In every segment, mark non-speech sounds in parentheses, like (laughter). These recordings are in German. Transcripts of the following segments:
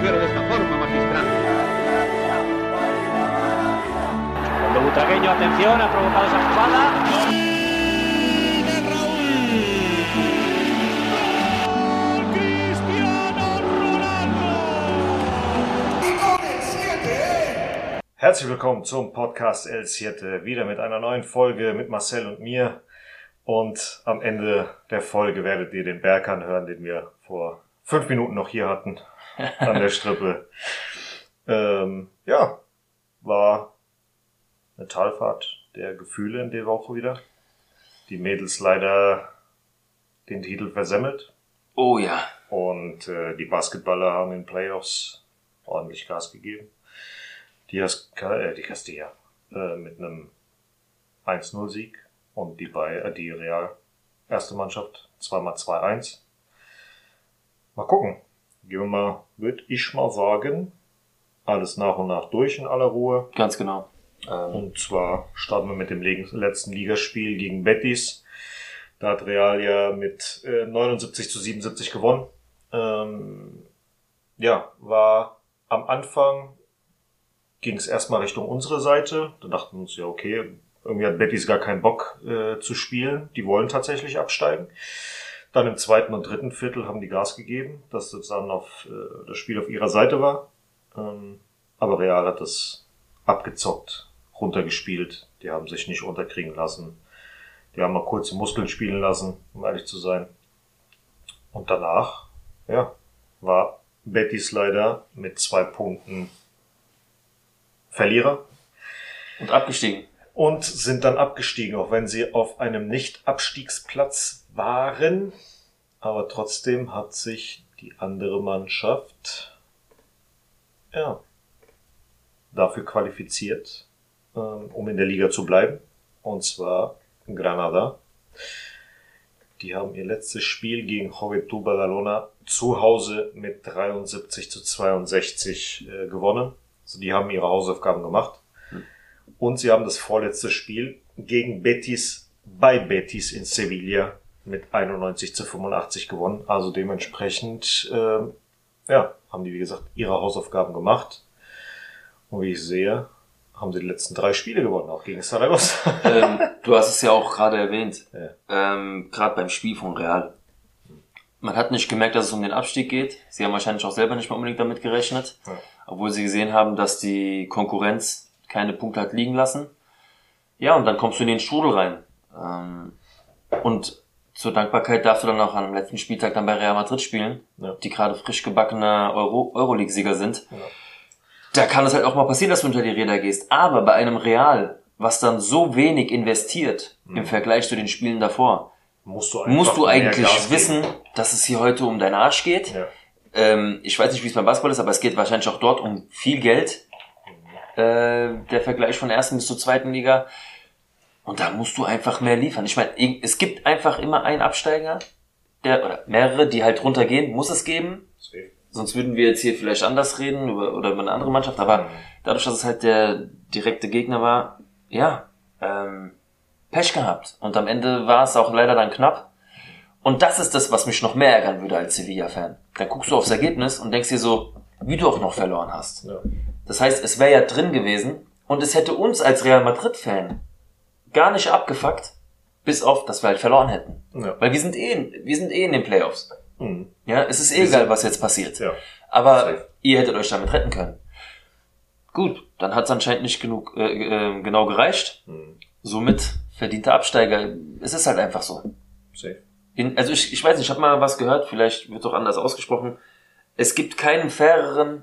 mujer de esta forma, magistral. Cuando Butragueño, atención, ha provocado esa jugada. Herzlich willkommen zum Podcast El Siete, wieder mit einer neuen Folge mit Marcel und mir. Und am Ende der Folge werdet ihr den Berkan hören, den wir vor fünf Minuten noch hier hatten an der Strippe. ähm, ja, war eine Talfahrt der Gefühle in der Woche wieder. Die Mädels leider den Titel versemmelt. Oh ja. Und äh, die Basketballer haben in Playoffs ordentlich Gas gegeben. Die, Has äh, die Castilla äh, mit einem 1-0-Sieg und die bei äh, die Real erste Mannschaft zweimal 2-1. Mal gucken. Gehen wir mal, würde ich mal sagen, alles nach und nach durch in aller Ruhe. Ganz genau. Ähm, und zwar starten wir mit dem letzten Ligaspiel gegen Betis. Da hat Real ja mit äh, 79 zu 77 gewonnen. Ähm, ja, war am Anfang ging es erstmal Richtung unsere Seite. Da dachten wir uns, ja, okay, irgendwie hat Betis gar keinen Bock äh, zu spielen. Die wollen tatsächlich absteigen. Dann im zweiten und dritten Viertel haben die Gas gegeben, dass das dann auf äh, das Spiel auf ihrer Seite war. Ähm, aber Real hat das abgezockt, runtergespielt. Die haben sich nicht unterkriegen lassen. Die haben mal kurze Muskeln spielen lassen, um ehrlich zu sein. Und danach, ja, war Betis leider mit zwei Punkten Verlierer. Und abgestiegen. Und sind dann abgestiegen, auch wenn sie auf einem Nicht-Abstiegsplatz waren. Aber trotzdem hat sich die andere Mannschaft ja, dafür qualifiziert, ähm, um in der Liga zu bleiben. Und zwar Granada. Die haben ihr letztes Spiel gegen Juventud Badalona zu Hause mit 73 zu 62 äh, gewonnen. Also die haben ihre Hausaufgaben gemacht. Und sie haben das vorletzte Spiel gegen Betis bei Betis in Sevilla mit 91 zu 85 gewonnen. Also dementsprechend, äh, ja, haben die, wie gesagt, ihre Hausaufgaben gemacht. Und wie ich sehe, haben sie die letzten drei Spiele gewonnen, auch gegen Saragossa. (laughs) ähm, du hast es ja auch gerade erwähnt, ja. ähm, gerade beim Spiel von Real. Man hat nicht gemerkt, dass es um den Abstieg geht. Sie haben wahrscheinlich auch selber nicht mal unbedingt damit gerechnet. Ja obwohl sie gesehen haben, dass die Konkurrenz keine Punkte hat liegen lassen. Ja, und dann kommst du in den Strudel rein. Ähm, und zur Dankbarkeit darfst du dann auch am letzten Spieltag dann bei Real Madrid spielen, ja. die gerade frisch gebackene Euro Euroleague-Sieger sind. Ja. Da kann es halt auch mal passieren, dass du unter die Räder gehst. Aber bei einem Real, was dann so wenig investiert mhm. im Vergleich zu den Spielen davor, musst du, musst du eigentlich wissen, dass es hier heute um deinen Arsch geht. Ja. Ähm, ich weiß nicht, wie es beim Basketball ist, aber es geht wahrscheinlich auch dort um viel Geld. Äh, der Vergleich von ersten bis zur zweiten Liga. Und da musst du einfach mehr liefern. Ich meine, es gibt einfach immer einen Absteiger, der, oder mehrere, die halt runtergehen, muss es geben. Sonst würden wir jetzt hier vielleicht anders reden über, oder über eine andere Mannschaft. Aber mhm. dadurch, dass es halt der direkte Gegner war, ja, ähm, Pech gehabt. Und am Ende war es auch leider dann knapp. Und das ist das, was mich noch mehr ärgern würde als Sevilla-Fan. Dann guckst du aufs Ergebnis und denkst dir so, wie du auch noch verloren hast. Ja. Das heißt, es wäre ja drin gewesen und es hätte uns als Real Madrid-Fan gar nicht abgefuckt, bis auf, dass wir halt verloren hätten. Ja. Weil wir sind eh, wir sind eh in den Playoffs. Mhm. Ja, es ist eh egal, was jetzt passiert. Ja. Aber Safe. ihr hättet euch damit retten können. Gut, dann hat es anscheinend nicht genug äh, äh, genau gereicht. Mhm. Somit verdienter Absteiger. Es ist halt einfach so. Safe in, also ich, ich weiß nicht, ich habe mal was gehört, vielleicht wird doch anders ausgesprochen. Es gibt keinen faireren,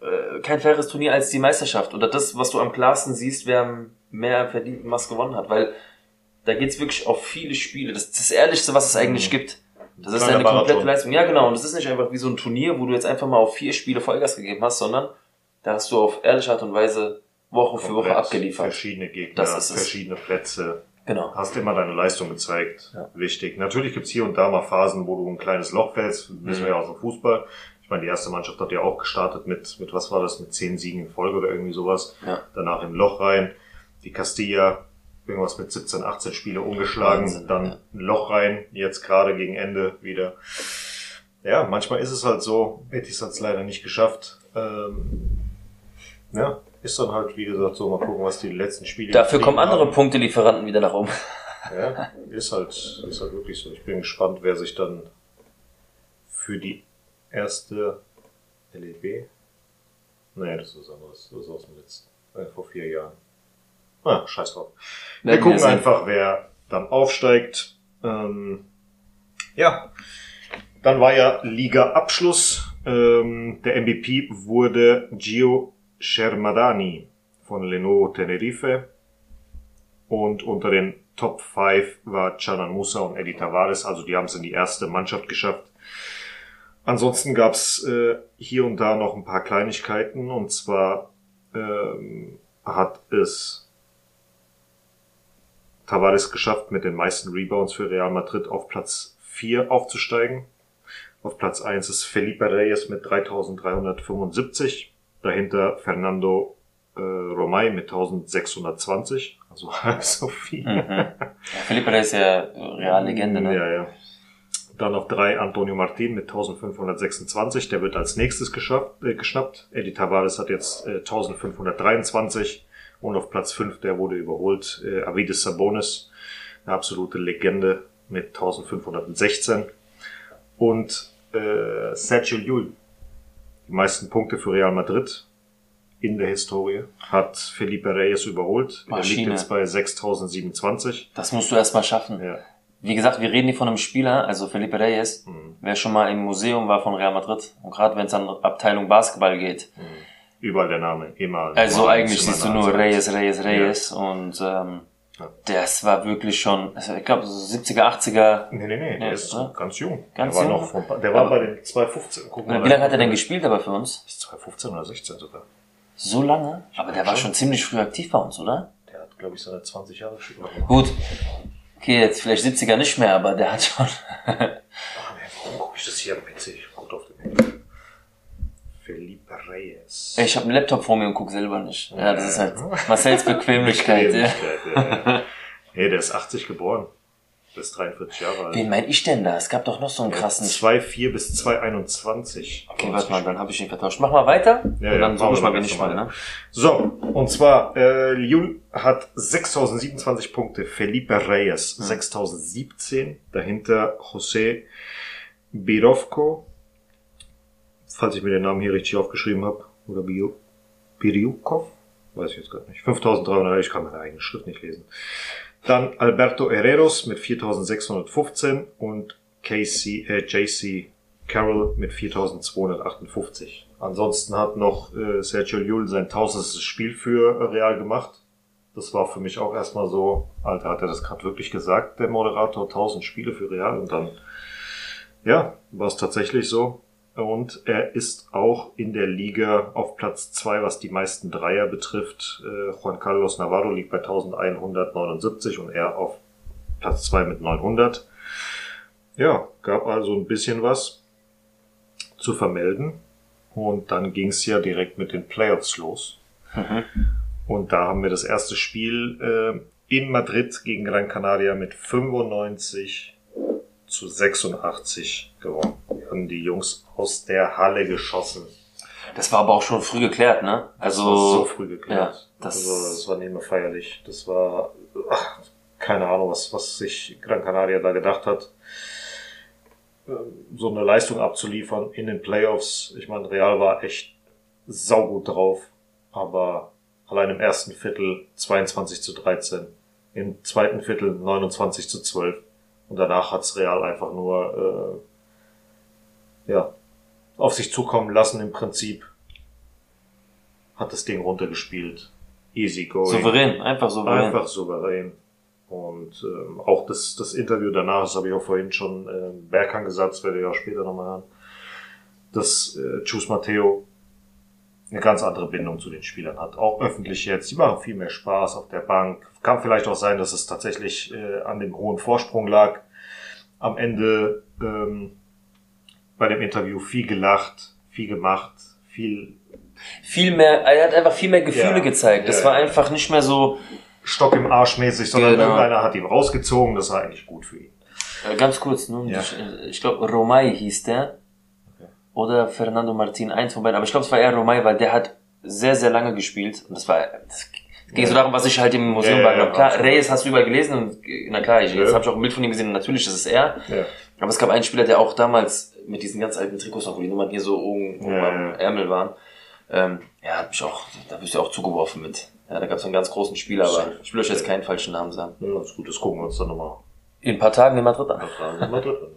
äh, kein faires Turnier als die Meisterschaft. Oder das, was du am klarsten siehst, wer mehr verdient und was gewonnen hat. Weil da geht's wirklich auf viele Spiele. Das ist das Ehrlichste, was es eigentlich mhm. gibt. Das ist eine komplette Leistung. Ja, genau. Und das ist nicht einfach wie so ein Turnier, wo du jetzt einfach mal auf vier Spiele Vollgas gegeben hast, sondern da hast du auf ehrliche Art und Weise Woche für Woche abgeliefert. Verschiedene Gegner, verschiedene Plätze. Genau. Hast immer deine Leistung gezeigt. Ja. Wichtig. Natürlich gibt's hier und da mal Phasen, wo du ein kleines Loch fällst. Wissen mhm. wir ja aus dem Fußball. Ich meine, die erste Mannschaft hat ja auch gestartet mit, mit was war das, mit zehn Siegen in Folge oder irgendwie sowas. Ja. Danach im Loch rein. Die Castilla, irgendwas mit 17, 18 Spiele ungeschlagen. Wahnsinn, dann ja. ein Loch rein. Jetzt gerade gegen Ende wieder. Ja, manchmal ist es halt so, Betis hat es leider nicht geschafft. Ähm, ja, ist dann halt, wie gesagt, so, mal gucken, was die letzten Spiele Dafür kommen andere haben. Punktelieferanten wieder nach oben. Ja, ist halt, ist halt wirklich so. Ich bin gespannt, wer sich dann für die erste LEB. Nee, das ist anderes. Das ist aus dem letzten, äh, vor vier Jahren. Ah, scheiß drauf. Wir gucken einfach, wer dann aufsteigt. Ähm, ja, dann war ja Liga-Abschluss. Ähm, der MVP wurde Gio Shermadani von Lenovo Tenerife. Und unter den Top 5 war Canan Musa und Eddie Tavares. Also die haben es in die erste Mannschaft geschafft. Ansonsten gab's äh, hier und da noch ein paar Kleinigkeiten. Und zwar ähm, hat es Tavares geschafft, mit den meisten Rebounds für Real Madrid auf Platz 4 aufzusteigen. Auf Platz 1 ist Felipe Reyes mit 3375. Dahinter Fernando äh, Romay mit 1620. Also (laughs) so viel. Mhm. Ja, Felipe Reyes ist ja Real Legende, ne? Ja, ja. Dann auf drei Antonio Martin mit 1526. Der wird als nächstes geschafft, äh, geschnappt. Eddie Tavares hat jetzt äh, 1523. Und auf Platz 5, der wurde überholt, äh, Avides Sabonis. Eine absolute Legende mit 1516. Und äh, Sergio Llull, die meisten Punkte für Real Madrid in der Historie, hat Felipe Reyes überholt. Maschine. Er liegt jetzt bei 6027. Das musst du erstmal schaffen. Ja. Wie gesagt, wir reden hier von einem Spieler, also Felipe Reyes, Mhm. wer schon mal im Museum war von Real Madrid und gerade wenn es an Abteilung Basketball geht. Überall der Name, immer. Also immer eigentlich siehst du nur. Reyes, Reyes, Reyes und ähm, Ja. das war wirklich schon, also ich glaube so 70er, 80er. Nee, nee, nee, der Ja, ist oder? ganz jung. Ganz der war jung? noch von, der war bei den 215. Guck mal Wie lange hat er denn gespielt aber für uns? Ist 215 oder 16 sogar. So lange? Aber der war schon ziemlich früh aktiv bei uns, oder? Der hat, glaube ich, seine 20 Jahre gespielt. Gut. Okay, jetzt vielleicht 70er nicht mehr, aber der hat schon. (laughs) Ah, nee, warum gucke ich das hier am PC? Ich guck auf den Handy. Reyes. Ich habe einen Laptop vor mir und guck selber nicht. Ja, das ist halt Marcells (laughs) Bequemlichkeit. ja. Bequemlichkeit, ja. Nee, (laughs) der ist 80 geboren. Ist 43 Jahre alt. Wen mein ich denn da? Es gab doch noch so einen krassen. 2,4 bis 2,21. Okay, warte mal, dann habe ich ihn vertauscht. Mach mal weiter Ja, und ja, dann suche ich mal, wen ich meine. Ne? So, und zwar, äh, Liul hat 6027 Punkte, Felipe Reyes 6017, dahinter José Birovko, falls ich mir den Namen hier richtig aufgeschrieben habe, oder Bio- Biriukov, weiß ich jetzt gerade nicht, 5300, ich kann meine eigene Schrift nicht lesen. Dann Alberto Herreros mit 4615 und Casey, äh, JC Carroll mit 4258. Ansonsten hat noch äh, Sergio Llull sein tausendstes Spiel für Real gemacht. Das war für mich auch erstmal so, Alter, hat er das gerade wirklich gesagt, der Moderator, 1000 Spiele für Real und dann, ja, war es tatsächlich so. Und er ist auch in der Liga auf Platz zwei, was die meisten Dreier betrifft. Äh, Juan Carlos Navarro liegt bei 1179 und er auf Platz zwei mit 900. Ja, gab also ein bisschen was zu vermelden. Und dann ging es ja direkt mit den Playoffs los. Und da haben wir das erste Spiel äh, in Madrid gegen Gran Canaria mit 95 zu 86 gewonnen. Die haben die Jungs aus der Halle geschossen. Das war aber auch schon früh geklärt, ne? Das Also war so früh geklärt. ja, das- also, das war nicht mehr feierlich. Das war ach, keine Ahnung, was, was sich Gran Canaria da gedacht hat. Ähm, So eine Leistung abzuliefern in den Playoffs. Ich meine, Real war echt saugut drauf, aber allein im ersten Viertel 22 zu 13, im zweiten Viertel 29 zu 12 und danach hat's Real einfach nur äh, ja auf sich zukommen lassen im Prinzip hat das Ding runtergespielt. Easy going. souverän, einfach souverän. Einfach souverän. Und ähm, auch das, das Interview danach, das habe ich auch vorhin schon äh, Berghang gesagt, das werde ich auch später nochmal hören, dass äh, Chus Matteo eine ganz andere Bindung zu den Spielern hat. Auch öffentlich jetzt. Die machen viel mehr Spaß auf der Bank. Kann vielleicht auch sein, dass es tatsächlich äh, an dem hohen Vorsprung lag. Am Ende ähm, bei dem Interview viel gelacht, viel gemacht, viel Viel mehr, er hat einfach viel mehr Gefühle Ja. gezeigt. Das Ja, war ja. einfach nicht mehr so, Stock im Arsch mäßig, sondern Genau. irgendeiner hat ihn rausgezogen. Das war eigentlich gut für ihn. äh, ganz kurz, ne? Ja. Ich, ich glaube, Romay hieß der. Oder Fernando Martin, eins von beiden. Aber ich glaube, es war eher Romay, weil der hat sehr, sehr lange gespielt. Und das war, das ging so darum, was ich halt im Museum Ja, ja, wahrgenommen habe. Klar, absolut. Reyes hast du überall gelesen und na klar, ich, jetzt Ja. habe ich auch ein Bild von ihm gesehen und natürlich ist es er. Ja. Aber es gab einen Spieler, der auch damals mit diesen ganz alten Trikots noch, wo die Nummern hier so oben, oben Ja, am ja. Ärmel waren. Ähm, ja, hat mich auch, da bist du auch zugeworfen mit. Ja, da gab es einen ganz großen Spieler, aber ich will euch jetzt keinen falschen Namen sagen. Ja, ist gut, das gucken wir uns dann nochmal In ein paar Tagen in Madrid an. an. Madrid an.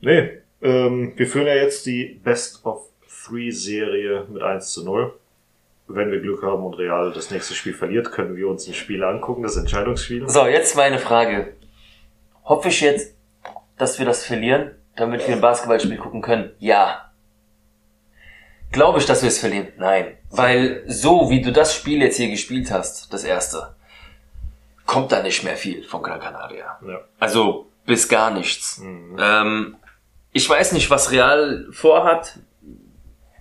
Nee, ähm, wir führen ja jetzt die Best of Three Serie mit 1 zu 0. Wenn wir Glück haben und Real das nächste Spiel verliert, können wir uns ein Spiel angucken, das Entscheidungsspiel. So, jetzt meine Frage. Hoffe ich jetzt, dass wir das verlieren, damit wir ein Basketballspiel gucken können? Ja. Glaube ich, dass wir es verlieren? Nein. Weil so, wie du das Spiel jetzt hier gespielt hast, das erste, kommt da nicht mehr viel von Gran Canaria. Ja. Also bis gar nichts. Ähm, ich weiß nicht, was Real vorhat,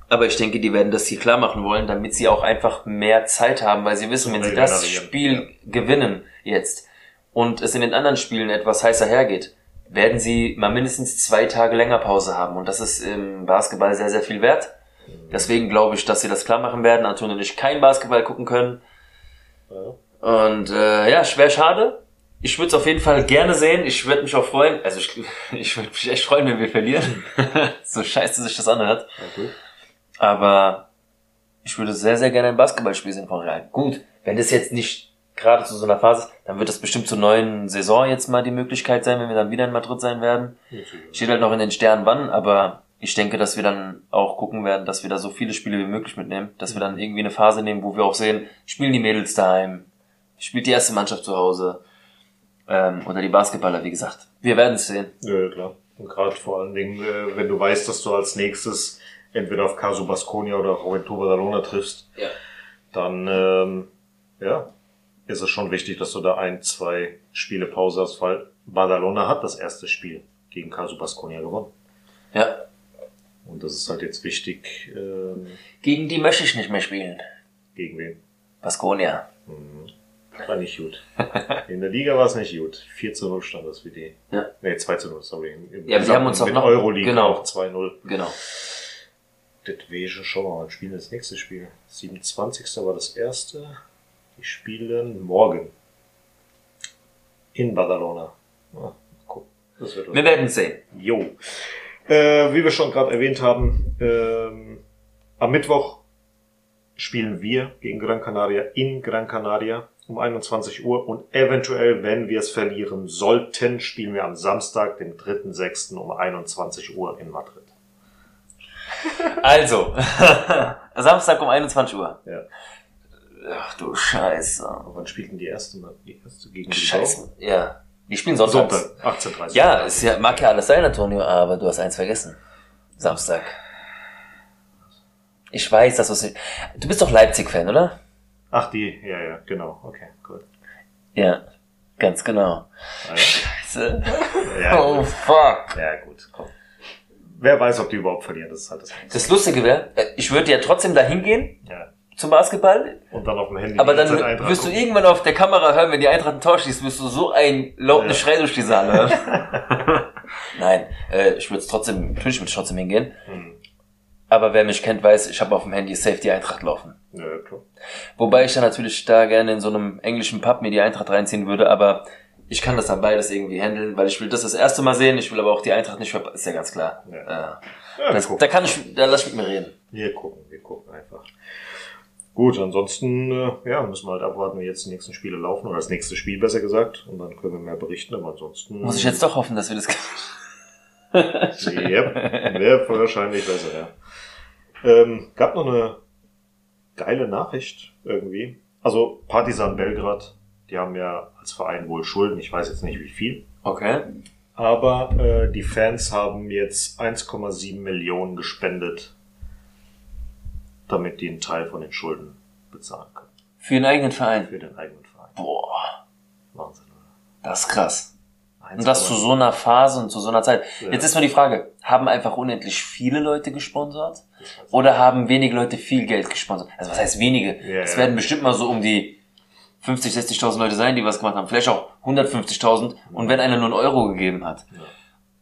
aber ich denke, die werden das hier klar machen wollen, damit sie auch einfach mehr Zeit haben, weil sie wissen, wenn sie das. Spiel gewinnen jetzt und es in den anderen Spielen etwas heißer hergeht, werden sie mal mindestens zwei Tage länger Pause haben und das ist im Basketball sehr, sehr viel wert. Deswegen glaube ich, dass sie das klar machen werden. Antonio und ich kein Basketball gucken können. Und äh, ja, schwer schade. Ich würde es auf jeden Fall gerne sehen. Ich würde mich auch freuen. Also ich, (laughs) ich würde mich echt freuen, wenn wir verlieren. (laughs) so scheiße sich das anhört. Okay. Aber ich würde sehr, sehr gerne ein Basketballspiel sehen von Real. Gut, wenn das jetzt nicht gerade zu so einer Phase ist, dann wird das bestimmt zur neuen Saison jetzt mal die Möglichkeit sein, wenn wir dann wieder in Madrid sein werden. Steht halt noch in den Sternen wann, aber ich denke, dass wir dann auch gucken werden, dass wir da so viele Spiele wie möglich mitnehmen, dass wir dann irgendwie eine Phase nehmen, wo wir auch sehen, spielen die Mädels daheim, spielt die erste Mannschaft zu Hause ähm, oder die Basketballer, wie gesagt. Wir werden es sehen. Ja, klar. Und gerade vor allen Dingen, äh, wenn du weißt, dass du als nächstes entweder auf Caso Basconia oder auf Juventud Badalona triffst, Ja. dann ähm, ja, ist es schon wichtig, dass du da ein, zwei Spiele Pause hast, weil Badalona hat das erste Spiel gegen Caso Basconia gewonnen. Ja. Und das ist halt jetzt wichtig, ähm, Gegen die möchte ich nicht mehr spielen. gegen wen. Baskonia. War nicht gut. (laughs) In der Liga war es nicht gut. 4 zu 0 stand das für die. Ja. Nee, 2 zu 0, sorry. Im Ja, die haben uns mit noch- Euroleague genau. auch 2-0. Genau. Deswegen schauen wir mal, wann spielen wir das nächste Spiel. 27. war das erste. Die spielen morgen. In Badalona. Ah, cool. Das wird. Wir werden es sehen. Jo. Äh, wie wir schon gerade erwähnt haben, ähm, am Mittwoch spielen wir gegen Gran Canaria in Gran Canaria um 21 Uhr und eventuell, wenn wir es verlieren sollten, spielen wir am Samstag, den 3.6. um 21 Uhr in Madrid. (laughs) Also, (laughs) Samstag um 21 Uhr. Ja. Ach du Scheiße. Und wann spielten die erste, Mal- die erste gegen die Scheiße. Ja. Die spielen sonntags. Sonntag, 18.30 Ja, es ja, mag ja alles sein, Antonio, aber du hast eins vergessen. Samstag. Ich weiß, dass du es nicht. Du bist doch Leipzig-Fan, oder? Ach, die, ja, ja, genau. Okay, gut. Ja, ganz genau. Ja. Scheiße. Ja, Oh gut. fuck. ja, gut, komm. Wer weiß, ob die überhaupt verlieren, das ist halt das. Das Lustige wäre, äh, ich würde ja trotzdem da hingehen Ja. zum Basketball, Und dann auf dem Handy aber dann wirst du irgendwann auf der Kamera hören, wenn die Eintracht ein Tor schießt, wirst du so ein lauten Ja. Schrei durch die Saal hören. (laughs) Nein, äh, ich würde trotzdem, natürlich würde ich trotzdem hingehen. Hm. Aber wer mich kennt, weiß, ich habe auf dem Handy Safe die Eintracht laufen. Ja, klar. Wobei ich dann natürlich da gerne in so einem englischen Pub mir die Eintracht reinziehen würde, aber ich kann das dann beides irgendwie handeln, weil ich will das das erste Mal sehen, ich will aber auch die Eintracht nicht verpassen, ist ja ganz klar. Ja. Äh, Ja, das, da kann ich, da lass ich mit mir reden. Wir gucken, wir gucken einfach. Gut, ansonsten äh, ja, müssen wir halt abwarten, wie jetzt die nächsten Spiele laufen, oder das nächste Spiel besser gesagt, und dann können wir mehr berichten, aber ansonsten. Muss ich jetzt doch hoffen, dass wir das Yep, wäre wahrscheinlich besser, ja. Ähm, gab noch eine geile Nachricht irgendwie. Also Partisan Belgrad, die haben ja als Verein wohl Schulden, ich weiß jetzt nicht wie viel. Okay. Aber äh, die Fans haben jetzt 1,7 Millionen gespendet, damit die einen Teil von den Schulden bezahlen können. Für den eigenen Verein. Für den eigenen Verein. Boah, Wahnsinn, oder? das ist krass. Und 1,7. das zu so einer Phase und zu so einer Zeit. Ja. Jetzt ist nur die Frage, haben einfach unendlich viele Leute gesponsert? Oder haben wenige Leute viel Geld gesponsert? Also was heißt wenige? Ja, es ja. werden bestimmt mal so um die 50, 60.000 Leute sein, die was gemacht haben. Vielleicht auch 150.000 und wenn einer nur einen Euro gegeben hat. Ja.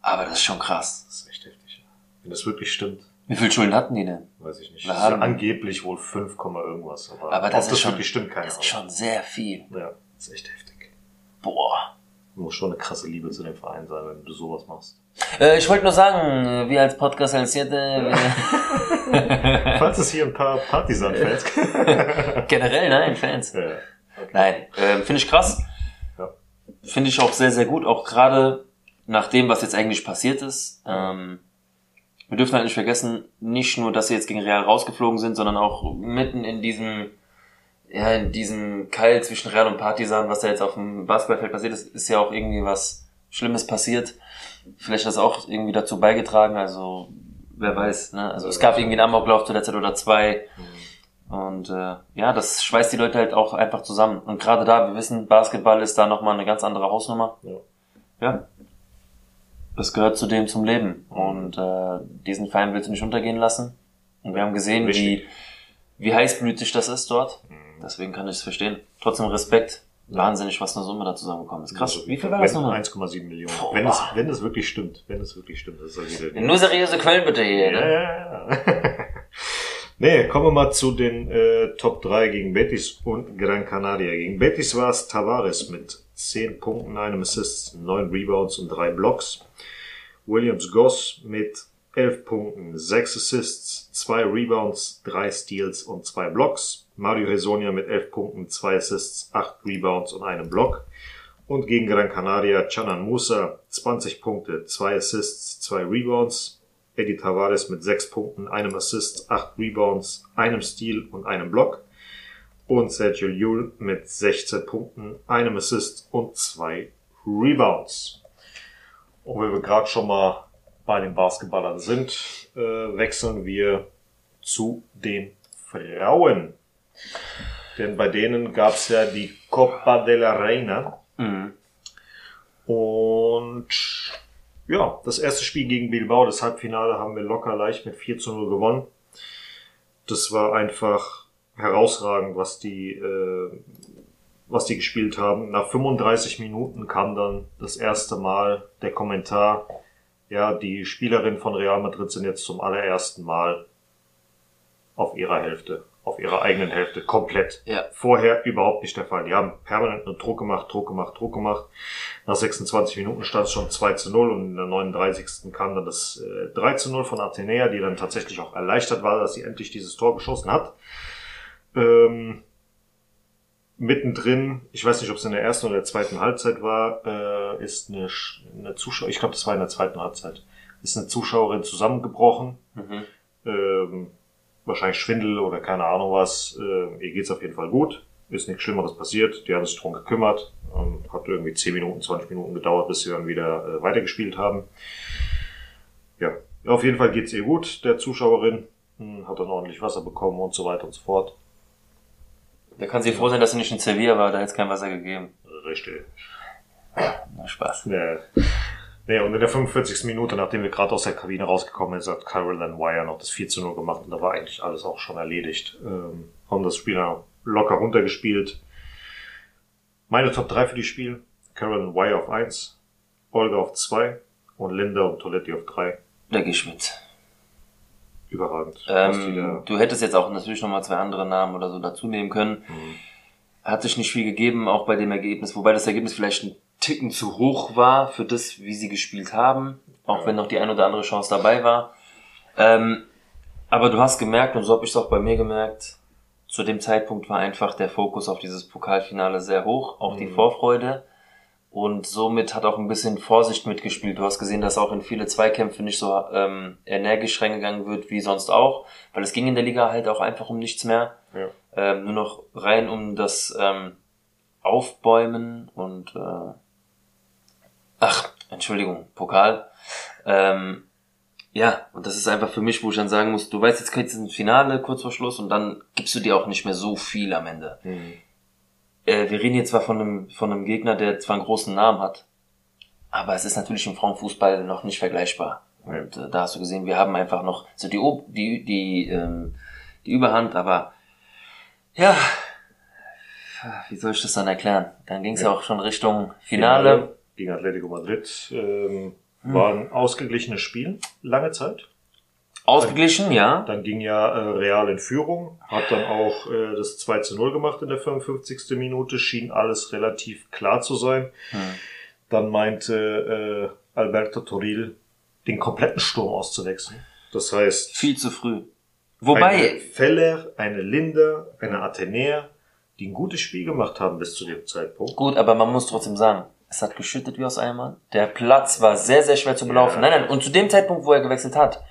Aber das ist schon krass. Das ist echt heftig. Wenn das wirklich stimmt. Wie viel Schulden hatten die denn? Weiß ich nicht. Das haben- angeblich wohl 5, irgendwas. Aber, Aber das ist schon, wirklich stimmt, keine das ist schon sehr viel. Ja, das ist echt heftig. Boah. Muss schon eine krasse Liebe zu dem Verein sein, wenn du sowas machst. Äh, ich wollte nur sagen, äh, wir als Podcast als Siete, wir- (laughs) Falls es hier ein paar Partisan-Fans (laughs) generell, nein, Fans. ja. Nein, ähm, finde ich krass. Ja. Finde ich auch sehr, sehr gut, auch gerade nach dem, was jetzt eigentlich passiert ist. Ähm, wir dürfen halt nicht vergessen, nicht nur, dass sie jetzt gegen Real rausgeflogen sind, sondern auch mitten in diesem, ja, in diesem Keil zwischen Real und Partisan, was da jetzt auf dem Basketballfeld passiert ist, ist ja auch irgendwie was Schlimmes passiert. Vielleicht hat das auch irgendwie dazu beigetragen, also wer weiß, ne? Also es gab irgendwie einen Amoklauf zu der Zeit oder zwei. Und äh, ja, das schweißt die Leute halt auch einfach zusammen. Und gerade da, wir wissen, Basketball ist da nochmal eine ganz andere Hausnummer. Ja. Ja. Das gehört zu dem zum Leben. Und äh, diesen Verein willst du nicht untergehen lassen. Und wir haben gesehen, wie, wie heißblütig das ist dort. Deswegen kann ich es verstehen. Trotzdem Respekt. Wahnsinnig, was eine Summe da zusammengekommen ist. Krass. Also, Wie viel war das nochmal? 1,7 Millionen. Boah. Wenn es, wenn es wirklich stimmt. Wenn es wirklich stimmt. Das ist ja wieder Nur seriöse Quellen bitte hier. Ja, Ne? ja, ja. (laughs) nee, kommen wir mal zu den äh, Top 3 gegen Betis und Gran Canaria. Gegen Betis war es Tavares mit 10 Punkten, einem Assist, 9 Rebounds und 3 Blocks. Williams Goss mit 11 Punkten, 6 Assists, 2 Rebounds, 3 Steals und 2 Blocks. Mario Hesonia mit 11 Punkten, 2 Assists, 8 Rebounds und einem Block. Und gegen Gran Canaria Canan Musa 20 Punkte, 2 Assists, 2 Rebounds. Eddie Tavares mit 6 Punkten, einem Assist, 8 Rebounds, einem Steal und einem Block. Und Sergio Llull mit 16 Punkten, einem Assist und 2 Rebounds. Und wenn wir gerade schon mal bei den Basketballern sind, äh, wechseln wir zu den Frauen. Denn bei denen gab es ja die Copa de la Reina. Mhm. Und ja, das erste Spiel gegen Bilbao, das Halbfinale, haben wir locker leicht mit 4 zu 0 gewonnen. Das war einfach herausragend, was die, äh, was die gespielt haben. Nach 35 Minuten kam dann das erste Mal der Kommentar, ja, die Spielerinnen von Real Madrid sind jetzt zum allerersten Mal auf ihrer Hälfte, auf ihrer eigenen Hälfte, komplett. Ja. Vorher überhaupt nicht der Fall. Die haben permanent nur Druck gemacht, Druck gemacht, Druck gemacht. Nach 26 Minuten stand es schon 2 zu 0 und in der 39. kam dann das äh, 3 zu 0 von Athenea, die dann tatsächlich auch erleichtert war, dass sie endlich dieses Tor geschossen hat. Ähm, mittendrin, ich weiß nicht, ob es in der ersten oder der zweiten Halbzeit war, äh, ist eine, eine Zuschauer, ich glaube, das war in der zweiten Halbzeit, ist eine Zuschauerin zusammengebrochen. Mhm. Ähm, wahrscheinlich Schwindel oder keine Ahnung was. Äh, ihr geht's auf jeden Fall gut. Ist nichts Schlimmeres passiert. Die haben sich drum gekümmert. Ähm, hat irgendwie 10 Minuten, 20 Minuten gedauert, bis sie dann wieder äh, weitergespielt haben. Ja, auf jeden Fall geht's ihr gut. Der Zuschauerin hm, hat dann ordentlich Wasser bekommen und so weiter und so fort. Da kann sie froh sein, dass sie nicht in Sevilla war, da hätte es kein Wasser gegeben. Richtig. Na, Spaß. Nee. Nee, und in der 45. Minute, nachdem wir gerade aus der Kabine rausgekommen sind, hat Caroline Wire noch das 4 zu 0 gemacht und da war eigentlich alles auch schon erledigt. Ähm, haben das Spiel locker runtergespielt. Meine Top 3 für die Spiel. Caroline Wire auf 1, Olga auf 2 und Linda und Toletti auf 3. Da geh ich mit. Überragend. Ähm, du hättest jetzt auch natürlich nochmal zwei andere Namen oder so dazu nehmen können. Mhm. Hat sich nicht viel gegeben, auch bei dem Ergebnis, wobei das Ergebnis vielleicht ein Ticken zu hoch war für das, wie sie gespielt haben, auch Ja. wenn noch die ein oder andere Chance dabei war. Ähm, aber du hast gemerkt, und so habe ich es auch bei mir gemerkt, zu dem Zeitpunkt war einfach der Fokus auf dieses Pokalfinale sehr hoch, auch die Mhm. Vorfreude. Und somit hat auch ein bisschen Vorsicht mitgespielt. Du hast gesehen, dass auch in viele Zweikämpfe nicht so ähm, energisch reingegangen wird wie sonst auch, weil es ging in der Liga halt auch einfach um nichts mehr. Ja. Ähm, nur noch rein um das ähm, Aufbäumen und äh, ach, Entschuldigung, Pokal. Ähm, ja, und das ist einfach für mich, wo ich dann sagen muss, du weißt, jetzt kommt jetzt ein Finale kurz vor Schluss und dann gibst du dir auch nicht mehr so viel am Ende Mhm. äh, wir reden jetzt zwar von einem, von einem Gegner, der zwar einen großen Namen hat, aber es ist natürlich im Frauenfußball noch nicht vergleichbar. Und äh, da hast du gesehen, wir haben einfach noch so die, Ob die, die, ähm, die Überhand, aber ja, wie soll ich das dann erklären? Dann ging es ja. Ja. auch schon Richtung Finale. Gegen Atletico Madrid. Ähm, Hm. War ein ausgeglichenes Spiel, lange Zeit. Ausgeglichen, dann, ja. Dann ging ja äh, Real in Führung, hat dann auch äh, das 2 zu 0 gemacht in der 55. Minute, schien alles relativ klar zu sein. Hm. Dann meinte äh, Alberto Toril, den kompletten Sturm auszuwechseln. Das heißt. Viel zu früh. Wobei. Eine Feller, eine Linder, eine Athenäer, die ein gutes Spiel gemacht haben bis zu dem Zeitpunkt. Gut, aber man muss trotzdem sagen, es hat geschüttet wie aus Eimern. Der Platz war sehr, sehr schwer zu belaufen. Nein, nein, und zu dem Zeitpunkt, wo er gewechselt hat,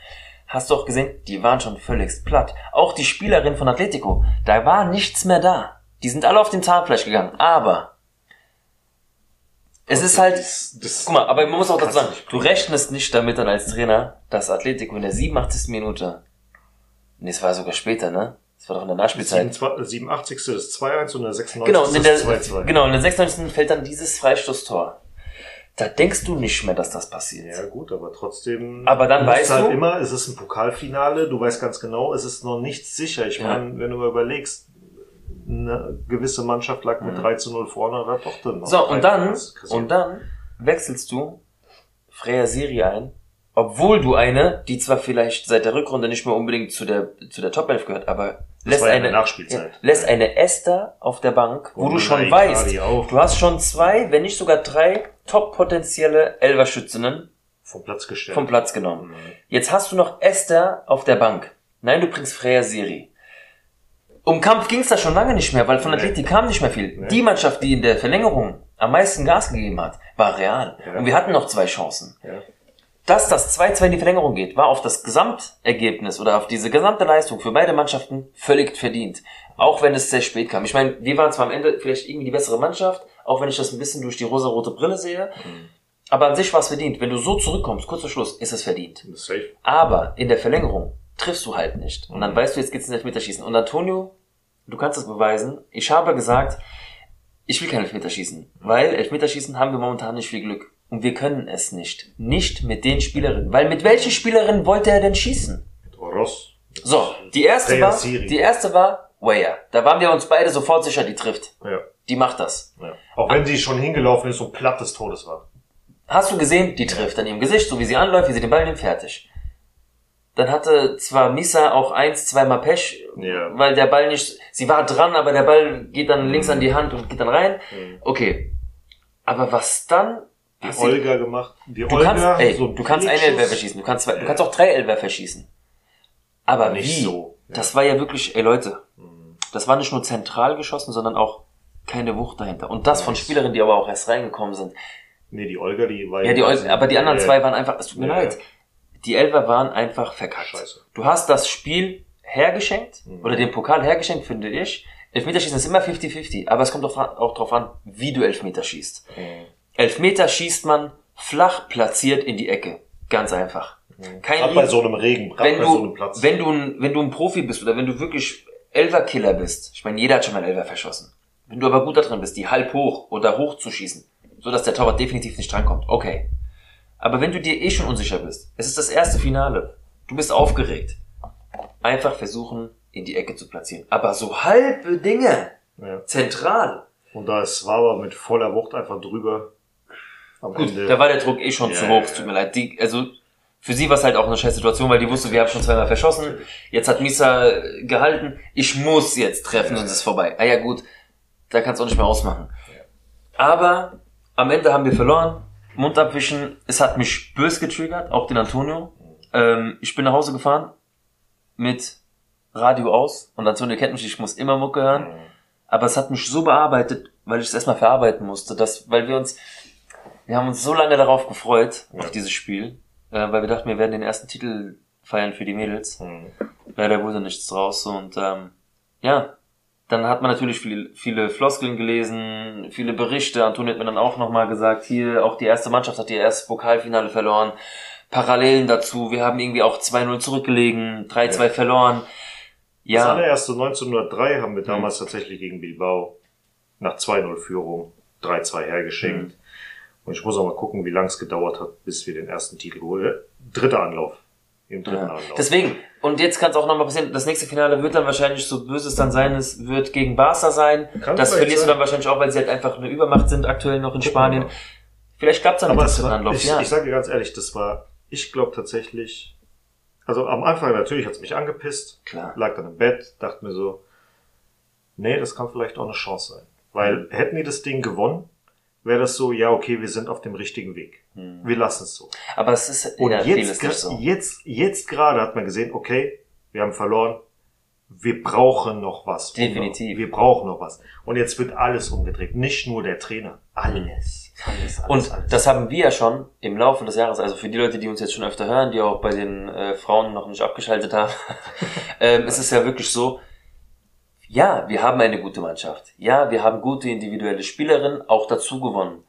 hast du auch gesehen, die waren schon völlig platt. Auch die Spielerin von Atletico, da war nichts mehr da. Die sind alle auf dem Zahnfleisch gegangen. Aber es ist halt, das, das guck mal, aber man muss auch dazu sagen, du rechnest nicht damit dann als Trainer, dass Atletico in der 87. Minute, nee, es war sogar später, ne? Das war doch in der Nachspielzeit. 87. ist 2-1 und der 96. Genau, und in der, 2 genau, in der 96. fällt dann dieses Freistoßtor. Da denkst du nicht mehr, dass das passiert. Ja, gut, aber trotzdem. Aber dann weißt halt du. immer, es ist ein Pokalfinale, du weißt ganz genau, es ist noch nichts sicher. Ich ja. meine, wenn du mal überlegst, eine gewisse Mannschaft lag mit mhm. 3 zu 0 vorne, hat doch dann noch. So, und dann, und dann wechselst du Freya Siri ein, obwohl du eine, die zwar vielleicht seit der Rückrunde nicht mehr unbedingt zu der, zu der Top 11 gehört, aber lässt eine, ja, lässt eine Esther auf der Bank, wo und du schon weißt, du hast schon zwei, wenn nicht sogar drei top potenzielle Elverschützinnen vom Platz gestellt. Vom Platz genommen. Mhm. Jetzt hast du noch Esther auf der Bank. Nein, du bringst Freya Siri. Um Kampf ging es da schon lange nicht mehr, weil von Athletik kam nicht mehr viel. Nee. Die Mannschaft, die in der Verlängerung am meisten Gas gegeben hat, war Real. Ja. Und wir hatten noch zwei Chancen. Ja dass das 2-2 in die Verlängerung geht, war auf das Gesamtergebnis oder auf diese gesamte Leistung für beide Mannschaften völlig verdient. Auch wenn es sehr spät kam. Ich meine, wir waren zwar am Ende vielleicht irgendwie die bessere Mannschaft, auch wenn ich das ein bisschen durch die rosa-rote Brille sehe. Mhm. Aber an sich war es verdient. Wenn du so zurückkommst, kurz vor Schluss, ist es verdient. Safe. Aber in der Verlängerung triffst du halt nicht. Und dann mhm. weißt du, jetzt geht's ins Elfmeterschießen. Und Antonio, du kannst es beweisen. Ich habe gesagt, ich will kein Elfmeterschießen. Weil Elfmeterschießen haben wir momentan nicht viel Glück. Und wir können es nicht. Nicht mit den Spielerinnen. Weil mit welchen Spielerinnen wollte er denn schießen? Mit Ross. So, die erste war, die erste war Weyer. Da waren wir uns beide sofort sicher, die trifft. Ja. Die macht das. Ja. Auch wenn sie schon hingelaufen ist und platt des Todes war. Hast du gesehen? Die trifft an ihrem Gesicht, so wie sie anläuft, wie sie den Ball nimmt, fertig. Dann hatte zwar Misa auch eins, zweimal Pech, ja. weil der Ball nicht, sie war dran, aber der Ball geht dann links an die Hand und geht dann rein. Mhm. Okay. Aber was dann die Hast Olga gemacht. Die du Olga, kannst, ey, so du kannst eine Elfer verschießen, du kannst zwei, du kannst auch drei Elfer verschießen. Aber nicht wie? so. Ja. Das war ja wirklich, ey Leute, mhm. das war nicht nur zentral geschossen, sondern auch keine Wucht dahinter. Und das von Spielerinnen, die aber auch erst reingekommen sind. Nee, die Olga, die war ja. die Olga, aber die anderen ja. zwei waren einfach, es tut mir ja. leid. Die Elfer waren einfach verkackt. Scheiße. Du hast das Spiel hergeschenkt, mhm. oder den Pokal hergeschenkt, finde ich. Elfmeterschießen ist immer 50-50, aber es kommt auch, auch drauf an, wie du Elfmeter schießt. Mhm. Elfmeter schießt man flach platziert in die Ecke. Ganz einfach. Kein Gerade bei so einem Regen, wenn bei du, so einem Platz. Wenn du, ein, wenn du ein Profi bist oder wenn du wirklich Elverkiller bist, ich meine, jeder hat schon mal Elver verschossen. Wenn du aber gut da drin bist, die halb hoch oder hoch zu schießen, so dass der Torwart definitiv nicht drankommt, okay. Aber wenn du dir eh schon unsicher bist, es ist das erste Finale, du bist aufgeregt, einfach versuchen, in die Ecke zu platzieren. Aber so halbe Dinge, ja. zentral. Und da ist Waber mit voller Wucht einfach drüber, am Gut, Ende. da war der Druck eh schon ja, zu hoch, es tut mir leid. Die, also für sie war es halt auch eine scheiß Situation, weil die wusste, wir haben schon zweimal verschossen. Jetzt hat Misa gehalten, ich muss jetzt treffen, sonst ist vorbei. Ah ja gut, da kannst du auch nicht mehr ausmachen. Aber am Ende haben wir verloren. Mund abwischen, es hat mich bös getriggert, auch den Antonio. Ähm, ich bin nach Hause gefahren mit Radio aus und Antonio kennt mich, ich muss immer Mucke hören. Aber es hat mich so bearbeitet, weil ich es erstmal verarbeiten musste, dass, weil wir uns, wir haben uns so lange darauf gefreut, ja. auf dieses Spiel, äh, weil wir dachten, wir werden den ersten Titel feiern für die Mädels. Mhm. Leider wurde nichts draus und ähm, ja, dann hat man natürlich viele, viele Floskeln gelesen, viele Berichte. Antonio hat mir dann auch nochmal gesagt, hier, auch die erste Mannschaft hat ihr erstes Pokalfinale verloren. Parallelen dazu, wir haben irgendwie auch 2-0 zurückgelegen, 3-2 ja. verloren. Ja. Das allererste 1903 haben wir damals mhm. tatsächlich gegen Bilbao nach 2-0 Führung 3-2 hergeschenkt. Mhm. Und ich muss auch mal gucken, wie lang es gedauert hat, bis wir den ersten Titel geholt Dritter Anlauf. Im dritten ja. Anlauf. Deswegen, und jetzt kann es auch nochmal passieren, das nächste Finale wird dann wahrscheinlich, so böse es dann sein, es wird gegen Barca sein. Kann das verlierst du dann wahrscheinlich auch, weil sie halt einfach eine Übermacht sind, aktuell noch in Gucken Spanien. Vielleicht klappt es dann Aber dem dritten Anlauf. Ich, ja. ich sage dir ganz ehrlich, das war, ich glaube tatsächlich, Also am Anfang natürlich hat's mich angepisst. Klar. Lag dann im Bett, dachte mir so, nee, das kann vielleicht auch eine Chance sein. Weil Mhm. hätten die das Ding gewonnen, wäre das so, ja, okay, wir sind auf dem richtigen Weg. Wir lassen es so. Aber es ist Und ja jetzt, gra- so. jetzt, jetzt gerade hat man gesehen, okay, wir haben verloren. Wir brauchen noch was. Definitiv. Wir brauchen noch was. Und jetzt wird alles umgedreht. Nicht nur der Trainer. Alles. Alles, alles, Und alles. das haben wir ja schon im Laufe des Jahres, also für die Leute, die uns jetzt schon öfter hören, die auch bei den äh, Frauen noch nicht abgeschaltet haben, (laughs) ähm, es ist ja wirklich so, ja, wir haben eine gute Mannschaft. Ja, wir haben gute individuelle Spielerinnen auch dazu gewonnen.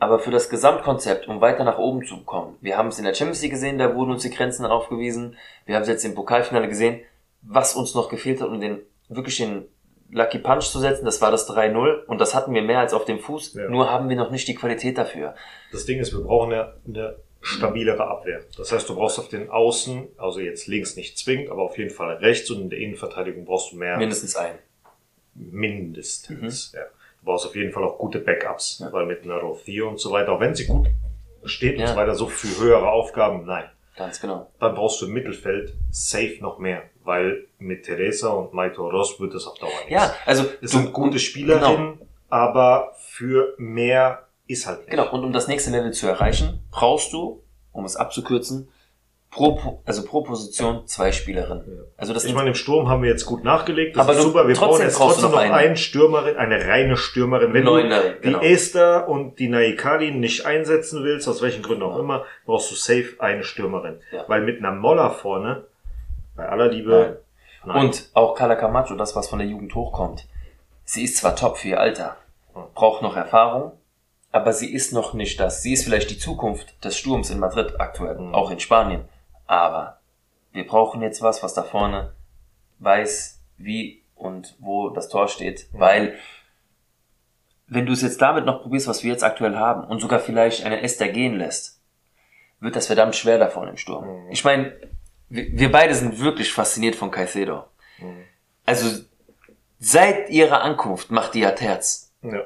Aber für das Gesamtkonzept, um weiter nach oben zu kommen, wir haben es in der Champions League gesehen, da wurden uns die Grenzen aufgewiesen. Wir haben es jetzt im Pokalfinale gesehen, was uns noch gefehlt hat, um den wirklich den Lucky Punch zu setzen, das war das 3-0 und das hatten wir mehr als auf dem Fuß, Ja. nur haben wir noch nicht die Qualität dafür. Das Ding ist, wir brauchen eine, eine stabilere Abwehr. Das heißt, du brauchst auf den Außen, also jetzt links nicht zwingend, aber auf jeden Fall rechts und in der Innenverteidigung brauchst du mehr. Mindestens ein. Mindestens. Ja. Du brauchst auf jeden Fall auch gute Backups, Mhm. Ja. weil mit einer Rothio und so weiter, auch wenn sie gut steht und Ja. so weiter, so für höhere Aufgaben, nein. Ganz genau. Dann brauchst du im Mittelfeld safe noch mehr, weil mit Teresa und Maito Ross wird es auf Dauer nichts. Ja, also es sind gute und- Spielerinnen, aber für mehr ist halt nicht. Genau. Und um das nächste Level zu erreichen, brauchst du, um es abzukürzen, pro, also pro Position zwei Spielerinnen. Ja. Also das Ich meine, im Sturm haben wir jetzt gut nachgelegt. Das Aber ist super. Wir brauchen jetzt trotzdem noch eine. eine. Stürmerin, eine reine Stürmerin. Wenn Neunerin, du die genau. Esther und die Naikali nicht einsetzen willst, aus welchen Gründen auch Ja. immer, brauchst du safe eine Stürmerin. Ja. Weil mit einer Moller vorne, bei aller Liebe, nein. Und auch Carla Camacho, das was von der Jugend hochkommt. Sie ist zwar top für ihr Alter, braucht noch Erfahrung, aber sie ist noch nicht das. Sie ist vielleicht die Zukunft des Sturms in Madrid aktuell, auch in Spanien. Aber wir brauchen jetzt was, was da vorne weiß, wie und wo das Tor steht, weil wenn du es jetzt damit noch probierst, was wir jetzt aktuell haben und sogar vielleicht eine Esther gehen lässt, wird das verdammt schwer da vorne im Sturm. Mhm. Ich meine, wir, wir beide sind wirklich fasziniert von Caicedo. Mhm. Also seit ihrer Ankunft macht die ja Terz. ja.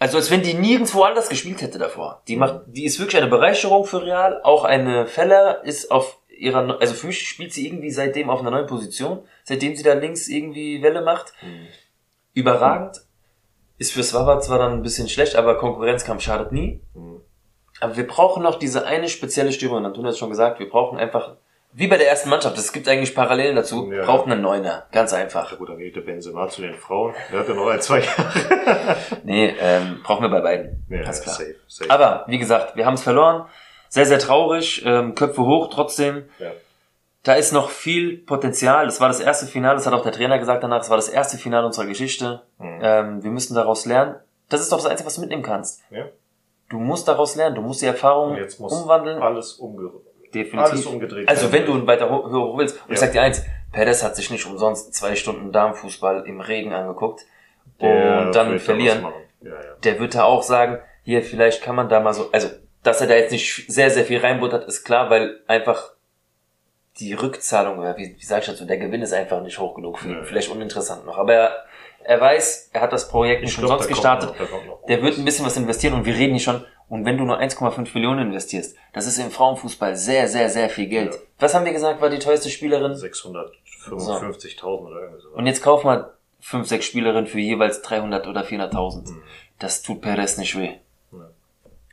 Also als wenn die nirgendwo anders gespielt hätte davor. Die macht, die ist wirklich eine Bereicherung für Real. Auch eine Feller ist auf ihrer, also für mich spielt sie irgendwie seitdem auf einer neuen Position, seitdem sie da links irgendwie Welle macht. Überragend. Ist für Swava zwar dann ein bisschen schlecht, aber Konkurrenzkampf schadet nie. Mhm. Aber wir brauchen noch diese eine spezielle Stürmerin. Antonio hat es schon gesagt, wir brauchen einfach, wie bei der ersten Mannschaft, es gibt eigentlich Parallelen dazu, Ja. brauchen einen Neuner. Ganz einfach. Ja gut, dann geht der Benzema zu den Frauen. Der hat ja noch ein, zwei Jahre. (laughs) Nee, ähm, brauchen wir bei beiden. Ja, Ganz klar. safe, safe. Aber, wie gesagt, wir haben es verloren. Sehr, sehr traurig. Ähm, Köpfe hoch trotzdem. ja. Da ist noch viel Potenzial. Das war das erste Finale, das hat auch der Trainer gesagt danach. Das war das erste Finale unserer Geschichte. Mhm. Ähm, wir müssen daraus lernen. Das ist doch das Einzige, was du mitnehmen kannst. ja. Du musst daraus lernen. Du musst die Erfahrung Und jetzt muss umwandeln. alles umge Definitiv. alles umgedreht Also wenn du weiter ho- höher hoch willst, und ich Ja. sag dir eins, Perez hat sich nicht umsonst zwei Stunden Darmfußball im Regen angeguckt Der und dann verlieren. Ja, ja. der wird da auch sagen, hier, vielleicht kann man da mal so, also, dass er da jetzt nicht sehr, sehr viel reinbuttert, ist klar, weil einfach die Rückzahlung, oder wie, wie sag ich dazu, der Gewinn ist einfach nicht hoch genug für ihn. Ja. Vielleicht uninteressant noch. Aber er, er weiß, er hat das Projekt nicht Ich umsonst gestartet. noch, noch Der wird ein bisschen was investieren und wir reden hier schon, und wenn du nur 1,5 Millionen investierst, das ist im Frauenfußball sehr, sehr, sehr viel Geld. Ja. Was haben wir gesagt, war die teuerste Spielerin? 655.000 oder irgendwie so. Und jetzt kauf mal fünf, sechs Spielerinnen für jeweils 300 oder 400.000. Mhm. Das tut Perez nicht weh. Ja.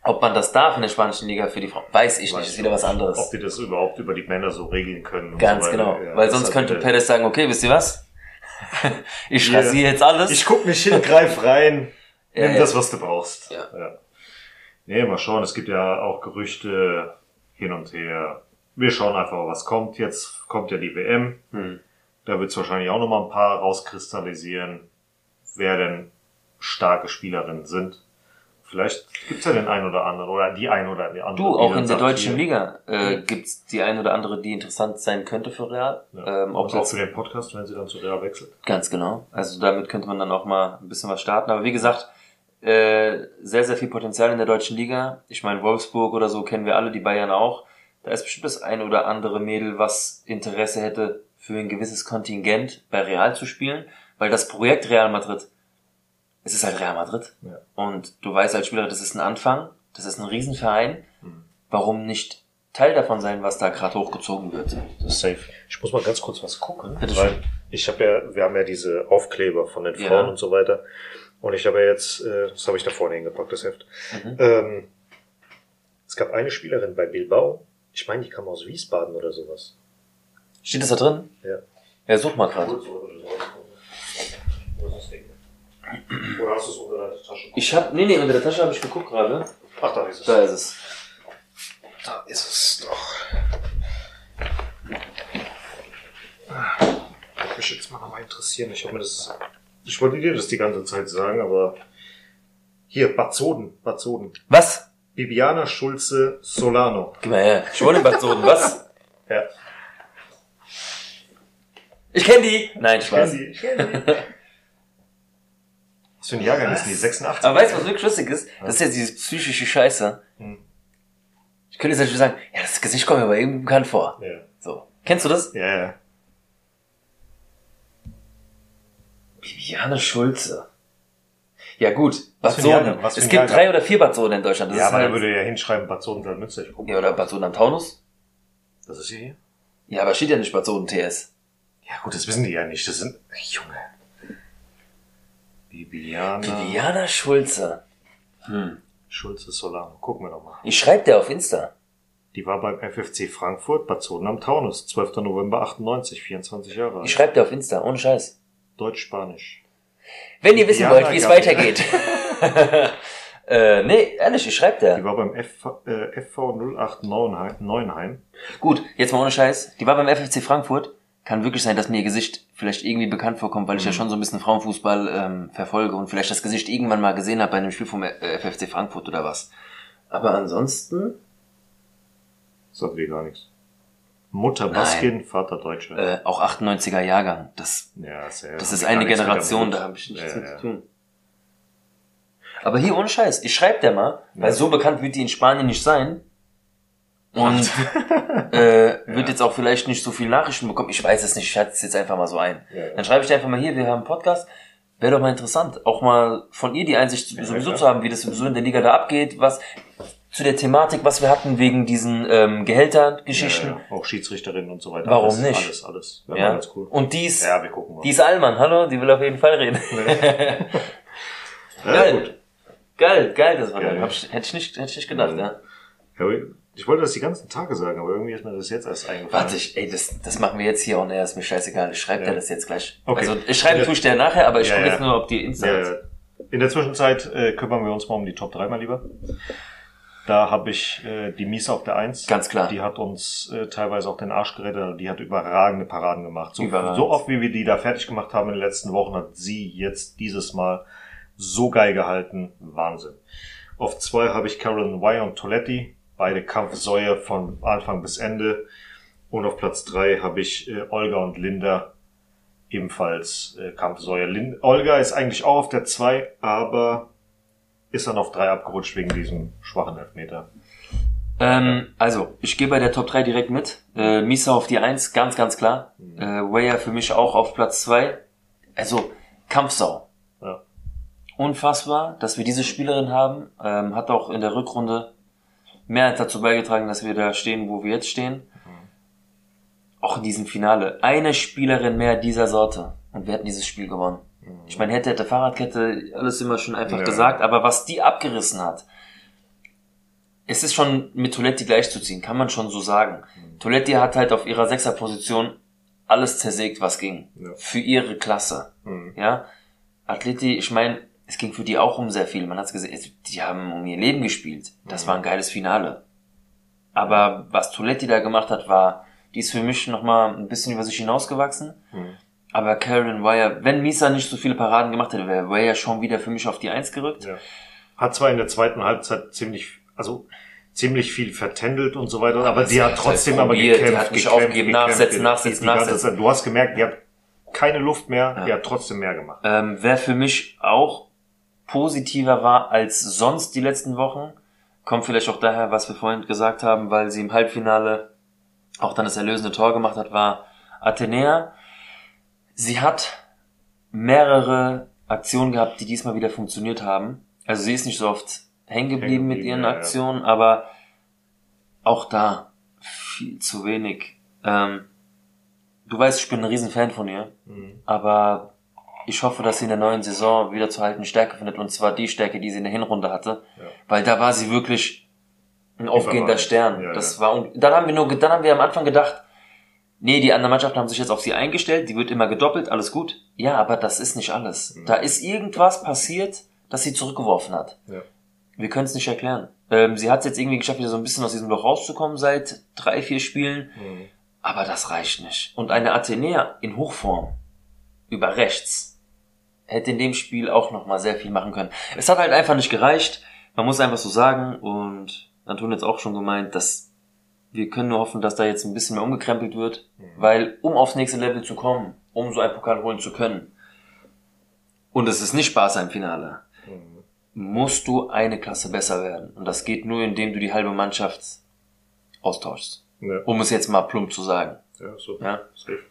Ob man das darf in der spanischen Liga für die Frauen, weiß ich Weiß nicht, ist wieder was Ob anderes. die das überhaupt über die Männer so regeln können. Ganz so genau. Ja, Weil sonst könnte Perez sagen, okay, wisst ihr was? (laughs) ich Hier. rasiere jetzt alles. Ich guck nicht hin, greif rein, nimm das, was du brauchst. Ja. Ja. Nee, mal schauen. Es gibt ja auch Gerüchte hin und her. Wir schauen einfach, was kommt. Jetzt kommt ja die WM. Hm. Da wird es wahrscheinlich auch nochmal ein paar rauskristallisieren, wer denn starke Spielerinnen sind. Vielleicht gibt's ja den einen oder anderen oder die ein oder die andere. Du, auch in der deutschen hier- Liga äh, gibt's die ein oder andere, die interessant sein könnte für Real. Ja. Ähm, ob auch für den Podcast, wenn sie dann zu Real wechselt. Ganz genau. Also damit könnte man dann auch mal ein bisschen was starten. Aber wie gesagt, äh, sehr, sehr viel Potenzial in der deutschen Liga. Ich meine, Wolfsburg oder so kennen wir alle, die Bayern auch. Da ist bestimmt das ein oder andere Mädel, was Interesse hätte, für ein gewisses Kontingent bei Real zu spielen. Weil das Projekt Real Madrid, es ist halt Real Madrid. Ja. Und du weißt als Spieler, das ist ein Anfang, das ist ein Riesenverein. Mhm. Warum nicht Teil davon sein, was da gerade hochgezogen wird. Das ist safe. Ich muss mal ganz kurz was gucken, Bitte weil schön. ich habe ja, wir haben ja diese Aufkleber von den Ja. Frauen und so weiter. Und ich habe ja jetzt, äh, das habe ich da vorne hingepackt, das Heft. Mhm. Ähm, es gab eine Spielerin bei Bilbao. Ich meine, die kam aus Wiesbaden oder sowas. Steht das da drin? Ja. Ja, such mal gerade. Wo ist das Ding? Oder hast du es unter deiner Tasche? Ich hab, nee, nee, unter der Tasche habe ich geguckt gerade. Ach, da ist es. Da ist es. Da ist es doch. Würde mich jetzt mal nochmal interessieren. Ich habe mir das. Ich wollte dir das die ganze Zeit sagen, aber. Hier. Bad Soden. Was? Bibiana Schulze Solano. Gib mal her. Ich wohne in Bad Soden. Was? (laughs) Ja. Ich kenn die. Nein, Spaß. Kenn die, ich kenn die. Was für ein Jahrgang ist die? 86? Aber weißt du, was wirklich lustig ist? Das ist jetzt diese psychische Scheiße. Hm. Ich könnte jetzt natürlich sagen, ja, das Gesicht kommt mir aber irgendwie bekannt vor. Ja. So. Kennst du das? Ja, ja. Viviane Schulze. Ja gut, Bad? Soden. Es gibt drei oder vier Bad Soden in Deutschland. Das ja, ist aber halt, da würde ja hinschreiben Bad Soden. Ich guck. ja, oder Bad Soden am Taunus. Das ist hier hier? Ja, aber steht ja nicht Bad Soden TS. Ja gut, das wissen die ja nicht. Das sind. Junge. Bibiana Viviana Schulze. Hm. Schulze Solano. Gucken wir doch mal. Ich schreib der auf Insta. Die war beim FFC Frankfurt, Bad Soden am Taunus, 12. November 98, 24 Jahre Ich alt. schreib der auf Insta, ohne Scheiß. Deutsch-Spanisch. Wenn ihr wissen Viviana wollt, wie es weitergeht. (laughs) äh, nee, ehrlich, ich schreib der. Die war beim FV, äh, FV 08 Neuenheim. Gut, jetzt mal ohne Scheiß. Die war beim FFC Frankfurt. Kann wirklich sein, dass mir ihr Gesicht vielleicht irgendwie bekannt vorkommt, weil ich ja schon so ein bisschen Frauenfußball ähm, verfolge und vielleicht das Gesicht irgendwann mal gesehen habe bei einem Spiel vom äh, FFC Frankfurt oder was. Aber ansonsten, Sagt dir gar nichts. Mutter Baskin, Vater Deutscher. äh, auch 98er Jahrgang. Das, ja, sehr, das ist eine Generation, da habe ich nichts Ja, mit ja. zu tun. Aber hier ohne Scheiß, ich schreib der mal, weil Ja. so bekannt wird die in Spanien nicht sein. Und (laughs) äh, wird jetzt auch vielleicht nicht so viel Nachrichten bekommen. Ich weiß es nicht, ich schalte es jetzt einfach mal so ein. Dann schreibe ich dir einfach mal hier, wir haben einen Podcast. Wäre doch mal interessant, auch mal von ihr die Einsicht sowieso zu haben, wie das sowieso in der Liga da abgeht, was zu der Thematik, was wir hatten wegen diesen ähm, Gehältergeschichten. Ja, ja. Auch Schiedsrichterin und so weiter. Warum alles, nicht? Alles, alles. Ja, Ja. ganz cool. Und dies, Ja, wir gucken mal. dies Allmann, hallo, die will auf jeden Fall reden. ja, (laughs) geil. gut. Geil, geil, das war Geil. ich, hätte ich nicht, hätte ich nicht gedacht, Mhm. ja. Ja, ich wollte das die ganzen Tage sagen, aber irgendwie ist mir das jetzt erst eingefallen. Warte, ich, ey, das, das machen wir jetzt hier und er ist mir scheißegal. Ich schreibe Ja. dir das jetzt gleich. Okay. Also ich schreibe tue ich dir nachher, aber ich Ja, gucke jetzt nur, ob die ja. in der Zwischenzeit äh, kümmern wir uns mal um die Top 3 mal lieber. Da habe ich äh, die Miese auf der 1. Ganz klar. Die hat uns äh, teilweise auch den Arsch gerettet. Die hat überragende Paraden gemacht. So, Überragend. so oft, wie wir die da fertig gemacht haben in den letzten Wochen, hat sie jetzt dieses Mal so geil gehalten. Wahnsinn. Auf 2 habe ich Carolyn Wire und Toletti. Beide Kampfsäue von Anfang bis Ende. Und auf Platz 3 habe ich äh, Olga und Linda. Ebenfalls äh, Kampfsäue. Lin Olga ist eigentlich auch auf der 2, aber ist dann auf 3 abgerutscht wegen diesem schwachen Elfmeter. Ähm, also, ich gehe bei der Top 3 direkt mit. Äh, Misa auf die 1, ganz, ganz klar. Mhm. Äh, Weyer für mich auch auf Platz 2. Also, Kampfsau. Ja. Unfassbar, dass wir diese Spielerin haben. Ähm, hat auch in der Rückrunde mehr dazu beigetragen, dass wir da stehen, wo wir jetzt stehen. Auch in diesem Finale. Eine Spielerin mehr dieser Sorte. Und wir hätten dieses Spiel gewonnen. Ich meine, hätte, hätte, Fahrradkette, alles immer schon einfach Ja. gesagt, aber was die abgerissen hat, es ist schon mit Toletti gleichzuziehen, kann man schon so sagen. Toletti hat halt auf ihrer Sechserposition alles zersägt, was ging. Ja. Für ihre Klasse. Mhm. Ja. Atleti, ich meine, es ging für die auch um sehr viel. Man hat's gesehen, es- die haben um ihr Leben gespielt. Das war ein geiles Finale. Aber was Toletti da gemacht hat, war, die ist für mich nochmal ein bisschen über sich hinausgewachsen. Mhm. Aber Karen Wire, wenn Misa nicht so viele Paraden gemacht hätte, wäre Wire schon wieder für mich auf die Eins gerückt. Ja. Hat zwar in der zweiten Halbzeit ziemlich, also ziemlich viel vertändelt und so weiter, aber sie die hat trotzdem halt aber gekämpft, die hat nicht gekämpft, aufgegeben, gekämpft, nachsetzen, nachsetzen, nachsetzen. Du hast gemerkt, die hat keine Luft mehr, Ja. die hat trotzdem mehr gemacht. Ähm, wer für mich auch positiver war als sonst die letzten Wochen, kommt vielleicht auch daher, was wir vorhin gesagt haben, weil sie im Halbfinale auch dann das erlösende Tor gemacht hat, war Athenea. Sie hat mehrere Aktionen gehabt, die diesmal wieder funktioniert haben. Also sie ist nicht so oft hängen geblieben mit ihren ja, ja. Aktionen, aber auch da viel zu wenig. Ähm, du weißt, ich bin ein Riesenfan von ihr, mhm. aber ich hoffe, dass sie in der neuen Saison wieder zu halten Stärke findet und zwar die Stärke, die sie in der Hinrunde hatte, ja. weil da war sie wirklich ein aufgehender Stern. Das war dann haben wir nur dann haben wir am Anfang gedacht, nee, die anderen Mannschaften haben sich jetzt auf sie eingestellt, die wird immer gedoppelt, alles gut. Ja, aber das ist nicht alles. Mhm. Da ist irgendwas passiert, das sie zurückgeworfen hat. Ja. Wir können es nicht erklären. Ähm, sie hat es jetzt irgendwie geschafft, wieder so ein bisschen aus diesem Loch rauszukommen seit drei, vier Spielen. Mhm. Aber das reicht nicht. Und eine Athenea in Hochform über rechts hätte in dem Spiel auch nochmal sehr viel machen können. Es hat halt einfach nicht gereicht. Man muss einfach so sagen. Und Anton hat auch schon gemeint, dass wir können nur hoffen, dass da jetzt ein bisschen mehr umgekrempelt wird. Mhm. Weil, um aufs nächste Level zu kommen, um so ein Pokal holen zu können, und es ist nicht Spaß im Finale, musst du eine Klasse besser werden. Und das geht nur, indem du die halbe Mannschaft austauschst. Ja. Um es jetzt mal plump zu sagen. Ja, so. Ja? Safe.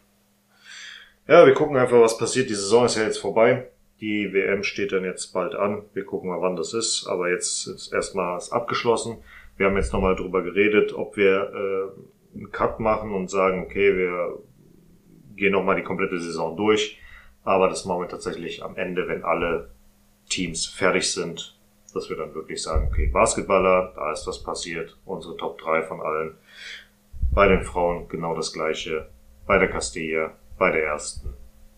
Ja, wir gucken einfach, was passiert. Die Saison ist ja jetzt vorbei. Die WM steht dann jetzt bald an. Wir gucken mal, wann das ist. Aber jetzt ist erstmal abgeschlossen. Wir haben jetzt nochmal drüber geredet, ob wir äh, einen Cut machen und sagen, okay, wir gehen nochmal die komplette Saison durch. Aber das machen wir tatsächlich am Ende, wenn alle Teams fertig sind, dass wir dann wirklich sagen, okay, Basketballer, da ist was passiert, unsere Top 3 von allen. Bei den Frauen genau das gleiche, bei der Castilla, bei der ersten.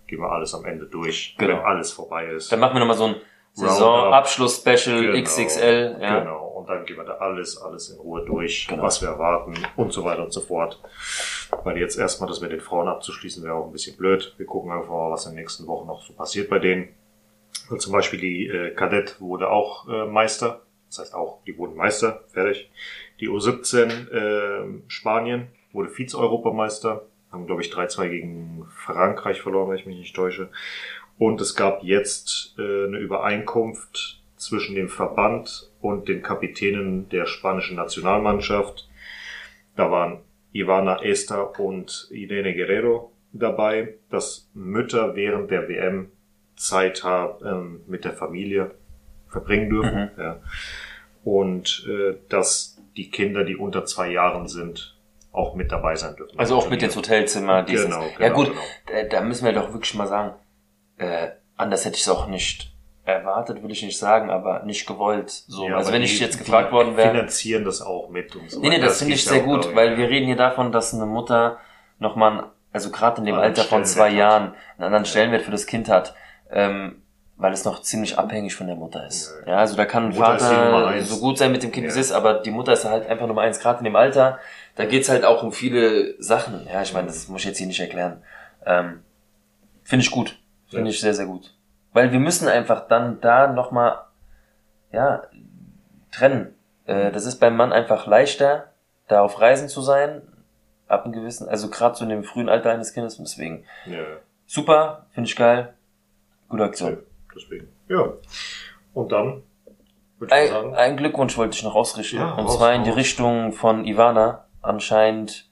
Gehen wir alles am Ende durch, genau. wenn alles vorbei ist. Dann machen wir nochmal so ein Saisonabschluss-Special genau, XXL. Ja. Genau, und dann gehen wir da alles, alles in Ruhe durch, genau. was wir erwarten und so weiter und so fort. Weil jetzt erstmal das mit den Frauen abzuschließen wäre auch ein bisschen blöd. Wir gucken einfach mal, was in den nächsten Wochen noch so passiert bei denen. Und zum Beispiel die äh, Kadett wurde auch äh, Meister. Das heißt auch, die wurden Meister, fertig. Die U17 äh, Spanien wurde Vize-Europameister. Haben, glaube ich, 3-2 gegen Frankreich verloren, wenn ich mich nicht täusche. Und es gab jetzt äh, eine Übereinkunft zwischen dem Verband und den Kapitänen der spanischen Nationalmannschaft. Da waren Ivana Esther und Irene Guerrero dabei, dass Mütter während der WM Zeit haben, ähm, mit der Familie verbringen dürfen. Mhm. Ja. Und äh, dass die Kinder, die unter zwei Jahren sind, auch mit dabei sein dürfen. Also auch mit ins Hotelzimmer. Dieses. Genau, genau, ja gut, genau. Da, da, müssen wir doch wirklich mal sagen, äh, anders hätte ich es auch nicht erwartet, will ich nicht sagen, aber nicht gewollt. So, ja, also wenn ich jetzt gefragt worden wäre. finanzieren das auch mit und so. Nee, nee, das, das finde ich sehr gut, weil wir reden hier davon, dass eine Mutter nochmal, also gerade in dem Alter von zwei Jahren, einen anderen Stellenwert für das Kind hat ähm, weil es noch ziemlich abhängig von der Mutter ist. Ja, also da kann ein Vater so gut sein mit dem Kind, wie es ist, aber die Mutter ist halt einfach Nummer eins, gerade in dem Alter. Da geht's halt auch um viele Sachen. Ja, ich meine, das muss ich jetzt hier nicht erklären. Ähm, Finde ich gut. Finde ja. ich sehr, sehr gut. Weil wir müssen einfach dann da nochmal, ja, trennen. Äh, das ist beim Mann einfach leichter, da auf Reisen zu sein, ab einem gewissen, also gerade so in dem frühen Alter eines Kindes, deswegen. Ja. Super, finde ich geil. Gute Aktion. Deswegen. Ja. Und dann würde ich ein, sagen. Ein Glückwunsch wollte ich noch ausrichten. Ja, und raus, zwar in die Richtung von Ivana. Anscheinend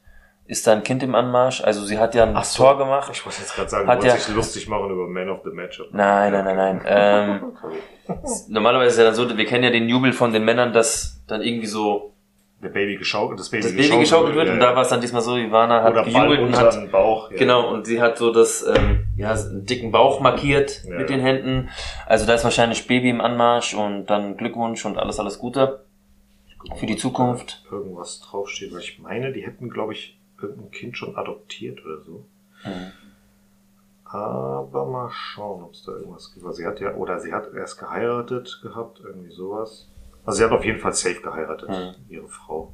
ist da ein Kind im Anmarsch. Also sie hat ja ein so, Tor gemacht. Ich muss jetzt gerade sagen, hat du ja, sich lustig machen über Man of the Match. Nein, nein, nein, nein. ähm, (laughs) normalerweise ist ja dann so, wir kennen ja den Jubel von den Männern, dass dann irgendwie so der Baby geschaukelt, das Baby, das Baby geschaukelt, wird, ja, und da war es dann diesmal so, Ivana hat gejubelt und hat, Bauch, ja. genau, und sie hat so das, ähm, ja, einen dicken Bauch markiert ja. mit den Händen. Also da ist wahrscheinlich Baby im Anmarsch und dann Glückwunsch und alles, alles Gute für die Zukunft. Irgendwas draufsteht, weil ich meine, die hätten, glaube ich, irgendein Kind schon adoptiert oder so. Mhm. Aber mal schauen, ob es da irgendwas gibt. Sie hat ja, oder sie hat erst geheiratet gehabt, irgendwie sowas. Also sie hat auf jeden Fall safe geheiratet, mhm. ihre Frau.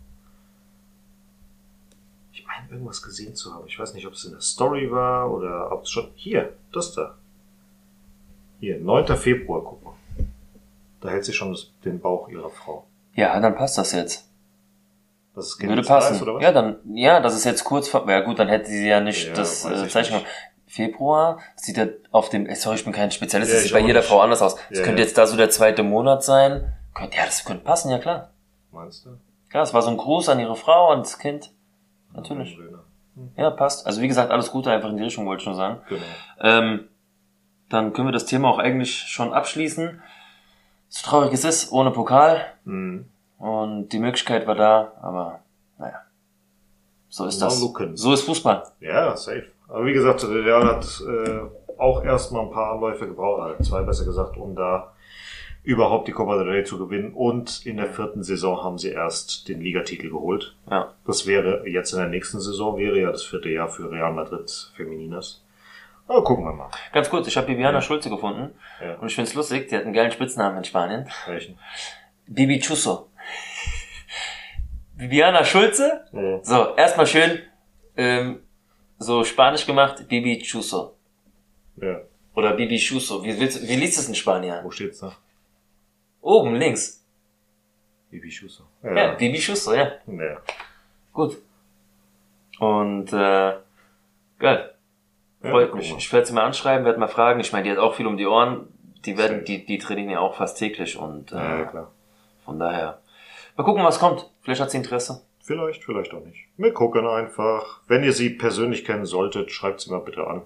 Ich meine, irgendwas gesehen zu haben. Ich weiß nicht, ob es in der Story war oder ob es schon. Hier, das da. Hier, 9. Februar, guck mal. Da hält sie schon das, den Bauch ihrer Frau. Ja, dann passt das jetzt. Das ist Würde passen. Ist, oder was? Ja, dann, ja, das ist jetzt kurz vor, ja gut, dann hätte sie ja nicht ja, das äh, Zeichen gemacht. Februar, sieht ja auf dem, sorry, ich bin kein Spezialist, ja, das sieht bei jeder nicht. Frau anders aus. Es ja, könnte jetzt da so der zweite Monat sein. Könnte, ja, das könnte passen, ja klar. Meinst du? Klar, es war so ein Gruß an ihre Frau und das Kind. Natürlich. Hm. Ja, passt. Also wie gesagt, alles Gute einfach in die Richtung, wollte ich nur sagen. Genau. Ähm, dann können wir das Thema auch eigentlich schon abschließen. So traurig es ist, ohne Pokal. Mhm. Und die Möglichkeit war da, aber naja. So ist das. So ist Fußball. Ja, safe. Aber wie gesagt, der Real hat äh, auch erstmal ein paar Anläufe gebraucht, also zwei besser gesagt, um da überhaupt die Copa del Rey zu gewinnen. Und in der vierten Saison haben sie erst den Ligatitel geholt. Ja. Das wäre jetzt in der nächsten Saison, wäre ja das vierte Jahr für Real Madrid Femininas. Aber gucken wir mal. Ganz kurz, ich habe Bibiana Schulze gefunden. Ja. Und ich find's lustig, die hat einen geilen Spitznamen in Spanien. Welchen? Bibi Chuso. Bibiana Schulze. Ja. So, erstmal schön ähm, so spanisch gemacht, Bibi Chuso. ja. Oder Bibi Chuso. Wie, willst, wie liest es in Spanien? Wo steht's da? Oben, links. Bibi Schuster. Ja, Bibi Chuso, ja. ja. Gut. Und äh, geil. Ja, Freut guck mich. Ich werde sie mal anschreiben, werde mal fragen. Ich meine, die hat auch viel um die Ohren. Die werden, die, die trainieren ja auch fast täglich und äh, Ja, ja, klar. von daher. Mal gucken, was kommt. Vielleicht hat sie Interesse. Vielleicht, vielleicht auch nicht. Wir gucken einfach. Wenn ihr sie persönlich kennen solltet, schreibt sie mal bitte an.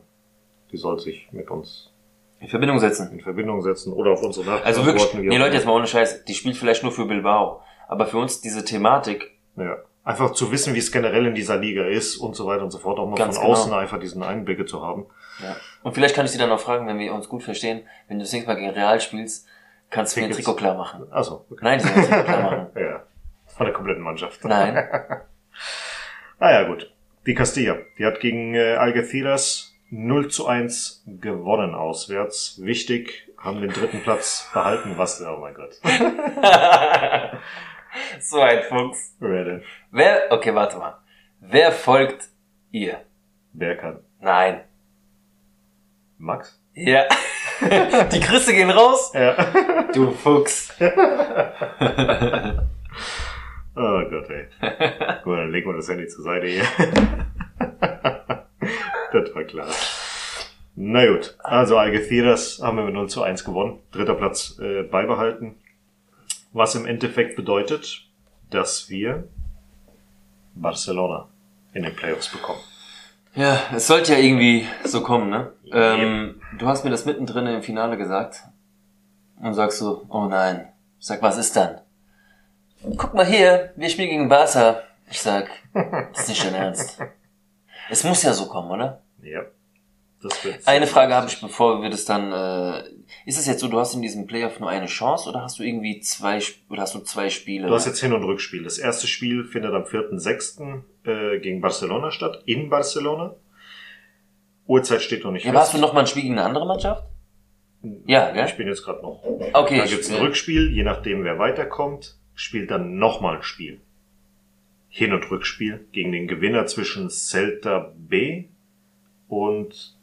Die soll sich mit uns In Verbindung setzen. in Verbindung setzen oder auf unsere Nachrichten Also wirklich, nee Leute, jetzt mal ohne Scheiß, die spielt vielleicht nur für Bilbao. Aber für uns diese Thematik, Ja. Einfach zu wissen, wie es generell in dieser Liga ist und so weiter und so fort. Auch mal Ganz von genau. außen einfach diesen Einblicke zu haben. ja. Und vielleicht kann ich sie dann auch fragen, wenn wir uns gut verstehen, wenn du das nächste Mal gegen Real spielst, kannst du mir ein. Trikot klar machen. Also, okay. Nein, sie mir ein Trikot klar machen. (laughs) Ja. Von der kompletten Mannschaft. Nein. (laughs) Ah ja, gut. Die Castilla, die hat gegen äh, Algeciras 0 zu 1 gewonnen auswärts. Wichtig, haben den dritten Platz behalten. Was denn? Oh mein Gott. (laughs) so ein Fuchs. Wer denn? Wer, okay, warte mal. Wer folgt ihr? Wer kann? Nein. Max? Ja. (laughs) Die Grüße gehen raus. Ja. Du Fuchs. (laughs) Oh Gott, ey. Gut, dann legen wir das Handy zur Seite hier. (laughs) das war klar. Na gut, also Algeciras haben wir mit 0 zu 1 gewonnen. Dritter Platz äh, beibehalten. Was im Endeffekt bedeutet, dass wir Barcelona in den Playoffs bekommen. Ja, es sollte ja irgendwie so kommen, ne? Ähm, du hast mir das mittendrin im Finale gesagt. Und sagst so, oh nein. Ich sag, was ist dann? Guck mal hier, wir spielen gegen Barca. Ich sag, das (laughs) ist nicht dein Ernst. Es muss ja so kommen, oder? Ja. Das wird Eine Frage habe ich, bevor wir das dann. Äh, ist es jetzt so, du hast in diesem Playoff nur eine Chance oder hast du irgendwie zwei oder hast du zwei Spiele? Du hast jetzt Hin- und Rückspiel. Das erste Spiel findet am 4.6. Äh, gegen Barcelona statt, in Barcelona. Uhrzeit steht noch nicht ja, aber hast du noch mal ein Spiel gegen eine andere Mannschaft? Ja, gell? spielen jetzt gerade noch. Okay, Da ich- gibt's ein. Rückspiel, je nachdem wer weiterkommt, spielt dann nochmal ein Spiel. Hin- und Rückspiel gegen den Gewinner zwischen Celta B und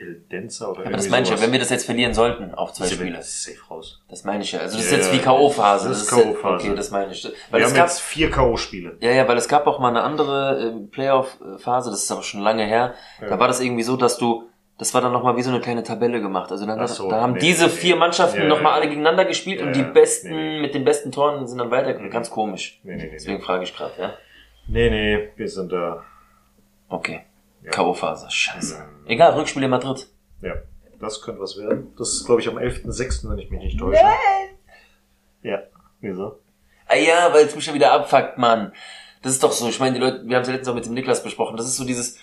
El Denza oder Aber das meine ich ja, wenn wir das jetzt verlieren sollten auf zwei Spiele. safe raus. Das meine ich ja. Also das ist jetzt wie K.O.-Phase. das ist K.O.-Phase. Okay, das meine ich. Weil Wir es haben gab, jetzt vier K.O.-Spiele. ja, ja, weil es gab auch mal eine andere äh, Playoff-Phase, das ist aber schon lange her. Ja. Da war das irgendwie so, dass du, das war dann nochmal wie so eine kleine Tabelle gemacht. Also dann, so, da haben nee, diese nee, vier nee. Mannschaften Ja, nochmal alle gegeneinander gespielt und die besten, Nee, nee. mit den besten Toren sind dann weitergekommen. Ganz komisch. Nee, nee, nee. Deswegen Nee, frage ich gerade, ja. nee, nee, wir sind da. Okay. Ja. K.O.-Phase. Scheiße. Mhm. Egal, Rückspiel in Madrid. Ja, das könnte was werden. Das ist, glaube ich, am 11.06., wenn ich mich nicht täusche. Ja, wieso? Ah ja, weil es mich ja wieder abfuckt, Mann. Das ist doch so. Ich meine, die Leute, wir haben es ja letztens auch mit dem Niklas besprochen. Das ist so dieses,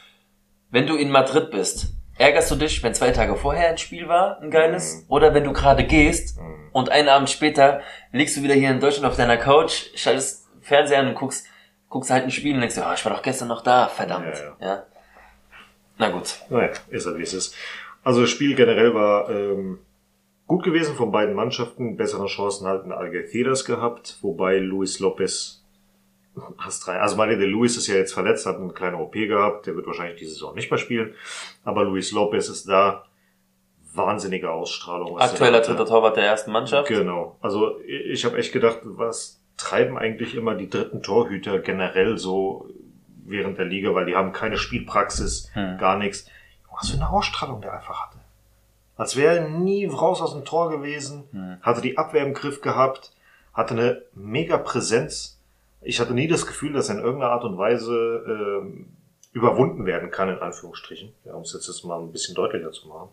wenn du in Madrid bist, ärgerst du dich, wenn zwei Tage vorher ein Spiel war, ein geiles, Mhm. oder wenn du gerade gehst Mhm. und einen Abend später liegst du wieder hier in Deutschland auf deiner Couch, schaltest Fernseher an und guckst, guckst halt ein Spiel und denkst, oh, ich war doch gestern noch da, verdammt. Ja, Ja. Na gut. Naja, ist halt wie es ist. Also das Spiel generell war ähm, gut gewesen von beiden Mannschaften. Bessere Chancen hatten Algeciras gehabt, wobei Luis Lopez (laughs) hast drei. Also Mario de Luis ist ja jetzt verletzt, hat eine kleine OP gehabt. Der wird wahrscheinlich diese Saison nicht mehr spielen. Aber Luis Lopez ist da. Wahnsinnige Ausstrahlung. Aktueller der dritter Torwart der ersten Mannschaft. Genau. Also ich habe echt gedacht, was treiben eigentlich immer die dritten Torhüter generell so während der Liga, weil die haben keine Spielpraxis, Hm. gar nichts. Was für eine Ausstrahlung der einfach hatte. Als wäre er nie raus aus dem Tor gewesen, Hm. hatte die Abwehr im Griff gehabt, hatte eine mega Präsenz. Ich hatte nie das Gefühl, dass er in irgendeiner Art und Weise ähm, überwunden werden kann, in Anführungsstrichen. Ja, um es jetzt, jetzt mal ein bisschen deutlicher zu machen.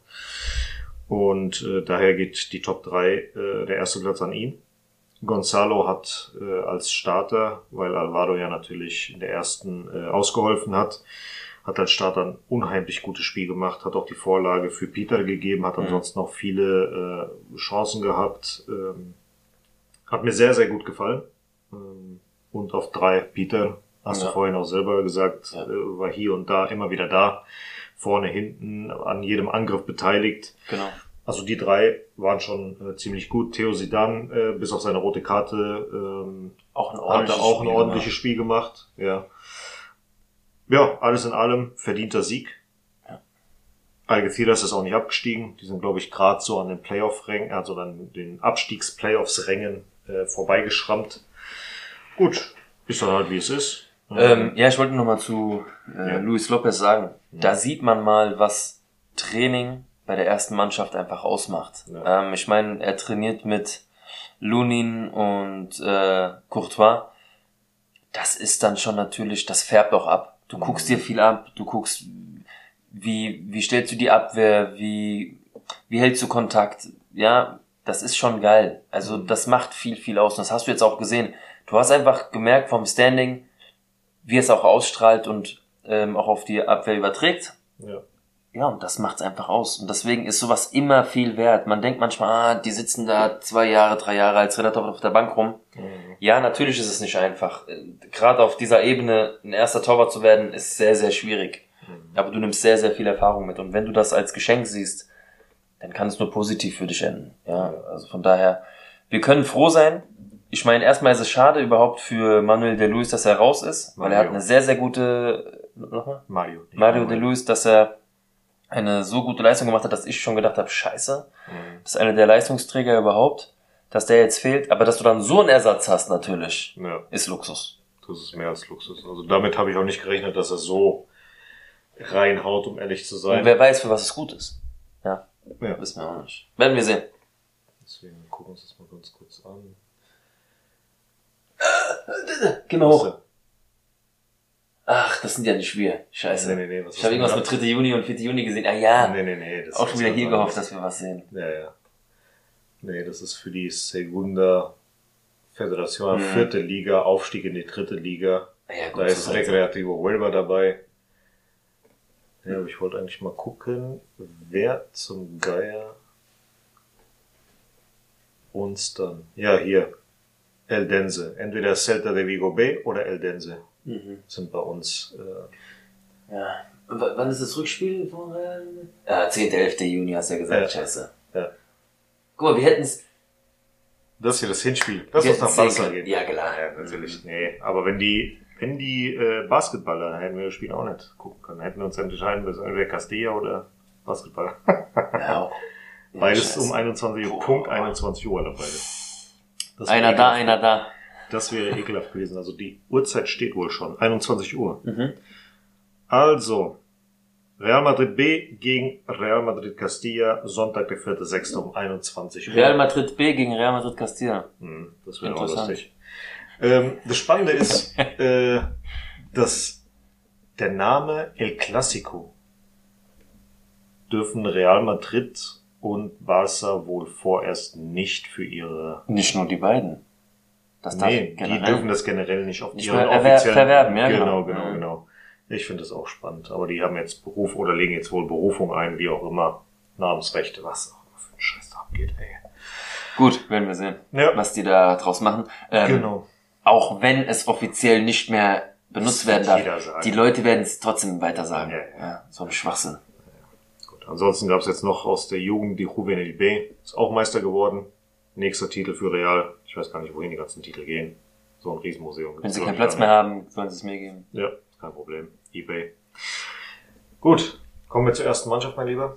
Und äh, daher geht die Top 3, äh, der erste Platz an ihn. Gonzalo hat äh, als Starter, weil Alvaro ja natürlich in der ersten äh, ausgeholfen hat, hat als Starter ein unheimlich gutes Spiel gemacht, hat auch die Vorlage für Peter gegeben, hat ansonsten noch viele äh, Chancen gehabt. Ähm, hat mir sehr, sehr gut gefallen. Ähm, und auf drei, Peter, hast ja. du vorhin auch selber gesagt, ja. äh, war hier und da immer wieder da. Vorne, hinten, an jedem Angriff beteiligt. Genau. Also die drei waren schon äh, ziemlich gut. Theo Sidan, äh, bis auf seine rote Karte, ähm, auch ein ordentliches, auch ein ordentliches Spiel gemacht. Ja. ja, alles in allem verdienter Sieg. Ja. Algeciras ist auch nicht abgestiegen. Die sind, glaube ich, gerade so an den Playoff-Rängen, also an den Abstiegs-Playoffs-Rängen äh, vorbeigeschrammt. Gut, ist dann halt wie es ist. Ähm, ja, ich wollte noch mal zu äh, ja. Luis Lopez sagen. Ja. Da sieht man mal, was Training bei der ersten Mannschaft einfach ausmacht. Ja. Ähm, ich meine, er trainiert mit Lunin und äh, Courtois. Das ist dann schon natürlich, das färbt auch ab. Du guckst dir viel ab, du guckst, wie, wie stellst du die Abwehr, wie, wie hältst du Kontakt, ja, das ist schon geil. Also das macht viel, viel aus. Und das hast du jetzt auch gesehen. Du hast einfach gemerkt vom Standing, wie es auch ausstrahlt und ähm, auch auf die Abwehr überträgt. Ja. Ja, und das macht's einfach aus. Und deswegen ist sowas immer viel wert. Man denkt manchmal, ah, die sitzen da zwei Jahre, drei Jahre als Redakteur auf der Bank rum. Mhm. Ja, natürlich ist es nicht einfach. Gerade auf dieser Ebene ein erster Torwart zu werden, ist sehr, sehr schwierig. Mhm. Aber du nimmst sehr, sehr viel Erfahrung mit. Und wenn du das als Geschenk siehst, dann kann es nur positiv für dich enden. Ja, also von daher, wir können froh sein. Ich meine, erstmal ist es schade überhaupt für Manuel de Luis, dass er raus ist, Mario. weil er hat eine sehr, sehr gute, nochmal? Mario. Mario de Luis, dass er eine so gute Leistung gemacht hat, dass ich schon gedacht habe, scheiße, mhm. das ist einer der Leistungsträger überhaupt, dass der jetzt fehlt. Aber dass du dann so einen Ersatz hast, natürlich, ja. ist Luxus. Das ist mehr als Luxus. Also damit habe ich auch nicht gerechnet, dass er so reinhaut, um ehrlich zu sein. Und wer weiß, für was es gut ist. Ja. ja. Wissen wir auch nicht. Werden wir sehen. Deswegen gucken wir uns das mal ganz kurz an. Geh mal hoch. Ach, das sind ja nicht wir. Scheiße. Nee, nee, nee, ich habe irgendwas mit 3. Juni und 4. Juni gesehen. Ah ja. Nee, nee, nee. Das auch schon wieder hier gehofft, dass wir was sehen. Ja, ja. Nee, das ist für die Segunda Federación, mhm. vierte Liga, Aufstieg in die dritte Liga. Ah ja, gut, da ist Recreativo Huelva dabei. Ja, aber ich wollte eigentlich mal gucken, wer zum Geier uns dann. Ja, hier. Eldense. Entweder Celta de Vigo B oder Eldense mhm. sind bei uns. Äh, ja. Und wann ist das Rückspiel von Real? Ja, 10. 11. Juni hast du ja gesagt, ja. scheiße. Ja. Guck mal, wir hätten es. Das hier das Hinspiel. Das muss nach Barca gehen. Ja, klar. Ja, natürlich. Nee, aber wenn die, wenn die äh, Basketballer, hätten wir das Spiel auch nicht gucken können. Hätten wir uns entscheiden müssen, entweder Castilla oder Basketballer. ja, (laughs) Beides um 21 Uhr, Punkt 21 Uhr dabei. Einer da, einer da. Das wäre ekelhaft gewesen. Also die Uhrzeit steht wohl schon. 21 Uhr. Mhm. Also, Real Madrid B gegen Real Madrid Castilla, Sonntag der 4.6. um 21 Uhr. Real Madrid B gegen Real Madrid Castilla. Hm, das wäre auch lustig. Ähm, das Spannende ist, (laughs) äh, dass der Name El Clasico dürfen Real Madrid und Barca wohl vorerst nicht für ihre... Nicht nur die beiden. Das nee, die dürfen das generell nicht auf nicht ihren offiziellen... Verwerben, ja, genau. Genau, genau, genau. Ich finde das auch spannend. Aber die haben jetzt Beruf oder legen jetzt wohl Berufung ein, wie auch immer. Namensrechte, was auch immer für ein Scheiß da abgeht, ey. Gut, werden wir sehen, ja. was die da draus machen. Ähm, genau. Auch wenn es offiziell nicht mehr benutzt werden darf, die Leute werden es trotzdem weiter sagen. Ja, ja. ja so ein Schwachsinn. Gut. Ansonsten gab es jetzt noch aus der Jugend die Juvenil B, ist auch Meister geworden. Nächster Titel für Real. Ich weiß gar nicht, wohin die ganzen Titel gehen. So ein Riesenmuseum. Wenn sie keinen Platz mehr haben, sollen sie es mir geben. Ja, kein Problem. Ebay. Gut, kommen wir zur ersten Mannschaft, mein Lieber.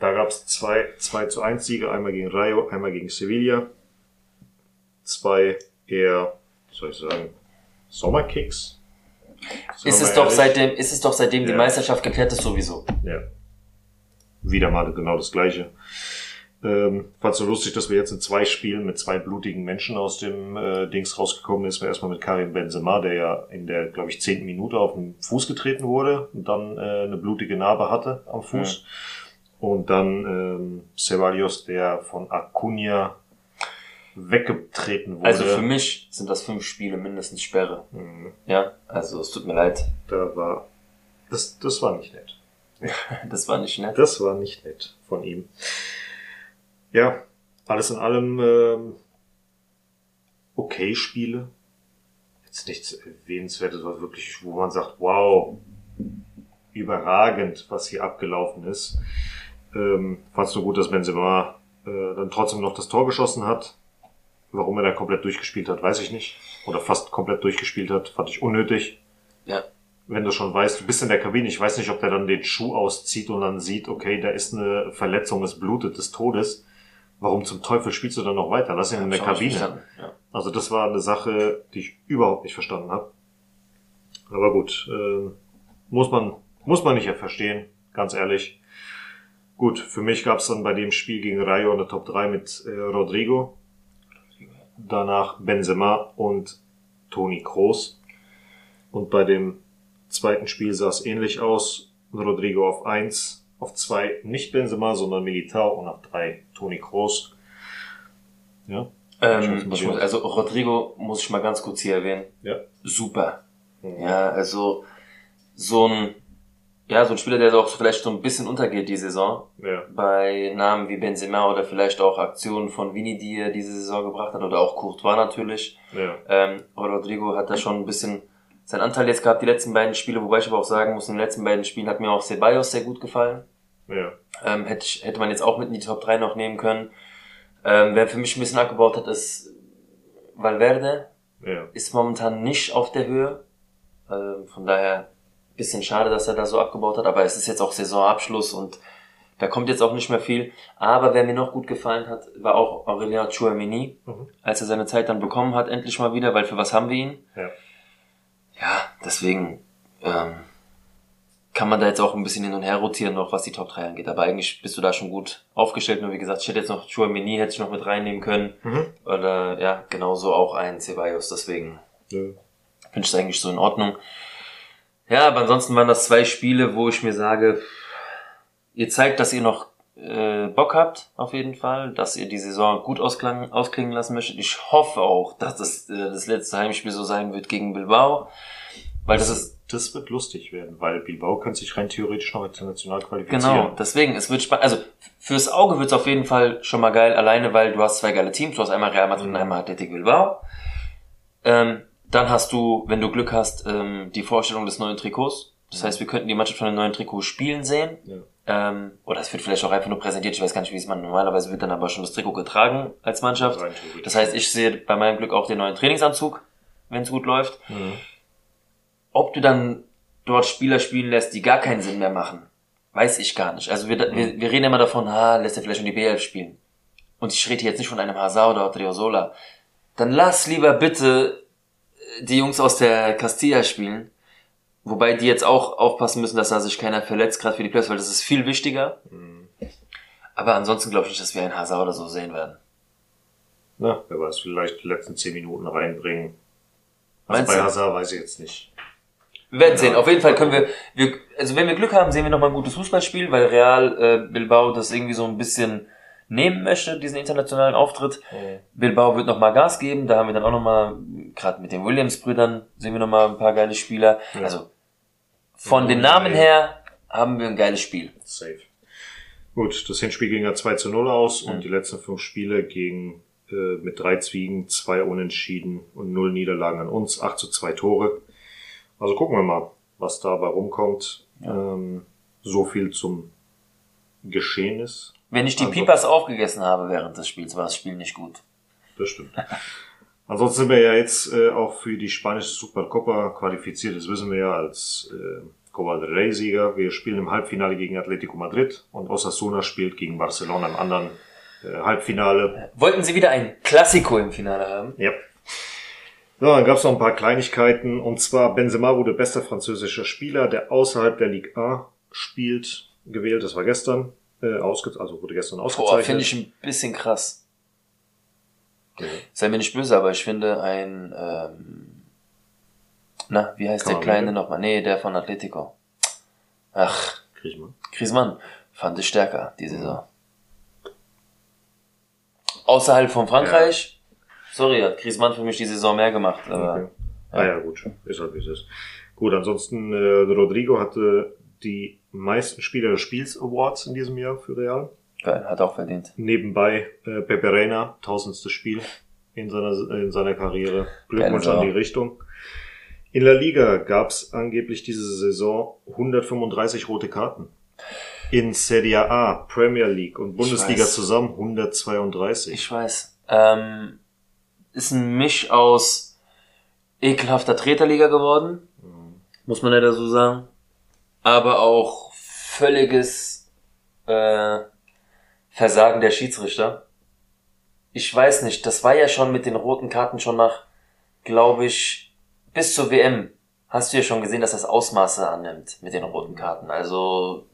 Da gab es zwei 2 zu 1 Siege, einmal gegen Rayo, einmal gegen Sevilla. Zwei eher, soll ich sagen, Sommerkicks. Ist es, doch seitdem, ist es doch seitdem ja. die Meisterschaft geklärt ist sowieso. Ja. Wieder mal genau das gleiche. Ähm, fand so lustig, dass wir jetzt in zwei Spielen mit zwei blutigen Menschen aus dem äh, Dings rausgekommen ist. Erstmal mit Karim Benzema, der ja in der, glaube ich, zehnten Minute auf den Fuß getreten wurde und dann äh, eine blutige Narbe hatte am Fuß. Ja. Und dann ähm, Ceballos, der von Acuna weggetreten wurde. Also für mich sind das fünf Spiele mindestens Sperre. Mhm. Ja, also es tut mir leid. Da war, das, das war nicht nett. (laughs) Das war nicht nett. Das war nicht nett von ihm. Ja, alles in allem ähm, okay Spiele. Jetzt nichts erwähnenswertes, was wirklich, wo man sagt, wow, überragend, was hier abgelaufen ist. Ähm, fandst du gut, dass Benzema äh, dann trotzdem noch das Tor geschossen hat? Warum er da komplett durchgespielt hat, weiß ich nicht. Oder fast komplett durchgespielt hat, fand ich unnötig. Ja. Wenn du schon weißt, du bist in der Kabine, ich weiß nicht, ob der dann den Schuh auszieht und dann sieht, okay, da ist eine Verletzung, es blutet des Todes. Warum zum Teufel spielst du dann noch weiter? Lass ihn in der Kabine. Ja. Also das war eine Sache, die ich überhaupt nicht verstanden habe. Aber gut, äh, muss man muss man nicht verstehen, ganz ehrlich. Gut, für mich gab es dann bei dem Spiel gegen Rayo eine Top 3 mit äh, Rodrigo, danach Benzema und Toni Kroos. Und bei dem zweiten Spiel sah es ähnlich aus. Rodrigo auf 1, auf 2 nicht Benzema, sondern Militao und auf 3 Toni Kroos. Ja. Ähm, ich muss, also Rodrigo muss ich mal ganz kurz hier erwähnen. Ja. Super. Mhm. Ja, also so ein ja, so ein Spieler, der auch vielleicht so ein bisschen untergeht die Saison. Ja. Bei Namen wie Benzema oder vielleicht auch Aktionen von Vini, die er diese Saison gebracht hat, oder auch Courtois natürlich. Ja. Ähm, Rodrigo hat da schon ein bisschen seinen Anteil jetzt gehabt, die letzten beiden Spiele, wobei ich aber auch sagen muss, in den letzten beiden Spielen hat mir auch Ceballos sehr gut gefallen. Ja. Ähm, hätte, ich- hätte man jetzt auch mit in die Top 3 noch nehmen können. Ähm, wer für mich ein bisschen abgebaut hat, ist Valverde. Ja. Ist momentan nicht auf der Höhe. Ähm, von daher bisschen schade, dass er da so abgebaut hat, aber es ist jetzt auch Saisonabschluss und da kommt jetzt auch nicht mehr viel. Aber wer mir noch gut gefallen hat, war auch Aurelien Chouameni, Mhm. als er seine Zeit dann bekommen hat, endlich mal wieder, weil für was haben wir ihn? Ja. Ja, deswegen ähm, kann man da jetzt auch ein bisschen hin und her rotieren noch, was die Top 3 angeht. Aber eigentlich bist du da schon gut aufgestellt. Nur wie gesagt, ich hätte jetzt noch Chouameni hätte ich noch mit reinnehmen können. Mhm. Oder ja, genauso auch ein Ceballos. Deswegen Ja. finde ich es eigentlich so in Ordnung. Ja, aber ansonsten waren das zwei Spiele, wo ich mir sage, ihr zeigt, dass ihr noch äh, Bock habt, auf jeden Fall, dass ihr die Saison gut ausklang, ausklingen lassen möchtet. Ich hoffe auch, dass das äh, das letzte Heimspiel so sein wird gegen Bilbao, weil das ist Das wird lustig werden, weil Bilbao könnte sich rein theoretisch noch international qualifizieren. Genau, deswegen, es wird spannend. Also fürs Auge wird es auf jeden Fall schon mal geil, alleine weil du hast zwei geile Teams, du hast einmal Real Madrid und einmal Athletic Bilbao. Ähm, dann hast du, wenn du Glück hast, ähm, die Vorstellung des neuen Trikots. Das heißt, wir könnten die Mannschaft von dem neuen Trikot spielen sehen. Ja. Ähm, oder es wird vielleicht auch einfach nur präsentiert. Ich weiß gar nicht, wie es man normalerweise wird dann aber schon das Trikot getragen als Mannschaft. Das heißt, ich sehe bei meinem Glück auch den neuen Trainingsanzug, wenn es gut läuft. Mhm. Ob du dann dort Spieler spielen lässt, die gar keinen Sinn mehr machen, weiß ich gar nicht. Also wir, wir, wir reden immer davon, ha, lässt er vielleicht schon die B11 spielen. Und ich rede jetzt nicht von einem Hazard oder Triozola. Dann lass lieber bitte die Jungs aus der Castilla spielen. Wobei die jetzt auch aufpassen müssen, dass da sich keiner verletzt, gerade für die Playoffs, weil das ist viel wichtiger. Aber ansonsten glaube ich nicht, dass wir einen Hazard oder so sehen werden. Na, wer weiß, vielleicht die letzten zehn Minuten reinbringen. Also Meinst bei du? Hazard weiß ich jetzt nicht. Wir werden Ja. sehen. Auf jeden Fall können wir, wir, also wenn wir Glück haben, sehen wir nochmal ein gutes Fußballspiel, weil Real äh, Bilbao das irgendwie so ein bisschen nehmen möchte, diesen internationalen Auftritt. Bilbao wird nochmal Gas geben, da haben wir dann auch nochmal, gerade mit den Williams-Brüdern, sehen wir nochmal ein paar geile Spieler. Ja. Also von Ja, den Namen ja. her haben wir ein geiles Spiel. Safe. Gut, das Hinspiel ging ja 2 zu 0 aus Mhm. und die letzten fünf Spiele gingen äh, mit drei Zwiegen, zwei Unentschieden und null Niederlagen an uns, 8 zu 2 Tore. Also gucken wir mal, was dabei rumkommt. Ähm, so viel zum Geschehnis. Wenn ich die Also- Pipas aufgegessen habe während des Spiels, war das Spiel nicht gut. Das stimmt. (laughs) Ansonsten sind wir ja jetzt äh, auch für die spanische Supercopa qualifiziert. Das wissen wir ja als äh, Copa del Rey-Sieger. Wir spielen im Halbfinale gegen Atletico Madrid und Osasuna spielt gegen Barcelona im anderen äh, Halbfinale. Wollten Sie wieder ein Klassiko im Finale haben? Ja. So, dann gab es noch ein paar Kleinigkeiten. Und zwar Benzema wurde bester französischer Spieler, der außerhalb der Ligue A spielt, gewählt. Das war gestern. Äh, ausge also wurde gestern Boah, ausgezeichnet. finde ich ein bisschen krass. Ja. Sei mir nicht böse, aber ich finde ein, ähm, na, wie heißt der Kammerbitte? Kleine nochmal? Nee, der von Atletico. Ach, mal. Griezmann fand ich stärker, die Saison. Außerhalb von Frankreich Sorry, hat Griezmann für mich die Saison mehr gemacht. Aber Okay. Ah ja, gut. Ist halt wie es ist. Gut, ansonsten äh, Rodrigo hatte die meisten Spieler des Spiels Awards in diesem Jahr für Real. geil, hat auch verdient. Nebenbei äh, Pepe Reina, tausendstes Spiel in seiner, in seiner Karriere. Glückwunsch an die. Richtung. In La Liga gab's angeblich diese Saison 135 rote Karten. In Serie A, Premier League und Bundesliga zusammen 132. Ich weiß. Ähm, ist ein Misch aus ekelhafter Treterliga geworden, muss man ja dazu sagen. Aber auch völliges äh, Versagen der Schiedsrichter. Ich weiß nicht, das war ja schon mit den roten Karten schon nach, glaube ich, bis zur WM hast du ja schon gesehen, dass das Ausmaße annimmt mit den roten Karten. Also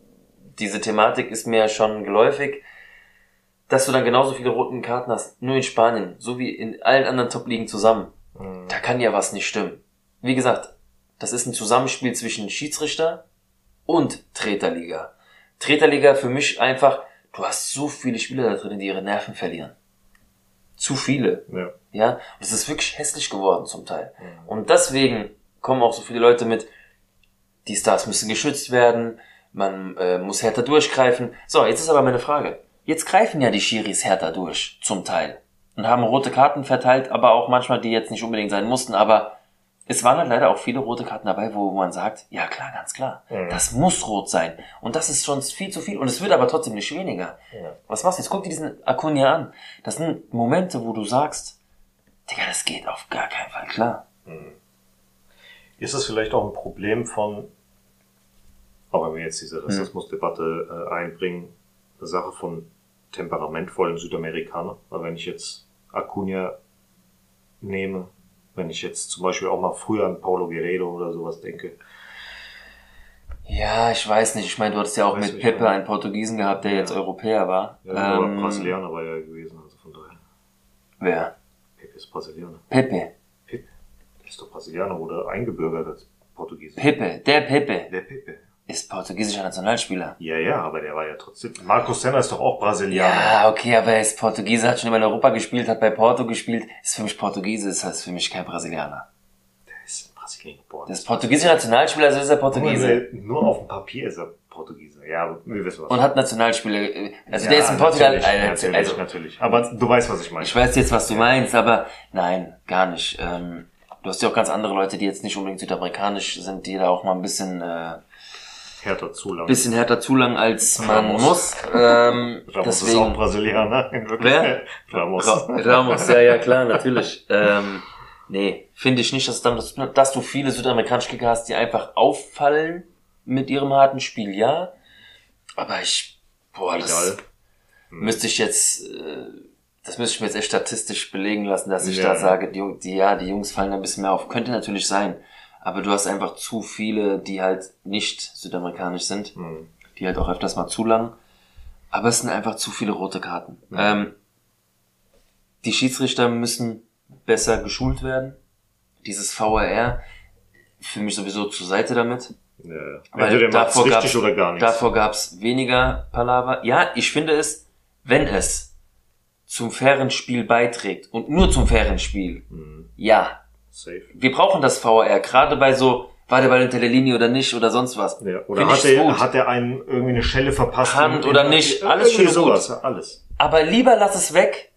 diese Thematik ist mir schon geläufig dass du dann genauso viele roten Karten hast, nur in Spanien, so wie in allen anderen Top-Ligen zusammen. Mhm. Da kann ja was nicht stimmen. Wie gesagt, das ist ein Zusammenspiel zwischen Schiedsrichter und Treterliga. Treterliga für mich einfach, du hast so viele Spieler da drin, die ihre Nerven verlieren. Zu viele. Ja. Ja, und es ist wirklich hässlich geworden zum Teil. Und deswegen kommen auch so viele Leute mit, die Stars müssen geschützt werden, man äh, muss härter durchgreifen. So, jetzt ist aber meine Frage. Jetzt greifen ja die Schiris härter durch, zum Teil. Und haben rote Karten verteilt, aber auch manchmal, die jetzt nicht unbedingt sein mussten. Aber es waren halt leider auch viele rote Karten dabei, wo man sagt, ja klar, ganz klar, Mhm. das muss rot sein. Und das ist schon viel zu viel. Und es wird aber trotzdem nicht weniger. Ja. Was machst du jetzt? Guck dir diesen Acuna an. Das sind Momente, wo du sagst, Digga, das geht auf gar keinen Fall klar. Ist es vielleicht auch ein Problem von, auch wenn wir jetzt diese Rassismusdebatte äh, einbringen, eine Sache von temperamentvollen Südamerikanern? Weil wenn ich jetzt Acuna nehme, wenn ich jetzt zum Beispiel auch mal früher an Paulo Guerrero oder sowas denke, Ja, ich weiß nicht. Ich meine, du hattest ja auch Weiß mit Pepe ja. einen Portugiesen gehabt, der jetzt Europäer war. ja, aber Ähm, Brasilianer war ja gewesen, also von daher. Wer? Pepe ist Brasilianer. Pepe. Pepe, der ist doch Brasilianer oder eingebürgert als Portugiese. Pepe. Der Pepe Der Pepe. Ist portugiesischer Nationalspieler. Ja, ja, aber der war ja trotzdem. Marcos Senna ist doch auch Brasilianer. Ja, okay, aber er ist Portugiese, hat schon immer in Europa gespielt, hat bei Porto gespielt, ist für mich Portugiese, ist heißt für mich kein Brasilianer. Der ist in Brasilien geboren. Das ist portugiesischer Nationalspieler, also ist er Portugiese. Nur auf dem Papier ist er Portugiese. Ja, aber wir wissen was. Und hat Nationalspiele, äh, also Ja, der ist in Portugal, Natürlich, äh, natürlich, also, natürlich. Aber du weißt, was ich meine. Ich weiß jetzt, was du meinst, aber nein, gar nicht. Ähm, du hast ja auch ganz andere Leute, die jetzt nicht unbedingt südamerikanisch sind, die da auch mal ein bisschen, äh, Härter zu lang. bisschen härter zulangen, als man Ramos. muss. (laughs) Ähm, Ramos ist auch deswegen, Brasilianer. (laughs) In Wirklichkeit. Ramos. Ra Ramos, ja, ja, klar, natürlich. (laughs) Ähm, nee, finde ich nicht, dass, dann, dass, dass du viele südamerikanische Kicker hast, die einfach auffallen mit ihrem harten Spiel, ja. Aber ich, boah, das Egal. müsste ich jetzt, äh, das müsste ich mir jetzt echt statistisch belegen lassen, dass ich Ja. da sage, die, die, ja, die Jungs fallen da ein bisschen mehr auf. Könnte natürlich sein. Aber du hast einfach zu viele, die halt nicht südamerikanisch sind Hm. die halt auch öfters mal zu lang. Aber es sind einfach zu viele rote Karten. Ähm, die Schiedsrichter müssen besser geschult werden. Dieses VAR, für mich sowieso zur Seite damit. Ja. Weil davor gab's, oder gar nichts. davor gab's weniger Palaver. Ja, ich finde es, wenn es zum fairen Spiel beiträgt und nur zum fairen Spiel, Hm. ja. Safe. Wir brauchen das VAR, gerade bei so, war der Ball hinter der Linie oder nicht oder sonst was. Ja. Oder Find hat er, gut. hat er einen irgendwie eine Schelle verpasst? Hand oder nicht, alles schön und gut. sowas. Alles. Aber lieber lass es weg,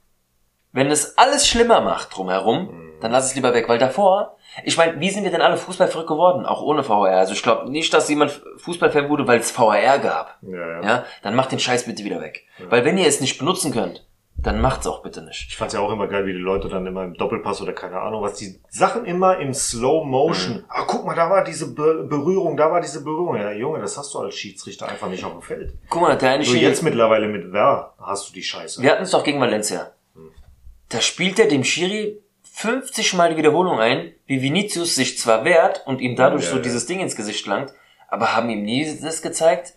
wenn es alles schlimmer macht drumherum, Mhm. dann lass es lieber weg, weil davor, ich meine, wie sind wir denn alle Fußball verrückt geworden, auch ohne VAR? Also ich glaube nicht, dass jemand Fußballfan wurde, weil es VAR gab. Ja, ja. Ja, dann macht den Scheiß bitte wieder weg. Weil wenn ihr es nicht benutzen könnt, dann macht's auch bitte nicht. Ich fand's ja auch immer geil, wie die Leute dann immer im Doppelpass oder keine Ahnung was, die Sachen immer im Slow Motion. Ah, guck mal, da war diese Be Berührung, da war diese Berührung. Ja, Junge, das hast du als Schiedsrichter einfach nicht auf dem Feld. Guck mal, der eine So jetzt mittlerweile mit wer hast du die Scheiße? wir hatten es doch gegen Valencia. Da spielt er dem Schiri 50 Mal die Wiederholung ein, wie Vinicius sich zwar wehrt und ihm dadurch Ja, so ja. dieses Ding ins Gesicht langt, aber haben ihm nie das gezeigt,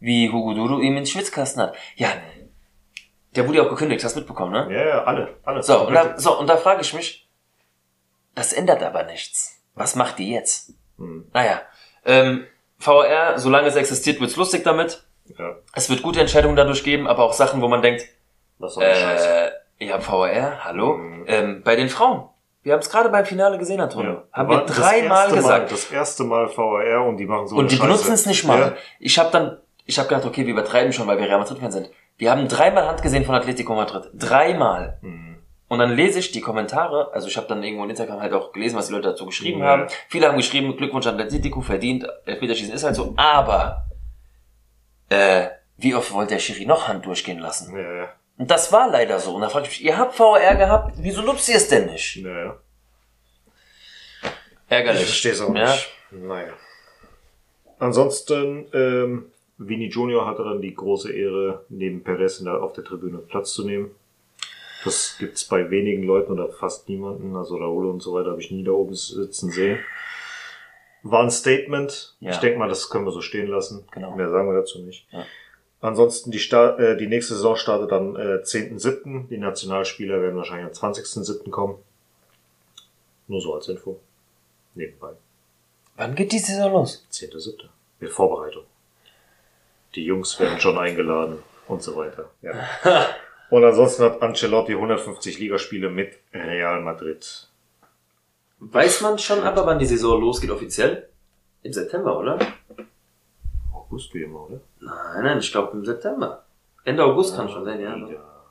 wie Hugo Duro ihm ins Schwitzkasten hat. Ja, der wurde ja auch gekündigt, hast du mitbekommen, ne? ja, ja alle, alle. So, und da, so, und da frage ich mich, das ändert aber nichts. Was macht die jetzt? Hm. Naja, ähm, VR, solange es existiert, wird's lustig damit. ja, Es wird gute Entscheidungen dadurch geben, aber auch Sachen, wo man denkt, was soll die Scheiße? äh, Ja, VR, hallo. Mhm. Ähm, bei den Frauen. Wir haben es gerade beim Finale gesehen, Antonio. Ja. Haben wir dreimal gesagt. Mal, das erste Mal VR und die machen so Und die Scheiße. benutzen es nicht mal. Ja. Ich habe dann, ich habe gedacht, okay, wir übertreiben schon, weil wir Real Madrid-Fans sind. Wir haben dreimal Hand gesehen von Atletico Madrid. Dreimal. Mhm. Und dann lese ich die Kommentare, also ich habe dann irgendwo in Instagram halt auch gelesen, was die Leute dazu geschrieben ja. haben. Viele haben geschrieben, Glückwunsch an Atletico, verdient, Elfmeterschießen ist halt so, aber äh, wie oft wollte der Schiri noch Hand durchgehen lassen? Ja, ja. Und das war leider so. Und da frage ich mich, ihr habt VR gehabt, wieso nutzt ihr es denn nicht? Ja, ja. Ärgerlich. Ich verstehe es auch ja? nicht. Naja. Ansonsten, ähm, Vini Junior hatte dann die große Ehre, neben Perez der, auf der Tribüne Platz zu nehmen. Das gibt's bei wenigen Leuten oder fast niemanden. Also Raoul und so weiter habe ich nie da oben sitzen sehen. War ein Statement. Ja. Ich denke mal, das können wir so stehen lassen. Genau. Mehr sagen wir dazu nicht. Ja. Ansonsten die, Start, äh, die nächste Saison startet am äh, 10.7. Die Nationalspieler werden wahrscheinlich am 20.7. kommen. Nur so als Info. Nebenbei. Wann geht die Saison los? 10.7. Mit Vorbereitung. Die Jungs werden schon eingeladen und so weiter. Ja. (laughs) und ansonsten hat Ancelotti 150 Ligaspiele mit Real Madrid. Weiß man schon aber, wann die Saison losgeht offiziell? Im September, oder? August wie immer, oder? Nein, nein, ich glaube im September. Ende August ja, kann schon sein, ja. ja.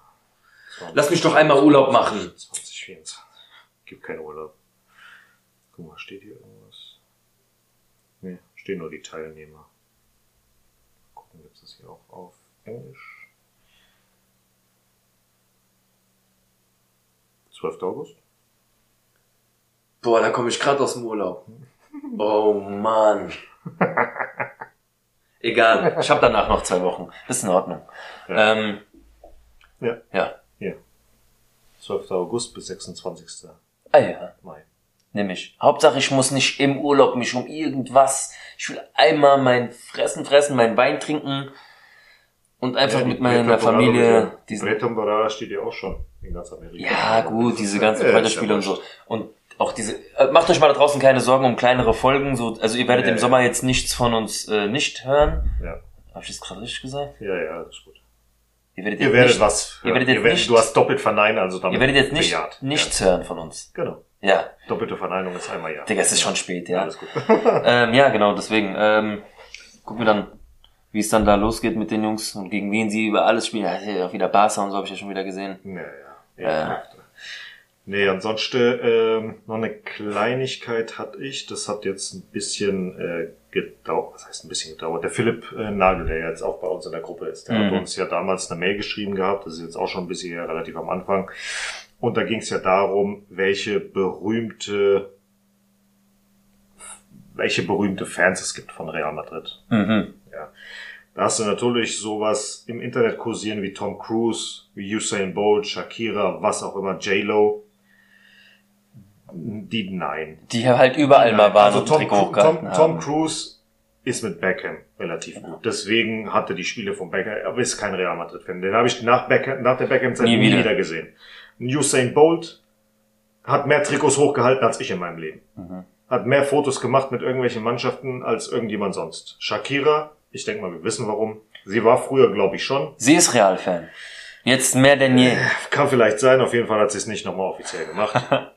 Lass mich doch einmal Urlaub machen. 2024. Gibt keinen Urlaub. Guck mal, steht hier irgendwas? Nee, stehen nur die Teilnehmer. Gucken, gibt es das hier auch auf Englisch? 12. August? Boah, da komme ich gerade aus dem Urlaub. Oh Mann. Egal, ich habe danach noch zwei Wochen. ist in Ordnung. Ja. Ähm, ja. ja. Ja. 12. August bis 26. Ah ja. Mai. Nämlich. Hauptsache, ich muss nicht im Urlaub mich um irgendwas. Ich will einmal mein Fressen fressen, mein Wein trinken und einfach ja, mit meiner Familie. Diesen Breton steht ja auch schon in ganz Amerika. Ja, gut, diese ganzen ja, Freundesspiele und so. Und auch diese, äh, macht euch mal da draußen keine Sorgen um kleinere Folgen, so, also ihr werdet ja, im ja. Sommer jetzt nichts von uns äh, nicht hören. Ja. Hab ich das gerade richtig gesagt? Ja, ja, das ist gut. Ihr werdet, ihr werdet nicht, was hören. Ihr werdet jetzt ihr werdet, nicht, du hast doppelt verneinen, also damit Ihr werdet jetzt nicht, bejaht. nichts hören von uns. Genau. Ja. Doppelte Verneinung ist einmal ja. Digga, es ist schon spät, ja. Alles gut. (laughs) ähm, ja, genau, deswegen, ähm, gucken wir dann, wie es dann da losgeht mit den Jungs und gegen wen sie über alles spielen. Ja, auch wieder Barca und so habe ich ja schon wieder gesehen. Ja, ja. ja äh, Nee, ansonsten ähm, noch eine Kleinigkeit hatte ich. Das hat jetzt ein bisschen äh, gedauert. Was heißt ein bisschen gedauert? Der Philipp äh, Nagel, der jetzt auch bei uns in der Gruppe ist, der mhm. hat uns ja damals eine Mail geschrieben gehabt. Das ist jetzt auch schon ein bisschen relativ am Anfang. Und da ging es ja darum, welche berühmte welche berühmte Fans es gibt von Real Madrid. Mhm. Da hast du natürlich sowas im Internet kursieren wie Tom Cruise, wie Usain Bolt, Shakira, was auch immer, J-Lo die nein. Die halt überall nein. mal waren also Tom, Tom, Tom, Tom Cruise ist mit Beckham relativ gut. Deswegen hatte die Spiele von Beckham, aber ist kein Real Madrid-Fan. Den habe ich nach, Beckham, nach der Beckham-Zeit nie, nie wieder. gesehen. Usain Bolt hat mehr Trikots hochgehalten als ich in meinem Leben. Mhm. Hat mehr Fotos gemacht mit irgendwelchen Mannschaften als irgendjemand sonst. Shakira, ich denke mal, wir wissen warum. Sie war früher, glaube ich, schon. Sie ist Real-Fan. Jetzt mehr denn je. Kann vielleicht sein, auf jeden Fall hat sie es nicht nochmal offiziell gemacht. (laughs)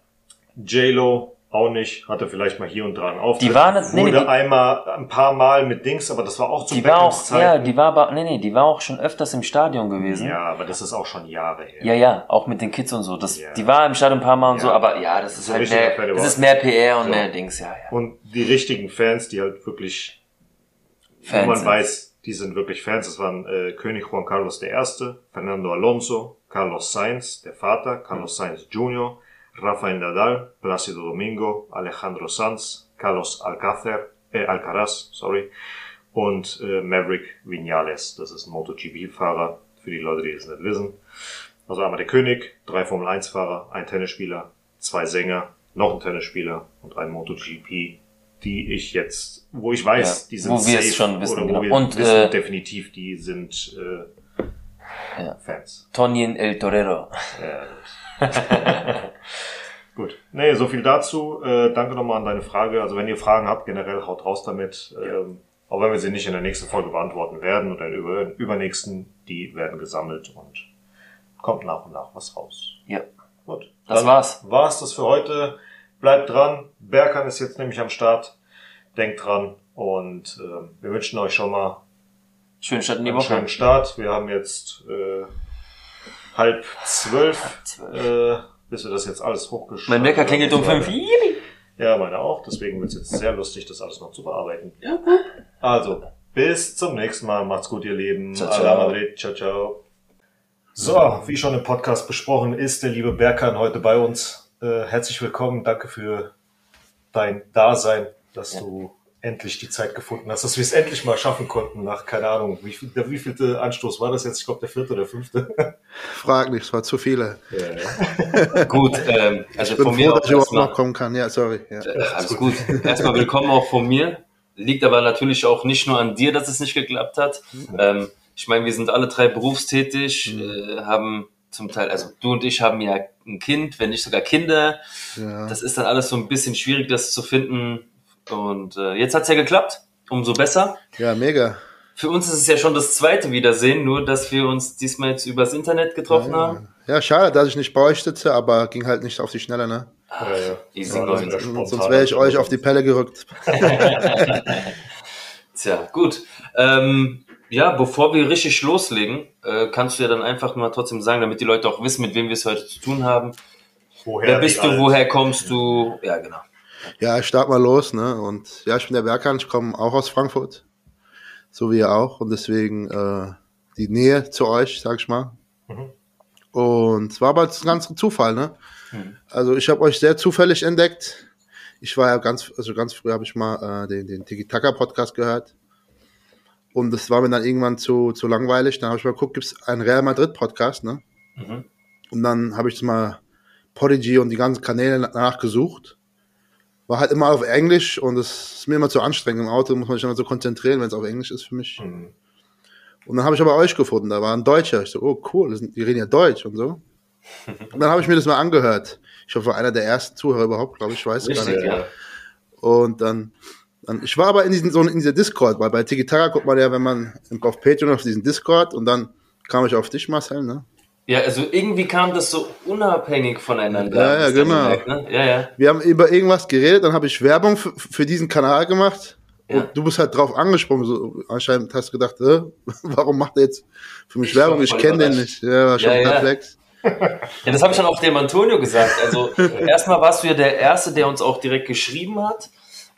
J-Lo auch nicht, hatte vielleicht mal hier und da einen Auftritt. Die war nicht, nee, Wurde die, einmal, ein paar Mal mit Dings, aber das war auch zu die war auch, Ja, die war aber, nee, nee, die war auch schon öfters im Stadion gewesen. Ja, aber das ist auch schon Jahre her. Ja, ja, auch mit den Kids und so. Das, ja. Die war im Stadion ein paar Mal und ja. so, aber ja, das ist so halt mehr, das ist mehr PR und so. mehr Dings, ja, ja. Und die richtigen Fans, die halt wirklich, Fans wo man sind. weiß, die sind wirklich Fans. Das waren äh, König Juan Carlos I., Fernando Alonso, Carlos Sainz, der Vater, Carlos mhm. Sainz Jr., Rafael Nadal, Plácido Domingo, Alejandro Sanz, Carlos Alcácer, äh, Alcaraz, sorry, und äh, Maverick Vinales. Das ist ein MotoGP-Fahrer, für die Leute, die es nicht wissen. Also einmal der König, drei Formel-1-Fahrer, ein Tennisspieler, zwei Sänger, noch ein Tennisspieler und ein MotoGP, die ich jetzt, wo ich weiß, ja, die sind wo safe, wir es schon wissen, oder wo genau. wir und, wissen, äh, definitiv, die sind äh, ja. Fans. Tonien El Torero. Ja, (laughs) Gut. Nee, so viel dazu. Äh, danke nochmal an deine Frage. Also wenn ihr Fragen habt, generell haut raus damit. Ja. Ähm, auch wenn wir sie nicht in der nächsten Folge beantworten werden oder in der übernächsten, die werden gesammelt und kommt nach und nach was raus. Ja. Gut. Das Dann war's. War's das für heute. Bleibt dran. Berkan ist jetzt nämlich am Start. Denkt dran. Und äh, wir wünschen euch schon mal Schönen Start in die einen Woche. schönen Start. Wir haben jetzt äh, halb zwölf, zwölf. Äh, bis wir das jetzt alles hochgeschrieben Mein Wecker klingelt um fünf. Ja, meine auch. Deswegen wird es jetzt sehr lustig, das alles noch zu bearbeiten. Also, bis zum nächsten Mal. Macht's gut, ihr Lieben. Ciao, Ciao, ciao. Madrid. Ciao, ciao. So, wie schon im Podcast besprochen, ist der liebe Berkan heute bei uns. Äh, herzlich willkommen. Danke für dein Dasein, dass Ja. du endlich die Zeit gefunden hast, dass wir es endlich mal schaffen konnten nach, keine Ahnung, wie viel, der wievielte Anstoß war das jetzt? Ich glaube, der vierte oder fünfte. (laughs) Frag nicht, es war zu viele. ja. (laughs) Gut, ähm, also Ich bin von mir froh, auch dass ich überhaupt erstmal, noch kommen kann. Ja, sorry. Ja. äh, alles gut. Erstmal willkommen auch von mir. Liegt aber natürlich auch nicht nur an dir, dass es nicht geklappt hat. Ähm, ich meine, wir sind alle drei berufstätig, äh, haben zum Teil, also du und ich haben ja ein Kind, wenn nicht sogar Kinder. Ja. Das ist dann alles so ein bisschen schwierig, das zu finden. Und äh, jetzt hat's ja geklappt, umso besser. ja, mega. Für uns ist es ja schon das zweite Wiedersehen, nur dass wir uns diesmal jetzt übers Internet getroffen haben. Ja, schade, dass ich nicht bei euch sitze, aber ging halt nicht auf die Schnelle, ne? ja, ja. Easy Ja, spontan. Sonst wäre ich euch auf die Pelle gerückt. (laughs) Tja, gut. Ähm, ja, bevor wir richtig loslegen, äh, kannst du ja dann einfach mal trotzdem sagen, damit die Leute auch wissen, mit wem wir es heute zu tun haben. Woher Wer bist du, alt? woher kommst du? Ja, genau. Ja, ich start mal los, ne? Und ja, ich bin der Berkan, ich komme auch aus Frankfurt. So wie ihr auch. Und deswegen äh, die Nähe zu euch, sag ich mal. Mhm. Und es war aber ein ganz Zufall, ne? Mhm. Also ich habe euch sehr zufällig entdeckt. Ich war ja ganz, also ganz früh habe ich mal äh, den, den Tiki-Taka-Podcast gehört. Und das war mir dann irgendwann zu, zu langweilig. Dann habe ich mal geguckt, gibt es einen Real Madrid-Podcast, ne? Mhm. Und dann habe ich mal Podigy und die ganzen Kanäle danach gesucht. War halt immer auf Englisch und es ist mir immer zu anstrengend. Im Auto muss man sich immer so konzentrieren, wenn es auf Englisch ist für mich. Mhm. Und dann habe ich aber euch gefunden, da war ein Deutscher. Ich so, oh cool, das die reden ja Deutsch und so. Und (laughs) dann habe ich mir das mal angehört. Ich hoffe, war einer der ersten Zuhörer überhaupt, glaube ich, ich weiß gar Richtig, nicht. ja. Und dann, ich war aber in diesen, so in dieser Discord, weil bei Tiki Taka guckt man ja, wenn man auf Patreon auf diesen Discord und dann kam ich auf dich, Marcel, ne? Ja, also irgendwie kam das so unabhängig voneinander. Ja, ja, genau. gemerkt, ne? Ja, ja. Wir haben über irgendwas geredet, dann habe ich Werbung für, für diesen Kanal gemacht. Ja. Und du bist halt drauf angesprungen. So, anscheinend hast du gedacht, äh, (laughs) warum macht er jetzt für mich Werbung? war Ich kenne den nicht. Ja, war schon ja. perplex. (laughs) Ja, das habe ich dann auch dem Antonio gesagt. Also (laughs) erstmal warst du ja der Erste, der uns auch direkt geschrieben hat.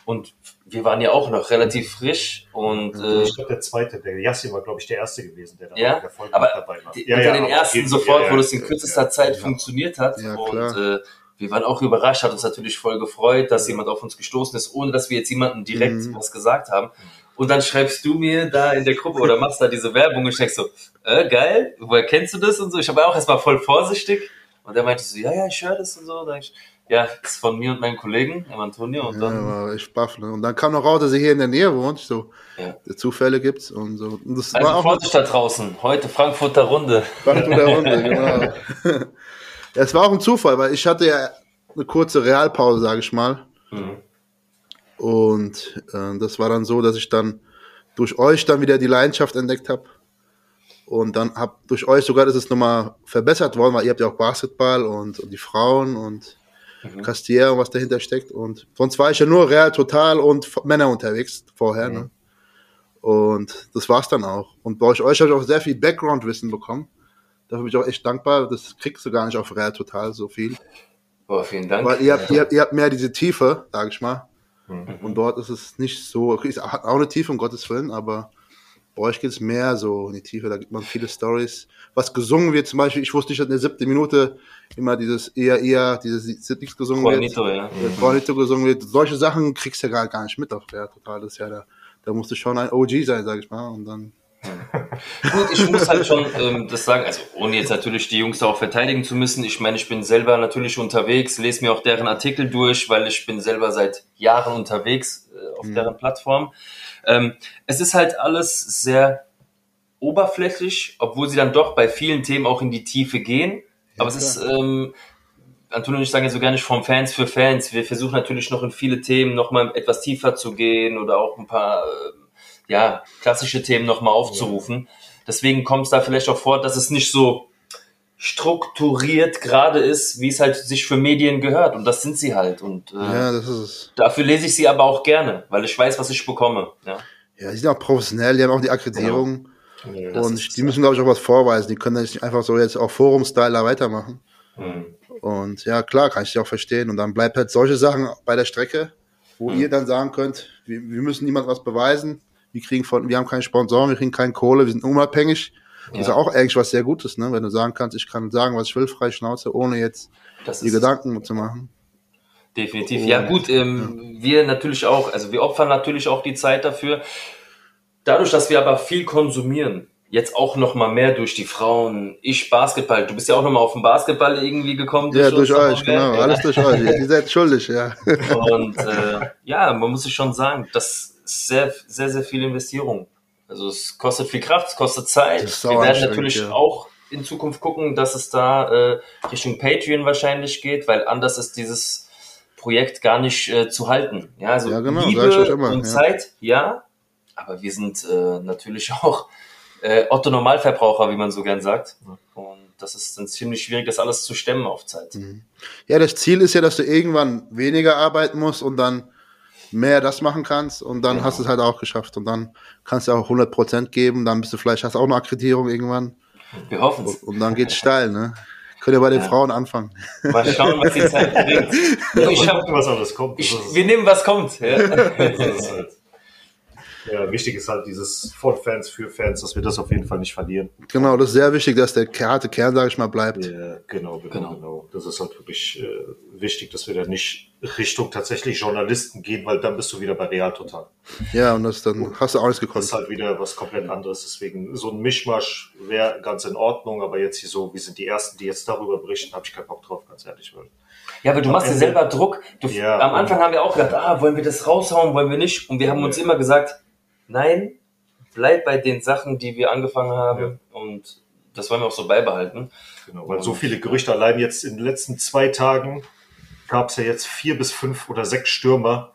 Und wir waren ja auch noch relativ frisch. Und äh, Ich glaube, der zweite, der Yassi war, glaube ich, der erste gewesen, der da Ja, der Folge aber dabei war. die, unter den aber ersten sofort, ja, wo ja, das in ja, kürzester ja, Zeit ja. funktioniert hat. Ja, und klar. äh, wir waren auch überrascht, hat uns natürlich voll gefreut, dass jemand auf uns gestoßen ist, ohne dass wir jetzt jemandem direkt Mhm. was gesagt haben. Und dann schreibst du mir da in der Gruppe oder machst da diese Werbung und ich denk so, äh, geil, woher kennst du das und so. Ich war auch erstmal voll vorsichtig und er meinte so, ja, ja, ich höre das und so. Da ich, ja, ist von mir und meinem Kollegen, Antonio. Und Ja, dann, war echt baff. Ne? Und dann kam noch raus, dass er hier in der Nähe wohnt. So, Ja. Zufälle gibt's und so. Und das also war auch da draußen, heute Frankfurter Runde. Frankfurt der (laughs) Runde, genau. (laughs) ja, es war auch ein Zufall, weil ich hatte ja eine kurze Realpause, sage ich mal. Mhm. Und äh, das war dann so, dass ich dann durch euch dann wieder die Leidenschaft entdeckt habe. Und dann hab durch euch sogar, das ist nochmal verbessert worden, weil ihr habt ja auch Basketball und, und die Frauen und Mhm. Castier und was dahinter steckt. Und sonst war ich ja nur Real Total und Männer unterwegs vorher. Ne? Und das war's dann auch. Und bei euch, euch habe ich auch sehr viel Background-Wissen bekommen. Dafür bin ich auch echt dankbar. Das kriegst du gar nicht auf Real Total so viel. Boah, vielen Dank. Weil ihr habt, ihr, ihr habt mehr diese Tiefe, sag ich mal. Mhm. Und dort ist es nicht so, okay, es hat auch eine Tiefe, um Gottes Willen, aber bei euch geht es mehr so in die Tiefe, da gibt man viele Stories. Was gesungen wird, zum Beispiel, ich wusste nicht, dass in der siebten Minute immer dieses eher, eher, dieses nichts gesungen wird. Juanito, ja. Äh, Juanito gesungen wird. Solche Sachen kriegst du ja gar, gar nicht mit auf der total. Das ist ja da, da musst du schon ein OG sein, sag ich mal. Und dann, (laughs) Gut, ich muss halt schon ähm, das sagen, also ohne jetzt natürlich die Jungs da auch verteidigen zu müssen. Ich meine, ich bin selber natürlich unterwegs, lese mir auch deren Artikel durch, weil ich bin selber seit Jahren unterwegs äh, auf deren Plattform. Ähm, es ist halt alles sehr oberflächlich, obwohl sie dann doch bei vielen Themen auch in die Tiefe gehen. Aber es ist, ähm, Antonio und ich sagen ja so gar nicht vom Fans für Fans. Wir versuchen natürlich noch in viele Themen noch mal etwas tiefer zu gehen oder auch ein paar ähm, ja, klassische Themen nochmal aufzurufen. Deswegen kommt es da vielleicht auch vor, dass es nicht so strukturiert gerade ist, wie es halt sich für Medien gehört. Und das sind sie halt. Und äh, Ja, das ist es. dafür lese ich sie aber auch gerne, weil ich weiß, was ich bekomme. Ja. Ja, die sind auch professionell, die haben auch die Akkreditierung. Das und die müssen, glaube ich, auch was vorweisen. Die können nicht einfach so jetzt auch Forum-Style da weitermachen. Hm. Und ja, klar, kann ich die auch verstehen. Und dann bleibt halt solche Sachen bei der Strecke, wo ihr dann sagen könnt, wir, wir müssen niemand was beweisen. Wir kriegen von, wir haben keine Sponsoren, wir kriegen keine Kohle, wir sind unabhängig. Das ist Ja. auch eigentlich was sehr Gutes, ne? Wenn du sagen kannst, ich kann sagen, was ich will, frei Schnauze, ohne jetzt die Gedanken zu machen. Definitiv. Ja, gut, ähm, wir natürlich auch, also wir opfern natürlich auch die Zeit dafür. Dadurch, dass wir aber viel konsumieren, jetzt auch noch mal mehr durch die Frauen, ich Basketball, du bist ja auch noch mal auf den Basketball irgendwie gekommen. Ja, durch euch, genau, Ja. alles durch euch. Ihr seid schuldig, ja. Und äh, ja, man muss sich schon sagen, das ist sehr, sehr, sehr viel Investierung. Also es kostet viel Kraft, es kostet Zeit. Wir werden natürlich ja. auch in Zukunft gucken, dass es da äh, Richtung Patreon wahrscheinlich geht, weil anders ist dieses Projekt gar nicht äh, zu halten. Ja, also Ja, genau, Liebe euch immer, und. Zeit, ja, aber wir sind äh, natürlich (laughs) auch äh, Otto Normalverbraucher, wie man so gern sagt. Und das ist dann ziemlich schwierig, das alles zu stemmen auf Zeit. Mhm. Ja, das Ziel ist ja, dass du irgendwann weniger arbeiten musst und dann mehr das machen kannst und dann hast du es halt auch geschafft und dann kannst du auch 100% geben, dann bist du vielleicht, hast auch eine Akkreditierung irgendwann Wir hoffen es. und dann geht's steil, ne? Könnt ihr bei den Ja. Frauen anfangen. Mal schauen, was die Zeit bringt. (laughs) Ich hab, was alles kommt. ich, wir nehmen, was kommt. Ja. (laughs) das ja, wichtig ist halt dieses von Fans für Fans, dass wir das auf jeden Fall nicht verlieren. Genau, das ist sehr wichtig, dass der harte Kern, sag ich mal, bleibt. Ja, genau, genau, Genau. genau, Das ist halt wirklich äh, wichtig, dass wir da nicht Richtung tatsächlich Journalisten gehen, weil dann bist du wieder bei Real Total. Ja, und das dann hast du auch nichts Das gekonnt. ist halt wieder was komplett anderes. Deswegen so ein Mischmasch wäre ganz in Ordnung, aber jetzt hier so, wir sind die Ersten, die jetzt darüber berichten, habe ich keinen Bock drauf, ganz ehrlich. Weil ja, aber du machst dir selber Druck. Du, Ja. am Anfang haben wir auch gedacht, ah, wollen wir das raushauen, wollen wir nicht? Und wir haben uns immer gesagt, nein, bleib bei den Sachen, die wir angefangen haben. Und das wollen wir auch so beibehalten. Genau, weil so viele Gerüchte allein jetzt in den letzten zwei Tagen gab es ja jetzt vier bis fünf oder sechs Stürmer,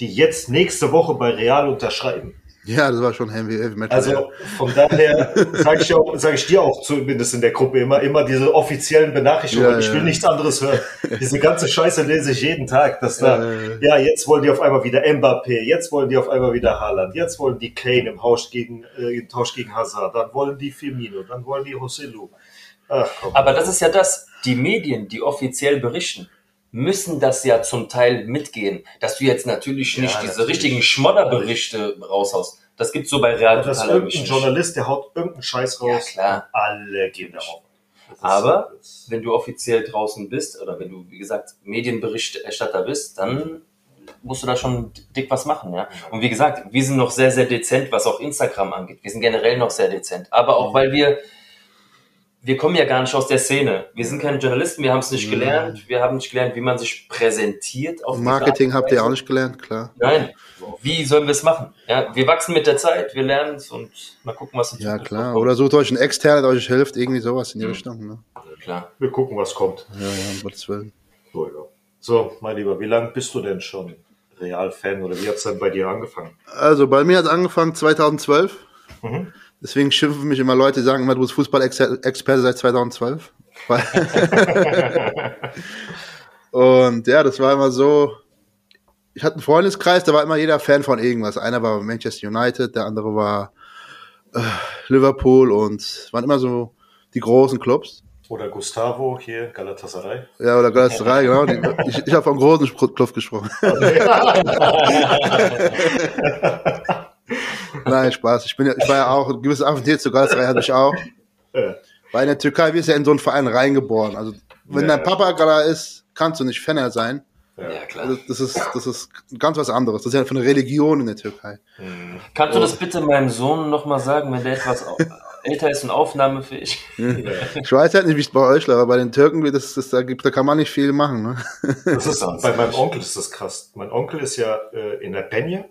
die jetzt nächste Woche bei Real unterschreiben. Ja, das war schon Heavy, Heavy Metal. Also von daher sage ich, auch- sag ich dir auch zumindest in der Gruppe immer, immer diese offiziellen Benachrichtigungen. Ja, ich will ja. nichts anderes hören. (laughs) Diese ganze Scheiße lese ich jeden Tag, dass da, Ja, ja, ja, jetzt wollen die auf einmal wieder Mbappé, jetzt wollen die auf einmal wieder Haaland, jetzt wollen die Kane im Tausch gegen, äh, im Tausch gegen Hazard, dann wollen die Firmino, dann wollen die. Ach, komm. Aber das ist ja das, die Medien, die offiziell berichten, müssen das ja zum Teil mitgehen, dass du jetzt natürlich nicht diese natürlich. richtigen Schmodderberichte raushaust. Das gibt's so bei Real das ist irgendein. Journalist, der haut irgendeinen Scheiß Ja, raus. klar. Alle gehen darauf. Ist- Aber das- wenn du offiziell draußen bist oder wenn du, wie gesagt, Medienberichterstatter bist, dann musst du da schon dick was machen, ja. Und wie gesagt, wir sind noch sehr, sehr dezent, was auch Instagram angeht. Wir sind generell noch sehr dezent. Aber auch weil wir, wir kommen ja gar nicht aus der Szene. Wir sind keine Journalisten, wir haben es nicht gelernt. Wir haben nicht gelernt, wie man sich präsentiert. Marketing habt ihr auch nicht gelernt, klar. Nein. Wie sollen wir es machen? Ja, wir wachsen mit der Zeit, wir lernen es und mal gucken, was in Ja, klar. kommt. Oder sucht euch einen externen, der euch hilft, irgendwie sowas in die Richtung. Ne? Klar. Wir gucken, was kommt. Ja, ja, um Gottes Willen. So, ja. so, mein Lieber, wie lange bist du denn schon Real-Fan oder wie hat es denn bei dir angefangen? Also bei mir hat es angefangen 2012. Mhm. Deswegen schimpfen mich immer Leute, die sagen immer, du bist Fußball-Experte seit 2012. Weil- (laughs) Und ja, das war immer so. Ich hatte einen Freundeskreis, da war immer jeder Fan von irgendwas. Einer war Manchester United, der andere war äh, Liverpool und es waren immer so die großen Clubs. Oder Gustavo hier, Galatasaray? Ja, oder Galatasaray, genau. Die, ich ich habe vom großen Club gesprochen. (laughs) (laughs) Nein, Spaß. Ich, bin ja, ich war ja auch, ein gewisses Affinität zu Galatasaray hatte ich auch. Weil in der Türkei wirst du ja in so einen Verein reingeboren. Also, wenn Ja. dein Papa da ist, kannst du nicht Fan sein. Ja, klar. Also, das ist, das ist ganz was anderes. Das ist ja für eine Religion in der Türkei. Kannst Oh. du das bitte meinem Sohn nochmal sagen, wenn der etwas (laughs) älter ist und aufnahmefähig? Ich weiß halt nicht, wie es bei euch läuft, aber bei den Türken, wie das, das, da, gibt, da kann man nicht viel machen. Ne? Das ist, bei meinem. Onkel ist das krass. Mein Onkel ist ja äh, in der Peña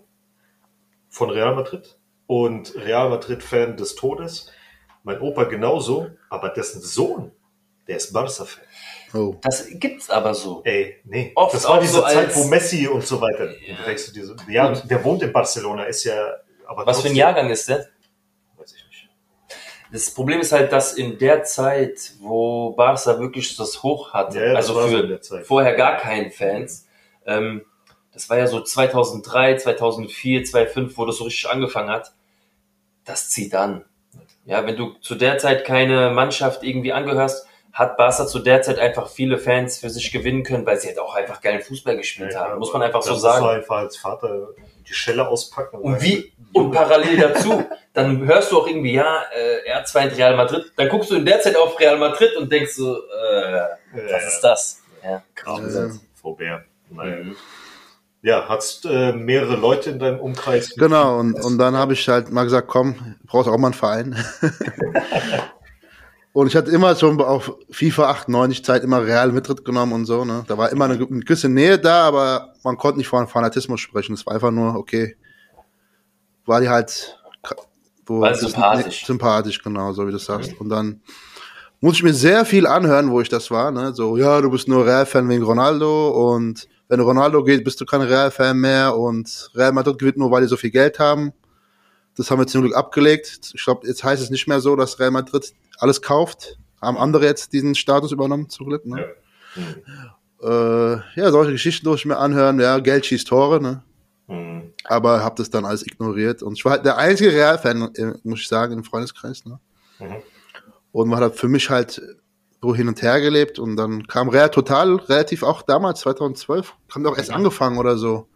von Real Madrid und Real Madrid-Fan des Todes. Mein Opa genauso, aber dessen Sohn, der ist Barca-Fan. Oh. Das gibt's aber so. Ey, nee. Oft das war auch diese so Zeit, wo Messi und so weiter. Ja. So, ja der wohnt in Barcelona, ist ja. Aber Was für ein Jahrgang ist der? Weiß ich nicht. Das Problem ist halt, dass in der Zeit, wo Barca wirklich das Hoch hatte, Ja, also für in der Zeit. vorher gar keinen Fans, ähm, das war ja so 2003, 2004, 2005, wo das so richtig angefangen hat, das zieht an. Ja, wenn du zu der Zeit keine Mannschaft irgendwie angehörst, hat Barca zu der Zeit einfach viele Fans für sich gewinnen können, weil sie halt auch einfach geilen Fußball gespielt Ja, haben. Muss man einfach so musst du sagen. einfach als Vater die Schelle auspacken. Und wie, und parallel dazu, dann hörst du auch irgendwie, ja, äh, er hat zwar in Real Madrid, dann guckst du in der Zeit auf Real Madrid und denkst so, äh, was ist das? Ja. Kramsatz, Vorbeer. Naja. Mhm. Ja, hast äh, mehrere Leute in deinem Umkreis? Genau, und, und dann habe ich halt mal gesagt, komm, brauchst auch mal einen Verein. (laughs) und ich hatte immer schon auf FIFA 98 Zeit immer Real Madrid genommen und so, ne? Da war immer eine, eine gewisse Nähe da, aber man konnte nicht von Fanatismus sprechen. Es war einfach nur, okay, war die halt wo, War sympathisch. sympathisch, genau, so wie du sagst. Und dann muss ich mir sehr viel anhören, wo ich das war, ne? So, ja, du bist nur Real-Fan wegen Ronaldo und wenn Ronaldo geht, bist du kein Real-Fan mehr und Real Madrid gewinnt nur, weil die so viel Geld haben. Das haben wir zum Glück abgelegt. Ich glaube, jetzt heißt es nicht mehr so, dass Real Madrid alles kauft. Haben andere jetzt diesen Status übernommen, zum Glück. Ne? Äh, ja, solche Geschichten durfte ich mir anhören. Ja, Geld schießt Tore, ne? Mhm. Aber habe das dann alles ignoriert. Und ich war halt der einzige Real-Fan, äh, muss ich sagen, im Freundeskreis. Ne? Mhm. Und man hat für mich halt so hin und her gelebt. Und dann kam Real total, relativ auch damals, 2012, kam doch erst angefangen oder so.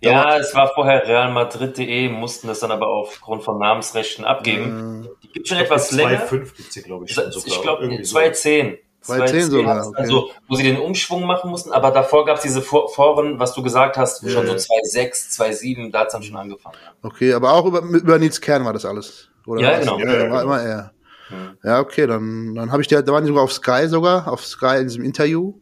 Ja, es war vorher realmadrid.de, mussten das dann aber aufgrund von Namensrechten abgeben. Die gibt schon etwas länger. 2,5 gibt's hier, glaube ich, schon. Ich glaube, Irgendwie so. 2010. 2010 sogar, okay. Also, wo sie den Umschwung machen mussten, aber davor gab es diese Foren, was du gesagt hast, Ja, schon so ja. 2006, 2007, da hat es dann schon angefangen. Okay, aber auch über, über Nils Kern war das alles. Oder Ja, genau. Ja, Ja, ja, war genau. immer er. Mhm. Ja, okay, dann, dann habe ich die, da waren die sogar auf Sky sogar, auf Sky in diesem Interview.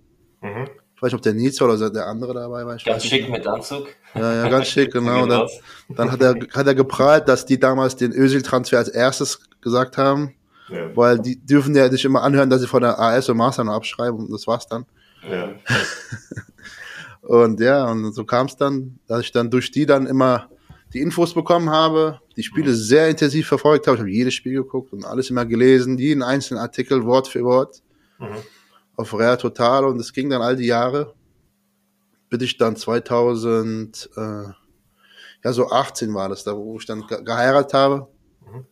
Mhm. Ich weiß nicht, ob der Nils war oder der andere dabei war. Ich Ganz weiß schick nicht. mit Anzug. Ja, ja, ganz schick, (laughs) genau. Dann, dann hat er, hat er geprahlt, dass die damals den Özil-Transfer als erstes gesagt haben, Ja. weil die dürfen ja nicht immer anhören, dass sie von der AS und Master noch abschreiben und das war's dann. Ja. (laughs) Und ja, und so kam es dann, dass ich dann durch die dann immer die Infos bekommen habe, die Spiele sehr intensiv verfolgt habe. Ich habe jedes Spiel geguckt und alles immer gelesen, jeden einzelnen Artikel Wort für Wort Mhm. auf Rare Total und es ging dann all die Jahre, bis ich dann 2000, äh, ja so 18 war das, da wo ich dann ge geheiratet habe. Mhm.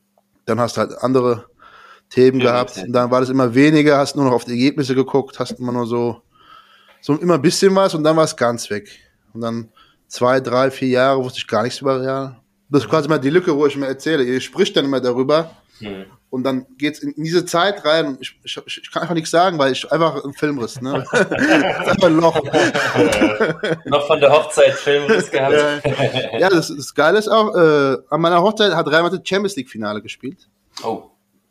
Dann hast du halt andere Themen Ja, gehabt. Und dann war das immer weniger, hast nur noch auf die Ergebnisse geguckt, hast immer nur so, so immer ein bisschen was und dann war es ganz weg. Und dann zwei, drei, vier Jahre wusste ich gar nichts über Real. Das ist quasi mal die Lücke, wo ich mir erzähle. Ihr spricht dann immer darüber Mhm. und dann geht's in diese Zeit rein und ich, ich, ich kann einfach nichts sagen, weil ich einfach ein Filmriss, ne? (laughs) das ist einfach ein Loch. (laughs) Noch von der Hochzeit Filmriss gehabt. Ja, das, das Geile ist auch, äh, an meiner Hochzeit hat Real Madrid Champions League Finale gespielt. Oh,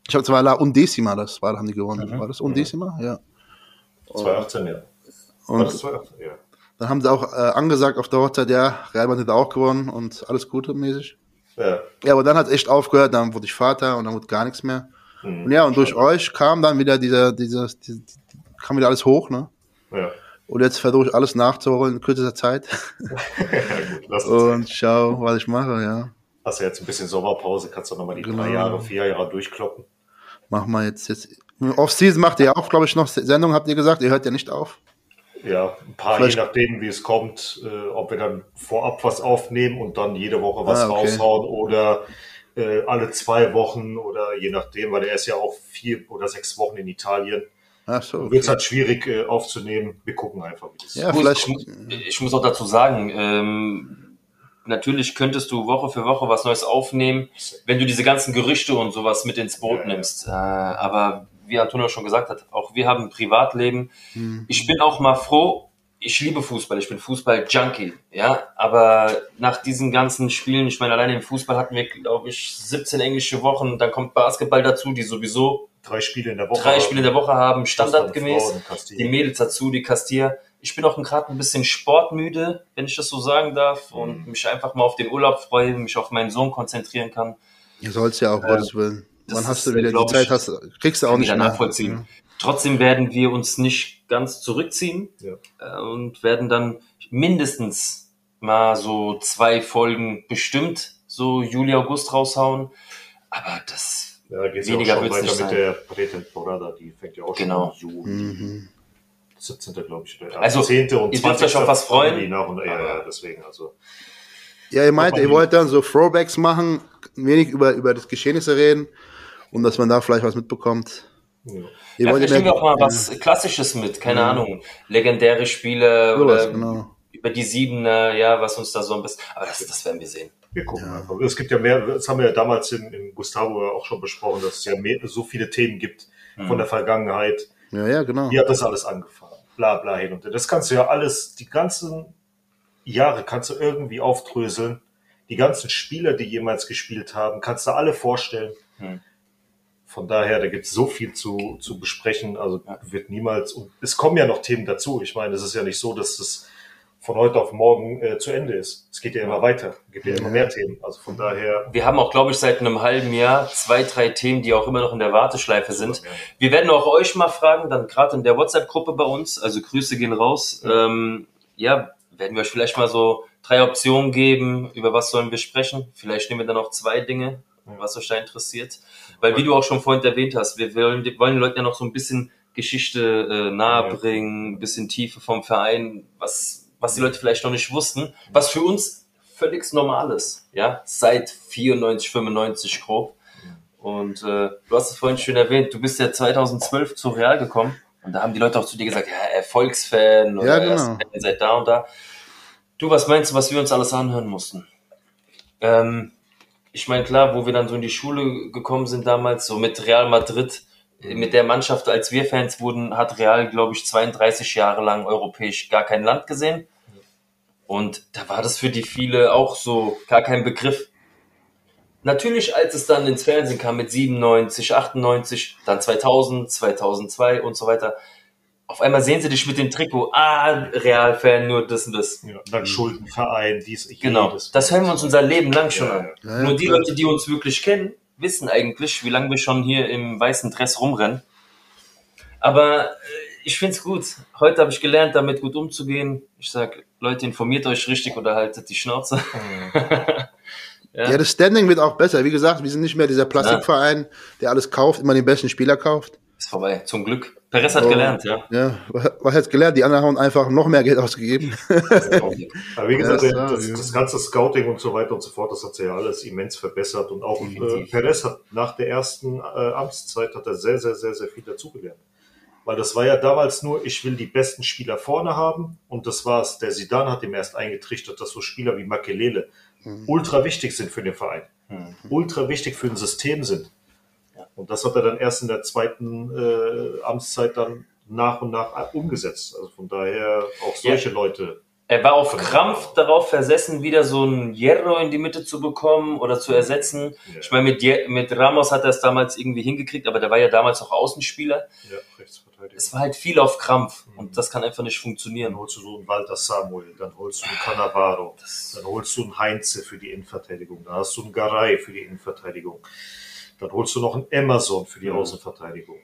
Ich habe zwar La Undecima, das war, haben die gewonnen. Mhm. War das Undecima? Ja. 2018, ja. War Und das 2018? Ja. Dann haben sie auch äh, angesagt auf der Hochzeit, ja, Real Madrid hat auch gewonnen und alles Gute mäßig. Ja. Ja, aber dann hat es echt aufgehört, dann wurde ich Vater und dann wurde gar nichts mehr. Mhm. Und ja, und durch euch kam dann wieder dieser, dieser, dieser, kam wieder alles hoch, ne? Ja. Und jetzt versuche ich alles nachzuholen in kürzester Zeit (laughs) ja, gut. Und schau, was ich mache, ja. Hast ja jetzt ein bisschen Sommerpause, kannst du nochmal die Genau. drei Jahre, vier Jahre durchkloppen. Mach mal jetzt, jetzt. Off-Season macht ihr auch, glaube ich, noch Sendungen, habt ihr gesagt, ihr hört ja nicht auf. Ja, ein paar, Vielleicht- je nachdem, wie es kommt, äh, ob wir dann vorab was aufnehmen und dann jede Woche was Ah, okay. raushauen oder äh, alle zwei Wochen oder je nachdem, weil er ist ja auch vier oder sechs Wochen in Italien. Ach so. Wird es Okay. halt schwierig äh, aufzunehmen. Wir gucken einfach, wie das Ja, ich muss, vielleicht. ich, muss- ich muss auch dazu sagen, ähm, natürlich könntest du Woche für Woche was Neues aufnehmen, wenn du diese ganzen Gerüchte und sowas mit ins Boot Ja, ja. nimmst. Äh, aber wie Antonio schon gesagt hat, auch wir haben ein Privatleben. Hm. Ich bin auch mal froh, ich liebe Fußball, ich bin Fußball-Junkie, ja, aber nach diesen ganzen Spielen, ich meine, alleine im Fußball hatten wir, glaube ich, 17 englische Wochen, dann kommt Basketball dazu, die sowieso drei Spiele in der Woche drei Spiele in der Woche haben, standardgemäß die Mädels dazu, die Castilla. Ich bin auch gerade ein bisschen sportmüde, wenn ich das so sagen darf, und Mhm. mich einfach mal auf den Urlaub freue, mich auf meinen Sohn konzentrieren kann. Ihr soll's ja auch, Gottes Willen. Wann hast du wieder die glaub ich, Zeit, hast, kriegst du auch nicht jeder mehr. nachvollziehen. Trotzdem werden wir uns nicht ganz zurückziehen Ja. äh, und werden dann mindestens mal so zwei Folgen bestimmt so Juli, August raushauen. Aber das Ja, geht's Weniger ja schon wird's weiter nicht mit sein. der Prätemporada, die fängt ja auch Genau. schon im Juli. Mhm. 17. glaube ich. Oder Also, 10. und ihr dürft euch auf was freuen. Die nach und, ja, ja, deswegen, also. Ja, ihr meint, ihr die- wollt dann so Throwbacks machen, wenig über, über das Geschehnisse reden und dass man da vielleicht was mitbekommt. Ja. Ihr Ja, vielleicht ja nehmen wir auch mal ja, was Klassisches mit, keine Ahnung. Legendäre Spiele sowas, oder genau. über die Siebener, ja, was uns da so ein bisschen. Aber das, das werden wir sehen. Wir gucken einfach. Es gibt ja mehr, das haben wir ja damals in, in Gustavo ja auch schon besprochen, dass es ja mehr, so viele Themen gibt Mhm. von der Vergangenheit. Ja, ja, genau. Wie hat das alles angefangen? Bla bla hin und her. Das kannst du ja alles, die ganzen Jahre kannst du irgendwie aufdröseln. Die ganzen Spieler, die jemals gespielt haben, kannst du alle vorstellen. Hm. Von daher, da gibt es so viel zu, zu besprechen. Also Ja. wird niemals. Und es kommen ja noch Themen dazu. Ich meine, es ist ja nicht so, dass es von heute auf morgen äh, zu Ende ist. Es geht ja immer weiter. Es gibt ja immer mehr Themen. Also von daher. Wir haben auch, glaube ich, seit einem halben Jahr zwei, drei Themen, die auch immer noch in der Warteschleife sind. Wir werden auch euch mal fragen, dann gerade in der WhatsApp-Gruppe bei uns, also Grüße gehen raus. Ähm, ja, werden wir euch vielleicht mal so drei Optionen geben, über was sollen wir sprechen. Vielleicht nehmen wir dann auch zwei Dinge, was euch da interessiert. Weil wie du auch schon vorhin erwähnt hast, wir wollen, wir wollen den Leuten ja noch so ein bisschen Geschichte äh, nahebringen, ein bisschen Tiefe vom Verein, was, was die Leute vielleicht noch nicht wussten, was für uns völlig normal ist, ja, seit 94, 95 grob. Und äh, du hast es vorhin schön erwähnt, du bist ja 2012 zu Real gekommen und da haben die Leute auch zu dir gesagt, ja, Erfolgsfan oder Ja, genau. Fan seit da und da. Du, was meinst du, was wir uns alles anhören mussten? Ähm, ich meine, klar, wo wir dann so in die Schule gekommen sind damals, so mit Real Madrid, äh, mit der Mannschaft, als wir Fans wurden, hat Real, glaube ich, 32 Jahre lang europäisch gar kein Land gesehen. Und da war das für die viele auch so gar kein Begriff. Natürlich, als es dann ins Fernsehen kam mit 97, 98, dann 2000, 2002 und so weiter, auf einmal sehen sie dich mit dem Trikot, ah, Real-Fan, nur das und das. Ja, dann Schuldenverein, dies, Genau, jedes. das hören wir uns unser Leben lang schon Ja, an. ja. Ja, Nur die. Leute, die uns wirklich kennen, wissen eigentlich, wie lange wir schon hier im weißen Dress rumrennen. Aber äh, ich find's gut. Heute habe ich gelernt, damit gut umzugehen. Ich sag, Leute, informiert euch richtig oder haltet die Schnauze. (laughs) Ja, das Standing wird auch besser. Wie gesagt, wir sind nicht mehr dieser Plastikverein, der alles kauft, immer den besten Spieler kauft. Ist vorbei, zum Glück. Perez hat Oh. gelernt, ja. Ja, was jetzt gelernt? Die anderen haben einfach noch mehr Geld ausgegeben. (laughs) Aber wie gesagt, Ja, das, ja. das ganze Scouting und so weiter und so fort, das hat sich ja alles immens verbessert. Und auch äh. Perez hat nach der ersten äh, Amtszeit hat er sehr, sehr, sehr, sehr viel dazugelernt. Weil das war ja damals nur, ich will die besten Spieler vorne haben. Und das war's. Der Sidan hat ihm erst eingetrichtert, dass so Spieler wie Makelele ultra wichtig sind für den Verein. Hm. Ultra wichtig für ein System sind. Und das hat er dann erst in der zweiten äh, Amtszeit dann nach und nach umgesetzt. Also von daher auch solche Leute. Er war auf Krampf darauf versessen, wieder so ein Hierro in die Mitte zu bekommen oder zu ersetzen. Ja. Ich meine, mit, mit Ramos hat er es damals irgendwie hingekriegt, aber der war ja damals auch Außenspieler. Ja, Rechtsverteidiger. Es war halt viel auf Krampf und das kann einfach nicht Dann funktionieren. holst du so einen Walter Samuel, dann holst du einen Cannavaro, dann holst du einen Heinze für die Innenverteidigung, dann hast du einen Garay für die Innenverteidigung, dann holst du noch einen Emerson für die Ja. Außenverteidigung.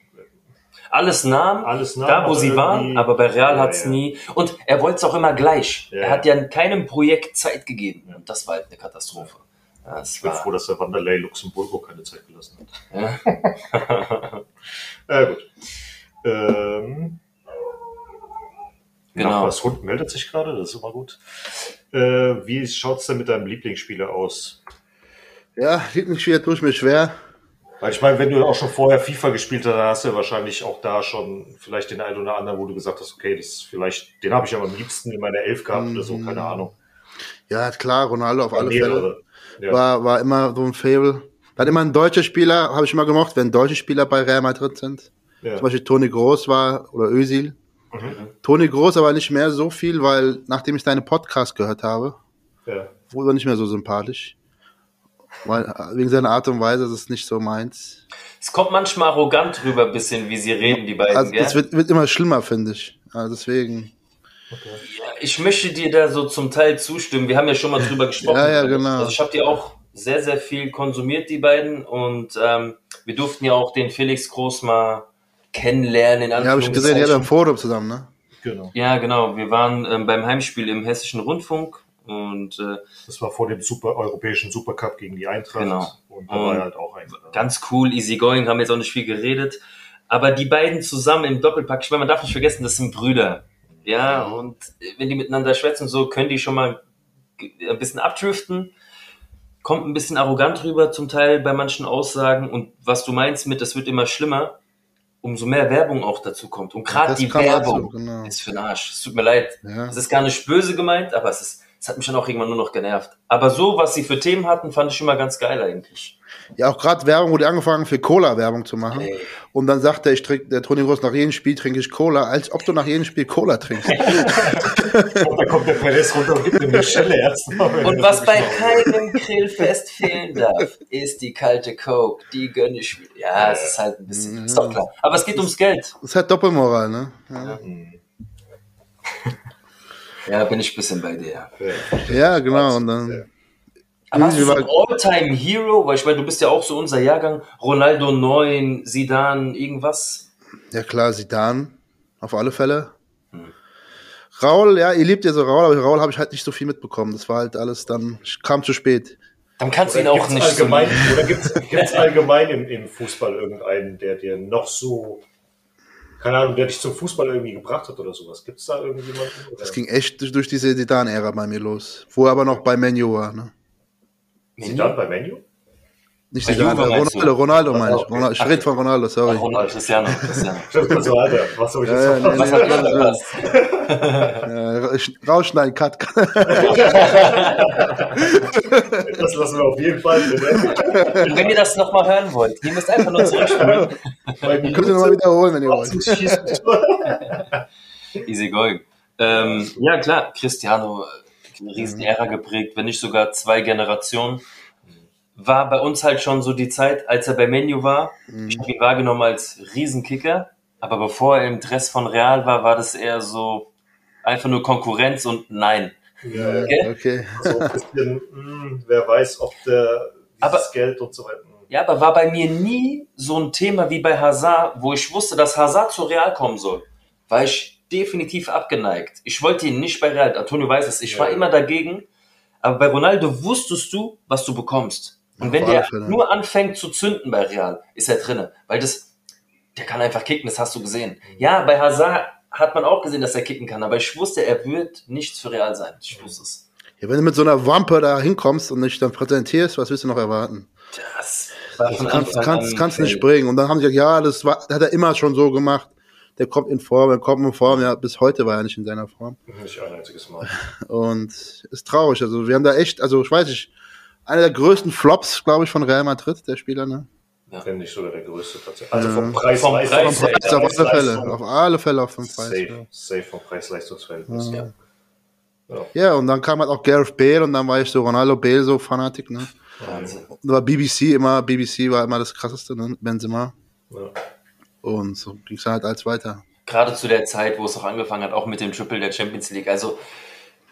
Alles nahm, Alles nahm, da wo sie waren, aber bei Real Ja, hat's ja. nie. Und er wollte es auch immer gleich. Ja, er hat ja keinem Projekt Zeit gegeben. Und das war halt eine Katastrophe. Das Ich bin war, froh, dass der Wanderlei Luxemburgo keine Zeit gelassen hat. ja. (laughs) Ja, gut. Ähm, Genau. Nachbars Hund meldet sich gerade, das ist immer gut. Äh, wie schaut's denn mit deinem Lieblingsspieler aus? Ja, Lieblingsspieler tue ich mir schwer. Weil ich meine, wenn du auch schon vorher FIFA gespielt hast, dann hast du ja wahrscheinlich auch da schon vielleicht den einen oder anderen, wo du gesagt hast, okay, das ist vielleicht, den habe ich aber am liebsten in meiner Elf gehabt oder so, keine Ahnung. Ja, klar, Ronaldo auf alle Fälle. Ja. War, war immer so ein Fable. Dann immer ein deutscher Spieler, habe ich immer gemocht, wenn deutsche Spieler bei Real Madrid sind. ja. Zum Beispiel Toni Groß war oder Özil. Mhm. Toni Groß aber nicht mehr so viel, weil nachdem ich deine Podcast gehört habe, ja. wurde er nicht mehr so sympathisch. Weil, wegen seiner Art und Weise, das ist nicht so meins. Es kommt manchmal arrogant rüber, bisschen, wie sie reden, die beiden, Also, gell? es wird, wird immer schlimmer, finde ich. Also deswegen. Ich möchte dir da so zum Teil zustimmen. Wir haben ja schon mal drüber (laughs) gesprochen. Ja, ja, genau. Also ich habe die auch sehr, sehr viel konsumiert, die beiden. Und ähm, wir durften ja auch den Felix Groß mal kennenlernen. In Ja, habe ich gesehen, ja, beim Forum zusammen, ne? Genau. Ja, genau. Wir waren ähm, beim Heimspiel im Hessischen Rundfunk Und äh, das war vor dem Super europäischen Supercup gegen die Eintracht. Genau. Und da war er halt auch ein. Ganz cool, easy going, haben jetzt auch nicht viel geredet. Aber die beiden zusammen im Doppelpack, ich meine, man darf nicht vergessen, das sind Brüder. Ja, und wenn die miteinander schwätzen, so können die schon mal ein bisschen abdriften. Kommt ein bisschen arrogant rüber zum Teil bei manchen Aussagen. Und was du meinst mit, das wird immer schlimmer, umso mehr Werbung auch dazu kommt. Und gerade die Werbung dazu, genau. ist für den Arsch. Es tut mir leid. Es ja. ist gar nicht böse gemeint, aber es ist, es hat mich dann auch irgendwann nur noch genervt. Aber so, was sie für Themen hatten, fand ich immer ganz geil eigentlich. Ja, auch gerade Werbung, wo die angefangen für Cola Werbung zu machen. Hey. Und dann sagt er, ich trinke, der Toni Groß, nach jedem Spiel trinke ich Cola, als ob du nach jedem Spiel Cola trinkst. und (laughs) da kommt der Perez runter und gibt eine Schelle erst Und was bei keinem Grillfest fehlen darf, ist die kalte Coke. Die gönne ich mir. Ja, es ist halt ein bisschen, ist doch klar. Aber es geht ums Geld. Es ist halt Doppelmoral, ne? Ja. ja. Bin ich ein bisschen bei dir. Ja, genau. Und dann. Aber hast du so einen All-Time-Hero? Weil ich meine, du bist ja auch so unser Jahrgang. Ronaldo 9, Sidan, irgendwas? Ja klar, Sidan. Auf alle Fälle. Hm. Raul, ja, ihr liebt ja so Raul, aber Raul habe ich halt nicht so viel mitbekommen. Das war halt alles dann, kam zu spät. Dann kannst du ihn auch nicht allgemein, so Oder gibt es allgemein im, im Fußball irgendeinen, der dir noch so keine Ahnung, der dich zum Fußball irgendwie gebracht hat oder sowas. Gibt es da irgendjemanden? Oder? Das ging echt durch, durch diese Zidane-Ära bei mir los. Wo er aber noch bei Menu war. Ne? Zidane bei Menu? Nicht Zidane, Ronaldo, Ronaldo meine ich. Ronaldo, ich rede von Ronaldo, sorry. Ronaldo, Cristiano, Cristiano. (laughs) so, Alter, was soll ich jetzt ja, ja, was nee, ja, Rausschneiden, Cut. (laughs) das lassen wir auf jeden Fall drin. Wenn ihr das nochmal hören wollt, ihr müsst einfach nur zurückspulen. Könnt ihr nochmal wiederholen, wenn ihr wollt. (laughs) Easy going. Ähm, ja, klar, Cristiano eine riesen Ära geprägt, wenn nicht sogar zwei Generationen. War bei uns halt schon so die Zeit, als er bei Menu war. Mhm. Ich habe ihn wahrgenommen als Riesenkicker, aber bevor er im Dress von Real war, war das eher so einfach nur Konkurrenz und nein. Ja, okay. okay. So ein bisschen, mh, hm, wer weiß, ob der aber, Geld und so weiter. Ja, aber war bei mir nie so ein Thema wie bei Hazard, wo ich wusste, dass Hazard zu Real kommen soll. Weil ich definitiv abgeneigt. Ich wollte ihn nicht bei Real. Antonio weiß es. Ich ja, war ja. immer dagegen. Aber bei Ronaldo wusstest du, was du bekommst. Und wenn der Fälle. nur anfängt zu zünden bei Real, ist er drinne. Weil das, der kann einfach kicken, das hast du gesehen. Mhm. Ja, bei Hazard hat man auch gesehen, dass er kicken kann. Aber ich wusste, er wird nichts für Real sein. Ich wusste es. Ja, wenn du mit so einer Wampe da hinkommst und dich dann präsentierst, was willst du noch erwarten? Das, das kannst, kannst, kannst nicht bringen. Und dann haben sie gesagt, ja, das war, hat er immer schon so gemacht der kommt in Form, er kommt in Form, ja, bis heute war er nicht in seiner Form. Nicht ein einziges Mal. Und ist traurig, also wir haben da echt, also ich weiß nicht, einer der größten Flops, glaube ich, von Real Madrid, der Spieler, ne? Ja. Wenn nicht sogar der größte tatsächlich. Also vom Preis, vom Preis, vom Preis auf alle Fälle, auf alle Fälle auf den Preis. Safe, ja. safe vom Preis-Leistungsverhältnis. Ja. Ja. ja, und dann kam halt auch Gareth Bale und dann war ich so Ronaldo Bale so Fanatik, ne? Wahnsinn. Und war BBC immer, BBC war immer das krasseste, ne? Benzema. Ja. Und so ging es halt als weiter. Gerade zu der Zeit, wo es auch angefangen hat, auch mit dem Triple der Champions League. Also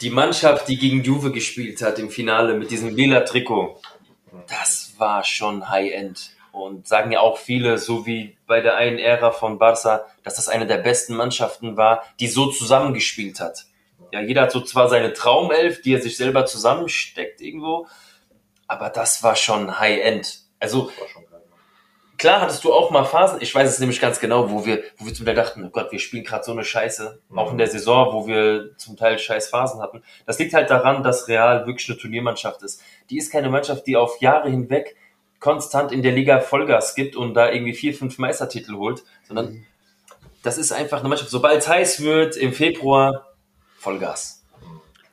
die Mannschaft, die gegen Juve gespielt hat im Finale mit diesem lila Trikot, das war schon High-End. Und sagen ja auch viele, so wie bei der einen Ära von Barca, dass das eine der besten Mannschaften war, die so zusammengespielt hat. Ja, jeder hat so zwar seine Traumelf, die er sich selber zusammensteckt irgendwo, aber das war schon High-End. Also klar hattest du auch mal Phasen, ich weiß es nämlich ganz genau, wo wir, wo wir zum Teil dachten, oh Gott, wir spielen gerade so eine Scheiße, mhm. auch in der Saison, wo wir zum Teil scheiß Phasen hatten. Das liegt halt daran, dass Real wirklich eine Turniermannschaft ist. Die ist keine Mannschaft, die auf Jahre hinweg konstant in der Liga Vollgas gibt und da irgendwie vier, fünf Meistertitel holt, sondern mhm. das ist einfach eine Mannschaft, sobald es heiß wird, im Februar, Vollgas.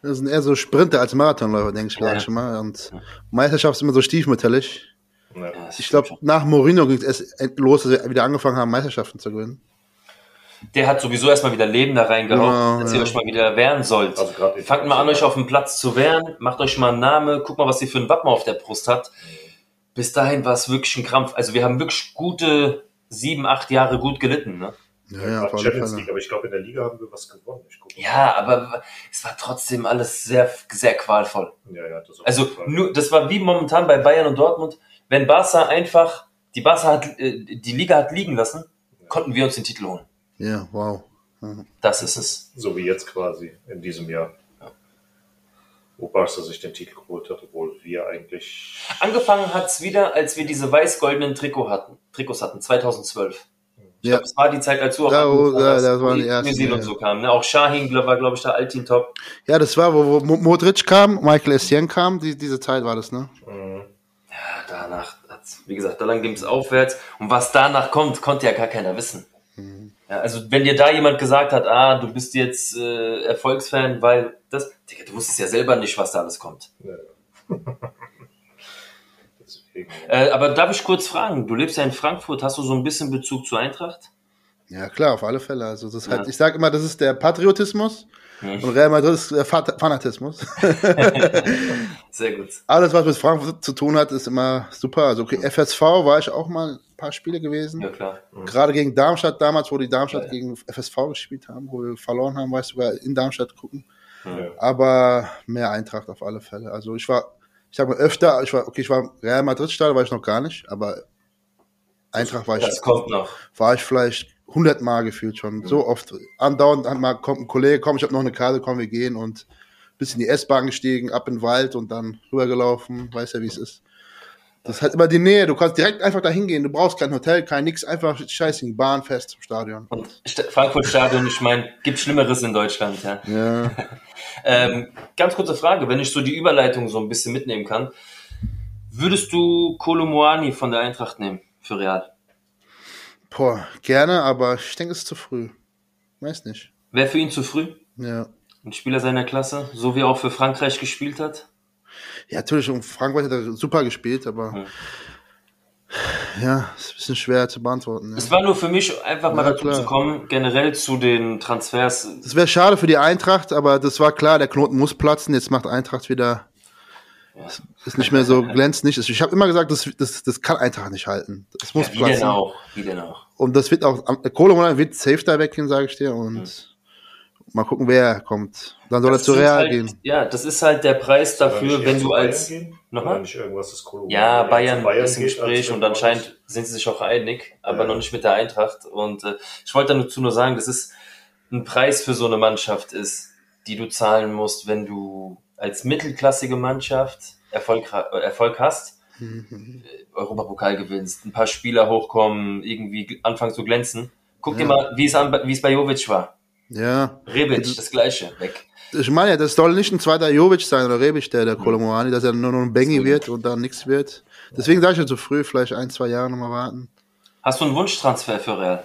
Das sind eher so Sprinter als Marathonläufer, denke ich ja. schon mal. Und Meisterschaft ist immer so stiefmütterlich. Ja, ich glaube, nach Mourinho ging es los, dass wir wieder angefangen haben, Meisterschaften zu gewinnen. Der hat sowieso erstmal wieder Leben da reingehauen, genau, dass ja. ihr euch mal wieder wehren sollt. Also Fangt mal an, euch auf dem Platz zu wehren, macht euch mal einen Namen, guckt mal, was ihr für ein Wappen auf der Brust hat. Bis dahin war es wirklich ein Krampf. Also wir haben wirklich gute sieben, acht Jahre gut gelitten. Ne? Ja, ja, Champions League, aber ich glaube, in der Liga haben wir was gewonnen. ja, aber es war trotzdem alles sehr, sehr qualvoll. Ja, ja, das also nur, das war wie momentan bei Bayern und Dortmund wenn Barca einfach, die Barca hat, äh, die Liga hat liegen lassen, konnten wir uns den Titel holen. Ja, wow. Mhm. Das ist es. So wie jetzt quasi in diesem Jahr. wo Barca sich den Titel geholt hat, obwohl wir eigentlich. Angefangen hat's wieder, als wir diese weiß-goldenen Trikot hatten, Trikots hatten, 2012. Ich Ja. glaube, es war die Zeit, als du auch Ja, wo- hast, das waren die die ersten, New ja. so kam. Ne? Auch Shahin war, glaube ich, da Altin Top. Ja, das war, wo, wo Mo- Modric kam, Michael Essien kam, die, diese Zeit war das, ne? Mhm. Ja, danach, wie gesagt, da lang ging es aufwärts. Und was danach kommt, konnte ja gar keiner wissen. Mhm. Ja, also wenn dir da jemand gesagt hat, ah, du bist jetzt äh, Erfolgsfan, weil das, Digga, du wusstest ja selber nicht, was da alles kommt. (laughs) Deswegen. Äh, aber darf ich kurz fragen, du lebst ja in Frankfurt, hast du so ein bisschen Bezug zur Eintracht? Ja, klar, auf alle Fälle. Also das halt, Ja. ich sage immer, das ist der Patriotismus. Und Real Madrid ist Fat- Fanatismus. (laughs) Sehr gut. Alles, was mit Frankfurt zu tun hat, ist immer super. Also okay, FSV war ich auch mal ein paar Spiele gewesen. Ja, klar. Gerade gegen Darmstadt damals, wo die Darmstadt Ja. gegen FSV gespielt haben, wo wir verloren haben, war ich sogar in Darmstadt gucken. Ja. Aber mehr Eintracht auf alle Fälle. Also ich war, ich sag mal öfter, ich war, okay, ich war im Real Madrid Stadion, war ich noch gar nicht, aber Eintracht war ich, Das kommt noch. war ich vielleicht 100 Mal gefühlt schon. So oft. Andauernd hat mal kommt ein Kollege, komm, ich habe noch eine Karte, komm, wir gehen und bis in die S-Bahn gestiegen, ab in den Wald und dann rübergelaufen. Weiß ja, wie es ist. Das ist halt immer die Nähe. Du kannst direkt einfach da hingehen. Du brauchst kein Hotel, kein nix. Einfach scheiße, die Bahn fest zum Stadion. Und St- Frankfurt Stadion, ich meine, gibt Schlimmeres in Deutschland, ja. Ja. (laughs) Ähm, ganz kurze Frage, wenn ich so die Überleitung so ein bisschen mitnehmen kann. Würdest du Kolomoani von der Eintracht nehmen für Real? Boah, gerne, aber ich denke, es ist zu früh. Weiß nicht. Wäre für ihn zu früh? Ja. Ein Spieler seiner Klasse, so wie er auch für Frankreich gespielt hat? Ja, natürlich, und Frankreich hat er super gespielt, aber Hm. ja, ist ein bisschen schwer zu beantworten. Es Ja. war nur für mich einfach mal Ja, dazu klar. zu kommen, generell zu den Transfers. Das wäre schade für die Eintracht, aber das war klar, der Knoten muss platzen. Jetzt macht Eintracht wieder. Ist nicht mehr so glänzt nicht. Ich habe immer gesagt, das, das, das kann Eintracht nicht halten. Das muss Ja, wie denn platzen. auch? Wie denn auch? Und das wird auch, Kohle wird safe da weggehen, sage ich dir. Und Hm. mal gucken, wer kommt. Dann soll er Das zu sind Real halt, gehen. Ja, das ist halt der Preis dafür, wenn zu du als. gehen? Nochmal? Nicht irgendwas ist Kolo Ja, Bayern, zu Bayern ist im Gespräch und anscheinend sind sie sich auch einig, aber Ja. noch nicht mit der Eintracht. Und äh, ich wollte dazu nur sagen, das ist ein Preis für so eine Mannschaft ist, die du zahlen musst, wenn du als mittelklassige Mannschaft Erfolg, äh, Erfolg hast, Mhm. äh, Europapokal gewinnst, ein paar Spieler hochkommen, irgendwie anfangen zu glänzen. Guck dir Ja. mal, wie es, an, wie es bei Jovic war. Ja. Rebic, das gleiche, weg. Ich meine ja, das soll nicht ein zweiter Jovic sein oder Rebic, der, der Kolomoani, dass er nur noch ein Bengi wird und dann nichts wird. Deswegen sage ich ja zu früh, vielleicht ein, zwei Jahre nochmal warten. Hast du einen Wunschtransfer für Real?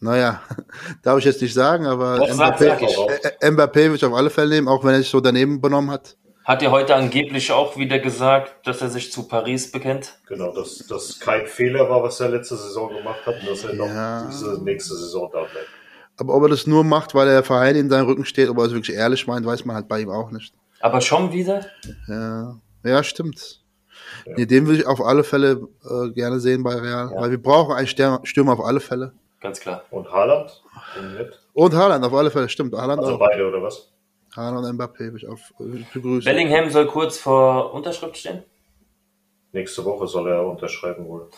Naja, (laughs) darf ich jetzt nicht sagen, aber Doch, Mbappé, sag ich. Ä- Mbappé würde ich auf alle Fälle nehmen, auch wenn er sich so daneben benommen hat. Hat er heute angeblich auch wieder gesagt, dass er sich zu Paris bekennt? Genau, dass das kein Fehler war, was er letzte Saison gemacht hat und dass er Ja. noch diese nächste Saison da bleibt. Aber ob er das nur macht, weil der Verein in seinem Rücken steht, ob er es wirklich ehrlich meint, weiß man halt bei ihm auch nicht. Aber schon wieder? Ja, ja stimmt. Nee, den will ich auf alle Fälle äh, gerne sehen bei Real, Ja. weil wir brauchen einen Stürmer, Stürmer auf alle Fälle. Ganz klar. Und Haaland? Und Haaland auf alle Fälle, stimmt. Haaland Also auch. beide oder was? Haaland und Mbappé will ich auf, ich begrüßen. Bellingham soll kurz vor Unterschrift stehen. Nächste Woche soll er unterschreiben wohl.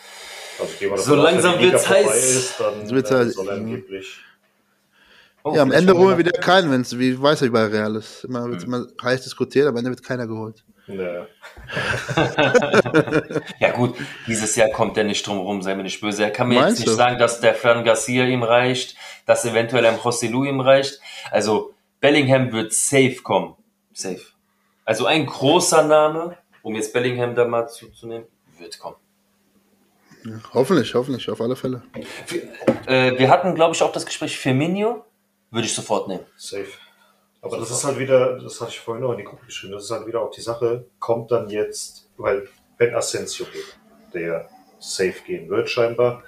Also gehen wir So langsam wird's vorbei heiß. Ist, dann Es wird äh, halt- soll er ja. angeblich. Oh, Ja, am Ende holen wir wieder keinen, wenn es, wie weiß wie bei Real ist. Immer, Hm. wird immer heiß diskutiert, am Ende wird keiner geholt. Ne, (laughs) Ja gut, dieses Jahr kommt er nicht drum rum, sei mir nicht böse. Er kann mir Meinst jetzt nicht du? sagen, dass der Fran Garcia ihm reicht, dass eventuell ein Joselu ihm reicht. Also Bellingham wird safe kommen. Safe. Also ein großer Name, um jetzt Bellingham da mal zuzunehmen, wird kommen. Hoffentlich, hoffentlich, auf alle Fälle. Äh, wir hatten, glaube ich, auch das Gespräch Firmino. Würde ich sofort nehmen. Safe. Aber das ist halt wieder, das hatte ich vorhin noch in die Gruppe geschrieben, das ist halt wieder auch die Sache, kommt dann jetzt, weil wenn Asensio geht, der safe gehen wird scheinbar,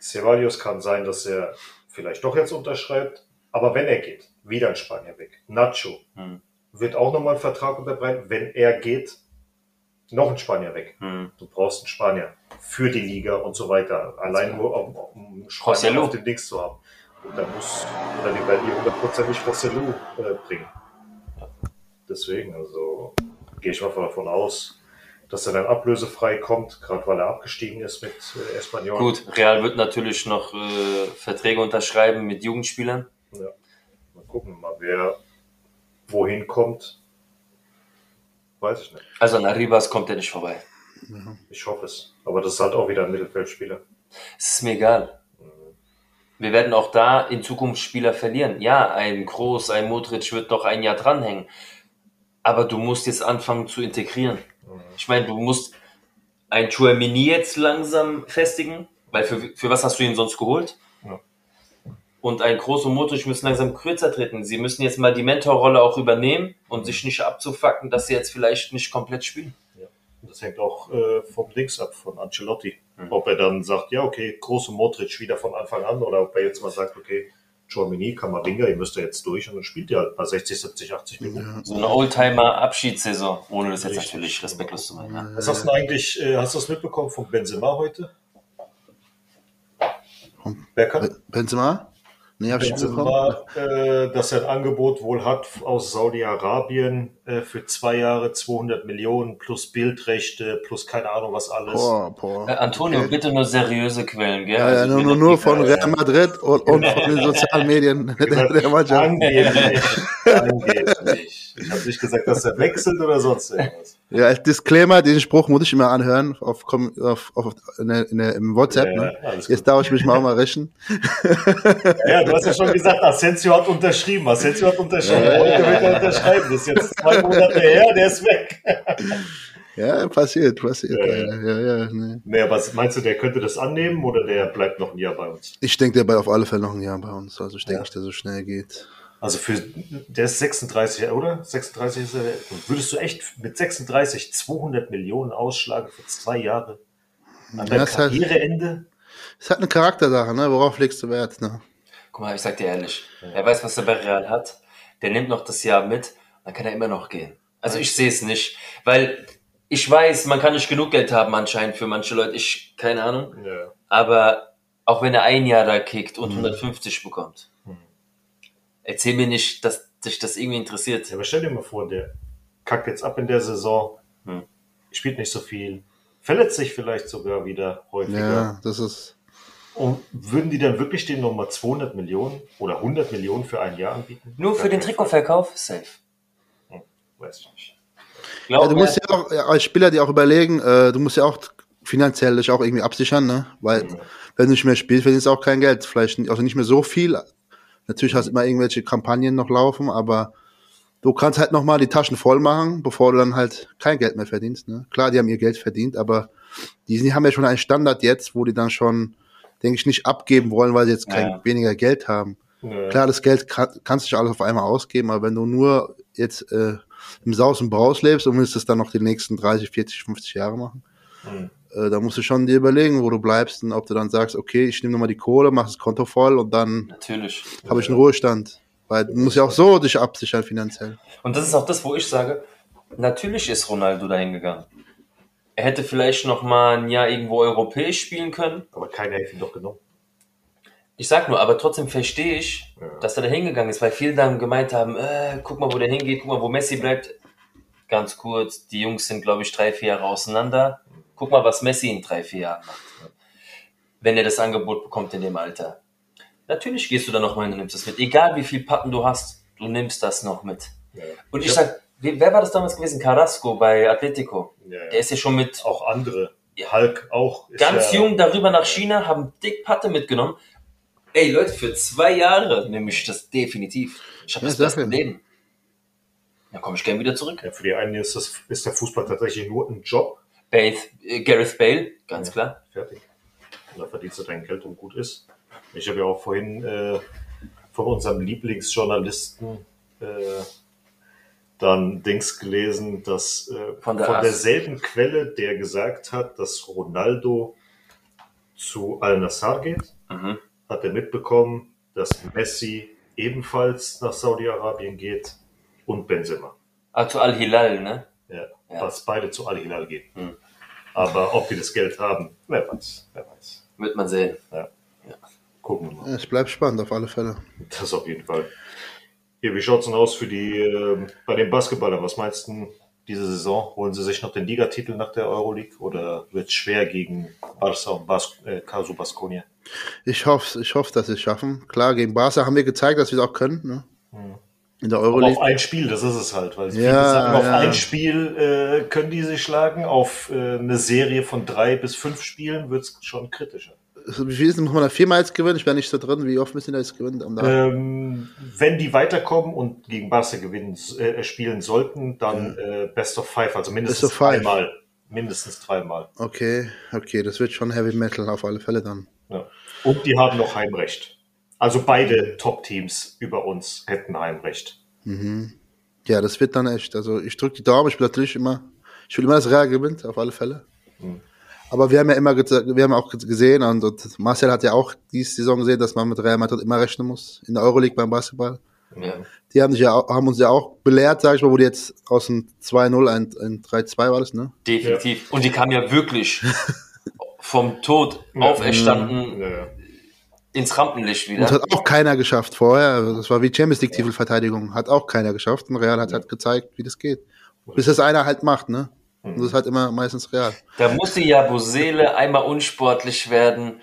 Ceballos kann sein, dass er vielleicht doch jetzt unterschreibt, aber wenn er geht, wieder ein Spanier weg. Nacho Hm. wird auch nochmal einen Vertrag unterbreiten, wenn er geht, noch ein Spanier weg. Hm. Du brauchst einen Spanier für die Liga und so weiter. Allein nur um, um Spanier auf dem Dings zu haben. Und dann muss, oder die werden die hundertprozentig Joselu äh, bringen. Deswegen, also gehe ich mal davon aus, dass er dann ablösefrei kommt, gerade weil er abgestiegen ist mit äh, Espanyol. Gut, Real wird natürlich noch äh, Verträge unterschreiben mit Jugendspielern. Ja. Mal gucken, mal wer, wohin kommt, weiß ich nicht. Also an Arribas kommt er nicht vorbei. Ich hoffe es. Aber das ist halt auch wieder ein Mittelfeldspieler. Es ist mir egal. Wir werden auch da in Zukunft Spieler verlieren. Ja, ein Groß, ein Modric wird doch ein Jahr dranhängen. Aber du musst jetzt anfangen zu integrieren. Ich meine, du musst ein Chouamini jetzt langsam festigen, weil für, für was hast du ihn sonst geholt? Ja. Und ein Groß und Modric müssen langsam kürzer treten. Sie müssen jetzt mal die Mentorrolle auch übernehmen und sich nicht abzufacken, dass sie jetzt vielleicht nicht komplett spielen. Das hängt auch äh, vom Links ab, von Ancelotti. Ob er dann sagt, ja, okay, große Modric wieder von Anfang an, oder ob er jetzt mal sagt, okay, Chouamini, Kamavinga, ihr müsst ja jetzt durch und dann spielt ihr halt bei 60, 70, 80 Minuten. So eine Oldtimer-Abschiedssaison, ohne das jetzt Richtig. natürlich respektlos zu meinen. Ja. Was hast du eigentlich, äh, hast du das mitbekommen von Benzema heute? Benzema? Nee, hab ich nicht bekommen. Benzema, äh, dass er ein Angebot wohl hat aus Saudi-Arabien äh, für zwei Jahre 200 Millionen plus Bildrechte plus keine Ahnung was alles. Boah, boah. Äh, Antonio, Okay. bitte nur seriöse Quellen, gell? Ja, ja, Also nur, nur, nur von. Real Madrid und, und von den (laughs) sozialen Medien (laughs) der, der Mannschaft. Angeblich. Angeblich. Ich habe nicht gesagt, dass er wechselt oder sonst irgendwas. Ja, als Disclaimer, den Spruch muss ich immer anhören auf, auf, auf in der, in der, im WhatsApp. Ja, ne? alles gut. Jetzt darf ich mich mal auch mal rächen. (laughs) Ja, du hast ja schon gesagt, Asensio hat unterschrieben. Asensio hat unterschrieben. Heute wird er unterschreiben. Das ist jetzt zwei Monate her, der ist weg. (laughs) Ja, passiert, passiert. Ja, Ja, ja. ja, ja, nee. Nee, aber meinst du, der könnte das annehmen oder der bleibt noch ein Jahr bei uns? Ich denke, der bleibt auf alle Fälle noch ein Jahr bei uns. Also ich denke Ja. nicht, dass er so schnell geht. Also für, der ist 36, oder? 36 ist er. Und würdest du echt mit 36 200 Millionen ausschlagen für zwei Jahre? An Ja, deinem ist halt- Karriereende? Es hat eine Charaktersache, ne? Worauf legst du Wert? Ne? Guck mal, ich sag dir ehrlich, er weiß, was er bei Real hat. Der nimmt noch das Jahr mit, dann kann er immer noch gehen. Also ich sehe es nicht, weil ich weiß, man kann nicht genug Geld haben anscheinend für manche Leute. Ich, keine Ahnung. Ja. Aber auch wenn er ein Jahr da kickt Mhm. und 150 bekommt, erzähl mir nicht, dass dich das irgendwie interessiert. Ja, aber stell dir mal vor, der kackt jetzt ab in der Saison, Hm. spielt nicht so viel, verletzt sich vielleicht sogar wieder häufiger. Ja, das ist. Und würden die dann wirklich dem nochmal 200 Millionen oder 100 Millionen für ein Jahr anbieten? Nur für den Trikotverkauf, safe. Fall. Weiß ich nicht. Glaub Ja, du mir, musst ja auch als Spieler dir auch überlegen, äh, du musst ja auch finanziell dich auch irgendwie absichern, ne? Weil wenn du nicht mehr spielst, verdienst du auch kein Geld. Vielleicht also nicht mehr so viel. Natürlich hast du immer irgendwelche Kampagnen noch laufen, aber du kannst halt nochmal die Taschen voll machen, bevor du dann halt kein Geld mehr verdienst. Ne? Klar, die haben ihr Geld verdient, aber die haben ja schon einen Standard jetzt, wo die dann schon, denke ich, nicht abgeben wollen, weil sie jetzt kein Ja. weniger Geld haben. Ja. Klar, das Geld kann, kannst du nicht alles auf einmal ausgeben, aber wenn du nur jetzt äh, im Saus und Braus lebst und willst es dann noch die nächsten 30, 40, 50 Jahre machen, Hm. Äh, da musst du schon dir überlegen, wo du bleibst und ob du dann sagst, okay, ich nehme nochmal die Kohle, mach das Konto voll und dann natürlich. habe ich einen Ruhestand. Weil du musst ja auch so dich absichern finanziell. Und das ist auch das, wo ich sage, natürlich ist Ronaldo dahin gegangen. Er hätte vielleicht noch mal ein Jahr irgendwo europäisch spielen können. Aber keiner hätte ihn doch genommen. Ich sag nur, aber trotzdem verstehe ich, Ja. dass er da hingegangen ist, weil viele dann gemeint haben, äh, guck mal, wo der hingeht, guck mal, wo Messi bleibt. Ganz kurz, die Jungs sind, glaube ich, drei, vier Jahre auseinander. Guck mal, was Messi in drei, vier Jahren macht. Wenn er das Angebot bekommt in dem Alter. Natürlich gehst du da noch mal hin und nimmst das mit. Egal wie viel Pappen du hast, du nimmst das noch mit. Ja. Und ich Ja. sag, wer war das damals gewesen? Carrasco bei Atletico. Ja, ja. Der ist ja schon mit Auch andere. Ja. Hulk auch. Ist ganz ja, jung darüber nach China, haben dick Patte mitgenommen. Ey Leute, für zwei Jahre nehme ich das definitiv. Ich habe das sag beste. Leben. Dann komme ich gern wieder zurück. Ja, für die einen ist, das, ist der Fußball tatsächlich nur ein Job. Bale, äh, Gareth Bale, ganz Ja. klar. Fertig. Und da verdienst du dein Geld und gut ist. Ich habe ja auch vorhin äh, von unserem Lieblingsjournalisten äh, dann Dings gelesen, dass äh, Von von, der As- derselben Quelle, der gesagt hat, dass Ronaldo zu Al-Nassr geht, Mhm. hat er mitbekommen, dass Messi ebenfalls nach Saudi-Arabien geht und Benzema. Ah, zu Al-Hilal, ne? Ja, Ja. Dass beide zu Al-Hilal gehen. Hm. Aber ob die das Geld haben, wer weiß. Wer weiß. Wird man sehen. Gucken wir mal. Ja, es bleibt spannend auf alle Fälle. Das auf jeden Fall. Hier, wie schaut's denn aus für die, ähm, bei den Basketballern? Was meinst du diese Saison? Holen sie sich noch den Ligatitel nach der Euroleague oder wird's schwer gegen Barca und Bas äh, Casu Baskonia? Ich hoffe, ich hoffe, dass sie es schaffen. Klar, gegen Barca haben wir gezeigt, dass wir es auch können. Ne? Mhm. In der Aber Euroleague. auf ein Spiel, das ist es halt. Weil Ja, sagen, auf ja. ein Spiel äh, können die sich schlagen, auf äh, eine Serie von drei bis fünf Spielen wird es schon kritischer. Wie viel ist muss man da viermal jetzt gewinnen? Ich wäre nicht so drin. Wie oft müssen die da jetzt gewinnen? Ähm, wenn die weiterkommen und gegen Barca gewinnen, äh, spielen sollten, dann äh, Best of Five, also mindestens Five. dreimal. Mindestens dreimal. Okay, okay, das wird schon Heavy Metal auf alle Fälle dann. Ja. Und die haben noch Heimrecht. Also beide Top-Teams über uns hätten Heimrecht. Ja, das wird dann echt. Also ich drücke die Daumen, ich will natürlich immer, ich will immer, dass Real gewinnt, auf alle Fälle. Aber wir haben ja immer, wir haben auch gesehen und, und Marcel hat ja auch diese Saison gesehen, dass man mit Real Madrid immer rechnen muss. In der Euroleague beim Basketball. Ja. Die haben, sich ja, auch- haben uns ja auch belehrt, sag ich mal, wo die jetzt aus dem 2-0 ein, ein 3-2 war das, ne? Definitiv. Und die kam ja wirklich (laughs) vom Tod auferstanden Ja, ja. Ins Rampenlicht Und wieder. das hat auch keiner geschafft vorher. Also Das war wie Champions League Titelverteidigung. Hat auch keiner geschafft. Und Real hat halt gezeigt, wie das geht. Bis das einer halt macht, ne? Und das ist halt immer meistens Real. Da musste ja Bosele einmal unsportlich werden,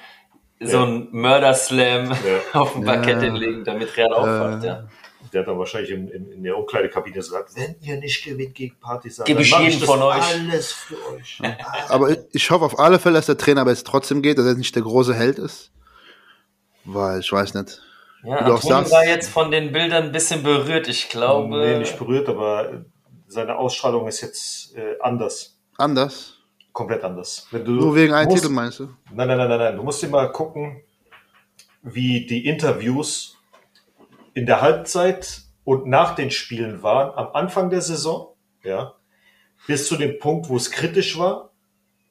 so ein Mörder-Slam (laughs) auf dem Parkett hinlegen, damit Real aufwacht. Ja. Der hat dann wahrscheinlich in, in, in der Umkleidekabine gesagt, wenn ihr nicht gewinnt gegen Partisan, dann ich jedem das von euch. alles für euch. (laughs) Aber ich- ich hoffe auf alle Fälle, dass der Trainer aber jetzt trotzdem geht, dass er nicht der große Held ist. Weil ich weiß nicht. Ja, Wie du auch Antonio sagst. war jetzt von den Bildern ein bisschen berührt. Ich glaube, nee, nicht berührt, aber seine Ausstrahlung ist jetzt äh, anders. Anders. Komplett anders. Wenn du Nur wegen einem musst, Titel meinst du? Nein, nein, nein, nein, nein. Du musst dir mal gucken, wie die Interviews in der Halbzeit und nach den Spielen waren, am Anfang der Saison, ja, bis zu dem Punkt, wo es kritisch war,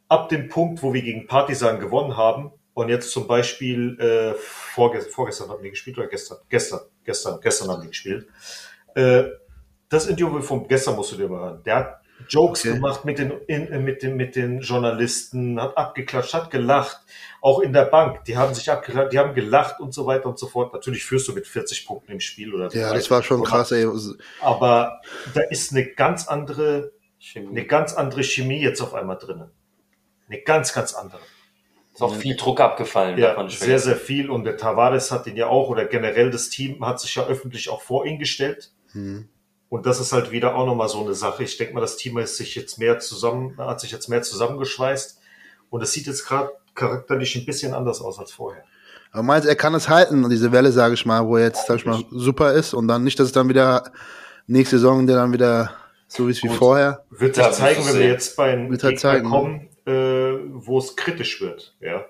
ab dem Punkt, wo wir gegen Partisan gewonnen haben und jetzt zum Beispiel äh, vorge vorgestern haben die gespielt oder gestern? Gestern, gestern, gestern haben die gespielt. Äh, das Interview von gestern musst du dir mal hören. Der hat Jokes Okay. gemacht mit den, in, äh, mit, den, mit den Journalisten, hat abgeklatscht, hat gelacht. Auch in der Bank, die haben sich abgeklatscht, die haben gelacht und so weiter und so fort. Natürlich führst du mit 40 Punkten im Spiel oder Ja, 30 das war schon krass, ey. Aber da ist eine ganz andere, Chemie. eine ganz andere Chemie jetzt auf einmal drinnen. Eine ganz, ganz andere. Ist auch viel Druck abgefallen. Ja, sehr, sehr viel. Und der Tavares hat ihn ja auch, oder generell das Team hat sich ja öffentlich auch vor ihn gestellt. Hm. Und das ist halt wieder auch nochmal so eine Sache. Ich denke mal, das Team ist sich jetzt mehr zusammen, hat sich jetzt mehr zusammengeschweißt. Und es sieht jetzt gerade charakterlich ein bisschen anders aus als vorher. Aber meinst du, er kann es halten, diese Welle, sage ich mal, wo er jetzt, sag ich mal, super ist und dann nicht, dass es dann wieder nächste Saison, der dann wieder so ist wie Gut. vorher. Wird Ja, sich zeigen, wenn wir jetzt bei einem Wird halt Gegner zeigen, ne? kommen, äh, wo es kritisch wird. Ja.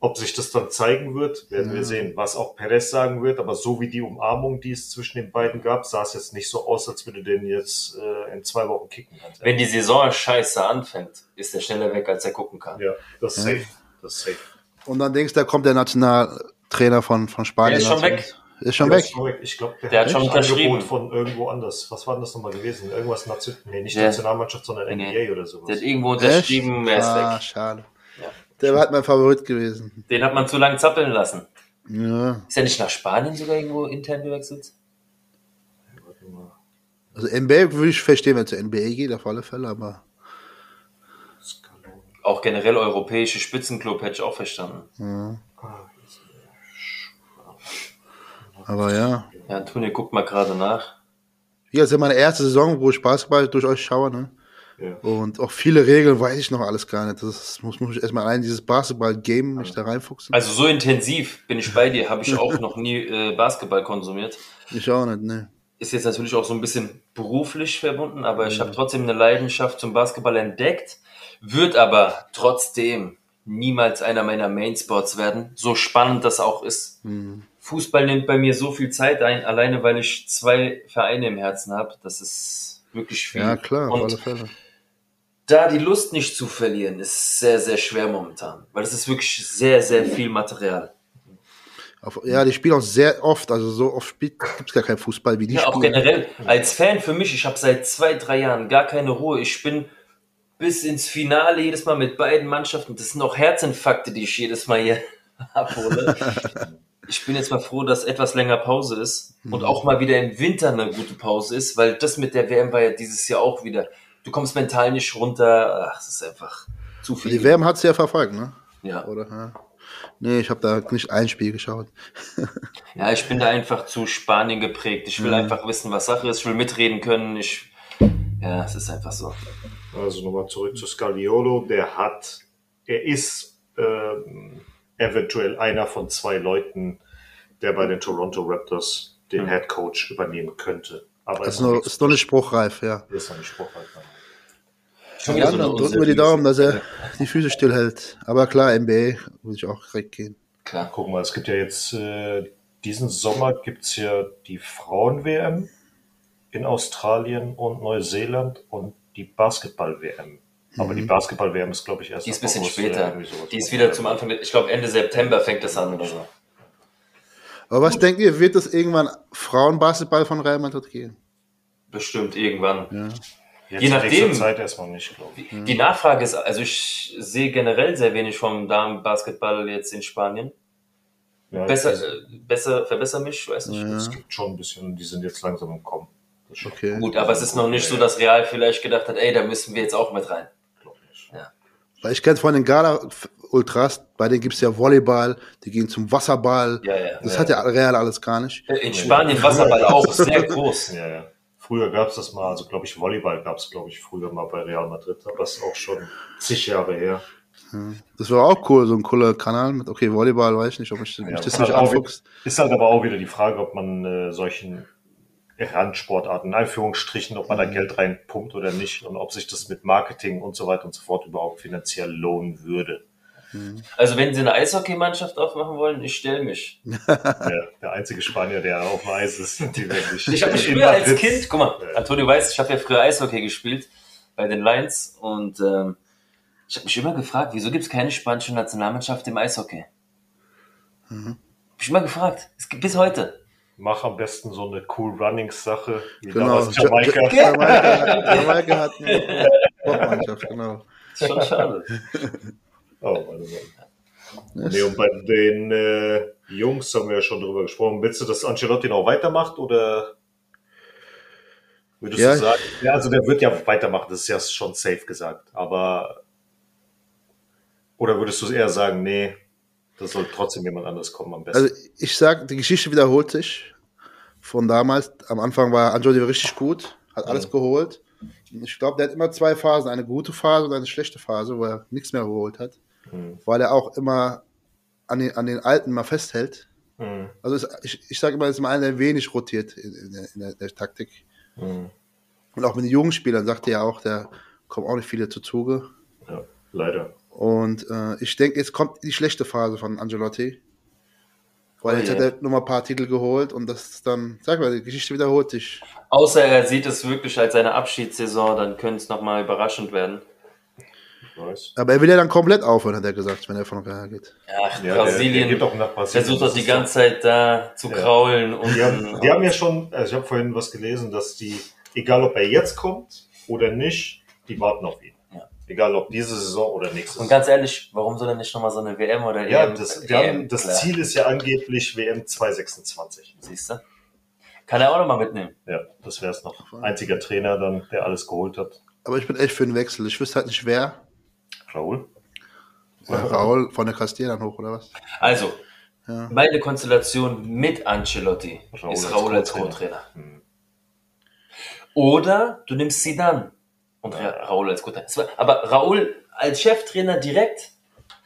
Ob sich das dann zeigen wird, werden wir sehen. Was auch Perez sagen wird, aber so wie die Umarmung, die es zwischen den beiden gab, sah es jetzt nicht so aus, als würde den jetzt äh, in zwei Wochen kicken. Ganz Wenn ehrlich. die Saison scheiße anfängt, ist er schneller weg, als er gucken kann. ja, das ist safe. Das ist safe. Und dann denkst du, da kommt der Nationaltrainer von, von Spanien. Der ist schon weg. Ist schon Der weg. ist schon weg. Ich glaube, der, Der hat schon unterschrieben. Von irgendwo anders. Was war denn das nochmal gewesen? Irgendwas Nation nee, nicht Ja. Nationalmannschaft, sondern NBA Nee. oder sowas. Der hat irgendwo unterschrieben, er ist Ah, weg. schade. Ja. Der war halt mein Favorit gewesen. Den hat man zu lange zappeln lassen. Ja. Ist er nicht nach Spanien sogar irgendwo intern gewechselt? Also NBA würde ich verstehen, wenn es zur NBA geht, auf alle Fälle, aber Auch generell europäische Spitzenclub hätte ich auch verstanden. Aber ja. Ja, Antonio, guck mal gerade nach. Hier ist ja meine erste Saison, wo ich Basketball durch euch schaue, ne? Ja. Und auch viele Regeln weiß ich noch alles gar nicht. Das muss, muss ich erstmal allein dieses Basketball-Game mich da reinfuchsen. Also so intensiv bin ich bei dir, habe ich auch noch nie äh, Basketball konsumiert. Ich auch nicht, ne. Ist jetzt natürlich auch so ein bisschen beruflich verbunden, aber ich habe trotzdem eine Leidenschaft zum Basketball entdeckt, wird aber trotzdem niemals einer meiner Mainsports werden, so spannend das auch ist. Fußball nimmt bei mir so viel Zeit ein, alleine weil ich zwei Vereine im Herzen habe. Das ist wirklich viel. Ja, klar, auf alle Fälle. da die Lust nicht zu verlieren, ist sehr, sehr schwer momentan, weil es ist wirklich sehr, sehr viel Material. Ja, die spielen auch sehr oft, also so oft gibt es gar keinen Fußball wie die Ja, auch spielen. generell. Als Fan für mich, ich habe seit zwei, drei Jahren gar keine Ruhe. Ich bin bis ins Finale jedes Mal mit beiden Mannschaften. Das sind auch Herzinfarkte, die ich jedes Mal hier (laughs) abhole. Ich bin jetzt mal froh, dass etwas länger Pause ist und Mhm. auch mal wieder im Winter eine gute Pause ist, weil das mit der WM war ja dieses Jahr auch wieder. Du kommst mental nicht runter. Ach, das ist einfach zu viel. Die WM hat sie ja verfolgt, ne? ja. Oder? Ja. Nee, ich habe da nicht ein Spiel geschaut. (laughs) ja, ich bin da einfach zu Spanien geprägt. Ich will mhm. einfach wissen, was Sache ist. Ich will mitreden können. Ich, ja, es ist einfach so. Also nochmal zurück zu Scaliolo. Der hat, er ist äh, eventuell einer von zwei Leuten, der bei den Toronto Raptors den. Head Coach übernehmen könnte. Aber das ist, noch, ist noch nicht spruchreif, ja. Ist noch nicht spruchreif. Schon ja, so drücken wir die Daumen, dass er die Füße stillhält. Aber klar, NBA würde ich auch direkt gehen. Klar. Guck mal, es gibt ja jetzt, äh, diesen Sommer gibt's ja die Frauen-WM in Australien und Neuseeland und die Basketball-WM. Aber mhm. die Basketball-WM ist, glaube ich, erst. Die ist ein bisschen später. Die ist wieder zum Anfang, ich glaube Ende September fängt das an oder so. Aber was denkt ihr, wird es irgendwann Frauenbasketball von Real Madrid gehen? Bestimmt irgendwann. Ja. Jetzt Je nachdem. Zeit erstmal nicht, glaube ich. Die Nachfrage ist, also ich sehe generell sehr wenig vom Damenbasketball jetzt in Spanien. Ja, besser, äh, besser, verbessere mich, weiß nicht. Ja. Es gibt schon ein bisschen, die sind jetzt langsam im Kommen. Okay. Gut, aber es ist noch nicht so, dass Real vielleicht gedacht hat, ey, da müssen wir jetzt auch mit rein. Weil ich kenne von den Gala Ultras, bei denen gibt es ja Volleyball, die gehen zum Wasserball. Ja, ja. Das ja. hat ja Real alles gar nicht. In Spanien Wasserball auch, sehr groß. (laughs) Ja, ja. Früher gab es das mal, also glaube ich, Volleyball gab es, glaube ich, früher mal bei Real Madrid, aber das ist auch schon zig Jahre her. Das war auch cool, so ein cooler Kanal mit, okay, Volleyball, weiß ich nicht, ob ich, ja, ich das nicht anfuchst. Ist halt aber auch wieder die Frage, ob man äh, solchen Randsportarten, in Anführungsstrichen, ob man da mhm. Geld reinpumpt oder nicht und ob sich das mit Marketing und so weiter und so fort überhaupt finanziell lohnen würde. Mhm. Also wenn sie eine Eishockeymannschaft aufmachen wollen, ich stelle mich. (laughs) Ja, der einzige Spanier, der auf dem Eis ist, die wirklich. Ich habe mich früher als Kind, guck mal. Antonio weiß, ich habe ja früher Eishockey gespielt bei den Lions und ähm, ich habe mich immer gefragt, wieso gibt es keine spanische Nationalmannschaft im Eishockey? Mhm. Hab ich immer gefragt. Es gibt bis heute. Mach am besten so eine Cool Runnings Sache. Wie genau. Jamaika. Jamaika, Jamaika hat eine Sportmannschaft, genau. Das ist schon schade. Oh, warte mal. Nee, und bei den äh, Jungs haben wir ja schon drüber gesprochen. Willst du, dass Ancelotti noch weitermacht oder würdest ja. du sagen? Ja, also der wird ja weitermachen, das ist ja schon safe gesagt. Aber oder würdest du eher sagen, nee, das soll trotzdem jemand anderes kommen am besten? Also ich sag, die Geschichte wiederholt sich von damals. Am Anfang war Ancelotti richtig gut, hat alles mhm. geholt. Ich glaube, der hat immer zwei Phasen, eine gute Phase und eine schlechte Phase, wo er nichts mehr geholt hat mhm. weil er auch immer an den, an den Alten mal festhält. Mhm. Also es, ich, ich sage immer, es ist immer einer, der wenig rotiert in, in, der, in der, der, Taktik. Mhm. Und auch mit den jungen Spielern sagt er ja auch, da kommen auch nicht viele zu Zuge. Ja, leider. Und äh, ich denke, jetzt kommt die schlechte Phase von Angelotti. Weil oh, jetzt yeah. hat er nur mal ein paar Titel geholt und das ist dann, sag mal, die Geschichte wiederholt sich. Außer er sieht es wirklich als seine Abschiedssaison, dann könnte es nochmal überraschend werden. Weiß. Aber er will ja dann komplett aufhören, hat er gesagt, wenn er von Real geht. Ach, ja, Brasilien. Der, der nach Brasilien. Versucht doch die ganze Zeit da zu ja. kraulen. Und die, haben, die haben ja schon, also ich habe vorhin was gelesen, dass die, egal ob er jetzt kommt oder nicht, die warten auf ihn. Egal ob diese Saison oder nächste Saison. Und ganz ehrlich, warum soll er nicht nochmal so eine WM oder ja, EM? Das, EM, haben, das Ziel ist ja angeblich WM 226. Siehst du? Kann er auch nochmal mitnehmen. Ja, das wäre es noch. Einziger Trainer dann, der alles geholt hat. Aber ich bin echt für einen Wechsel. Ich wüsste halt nicht wer. Raul? Ja, Raul von der Castilla dann hoch, oder was? Also, ja. meine Konstellation mit Ancelotti Raul ist Raul als Co-Trainer. Hm. Oder du nimmst Zidane und ja. Raul als Co-Trainer. Aber Raul als Cheftrainer direkt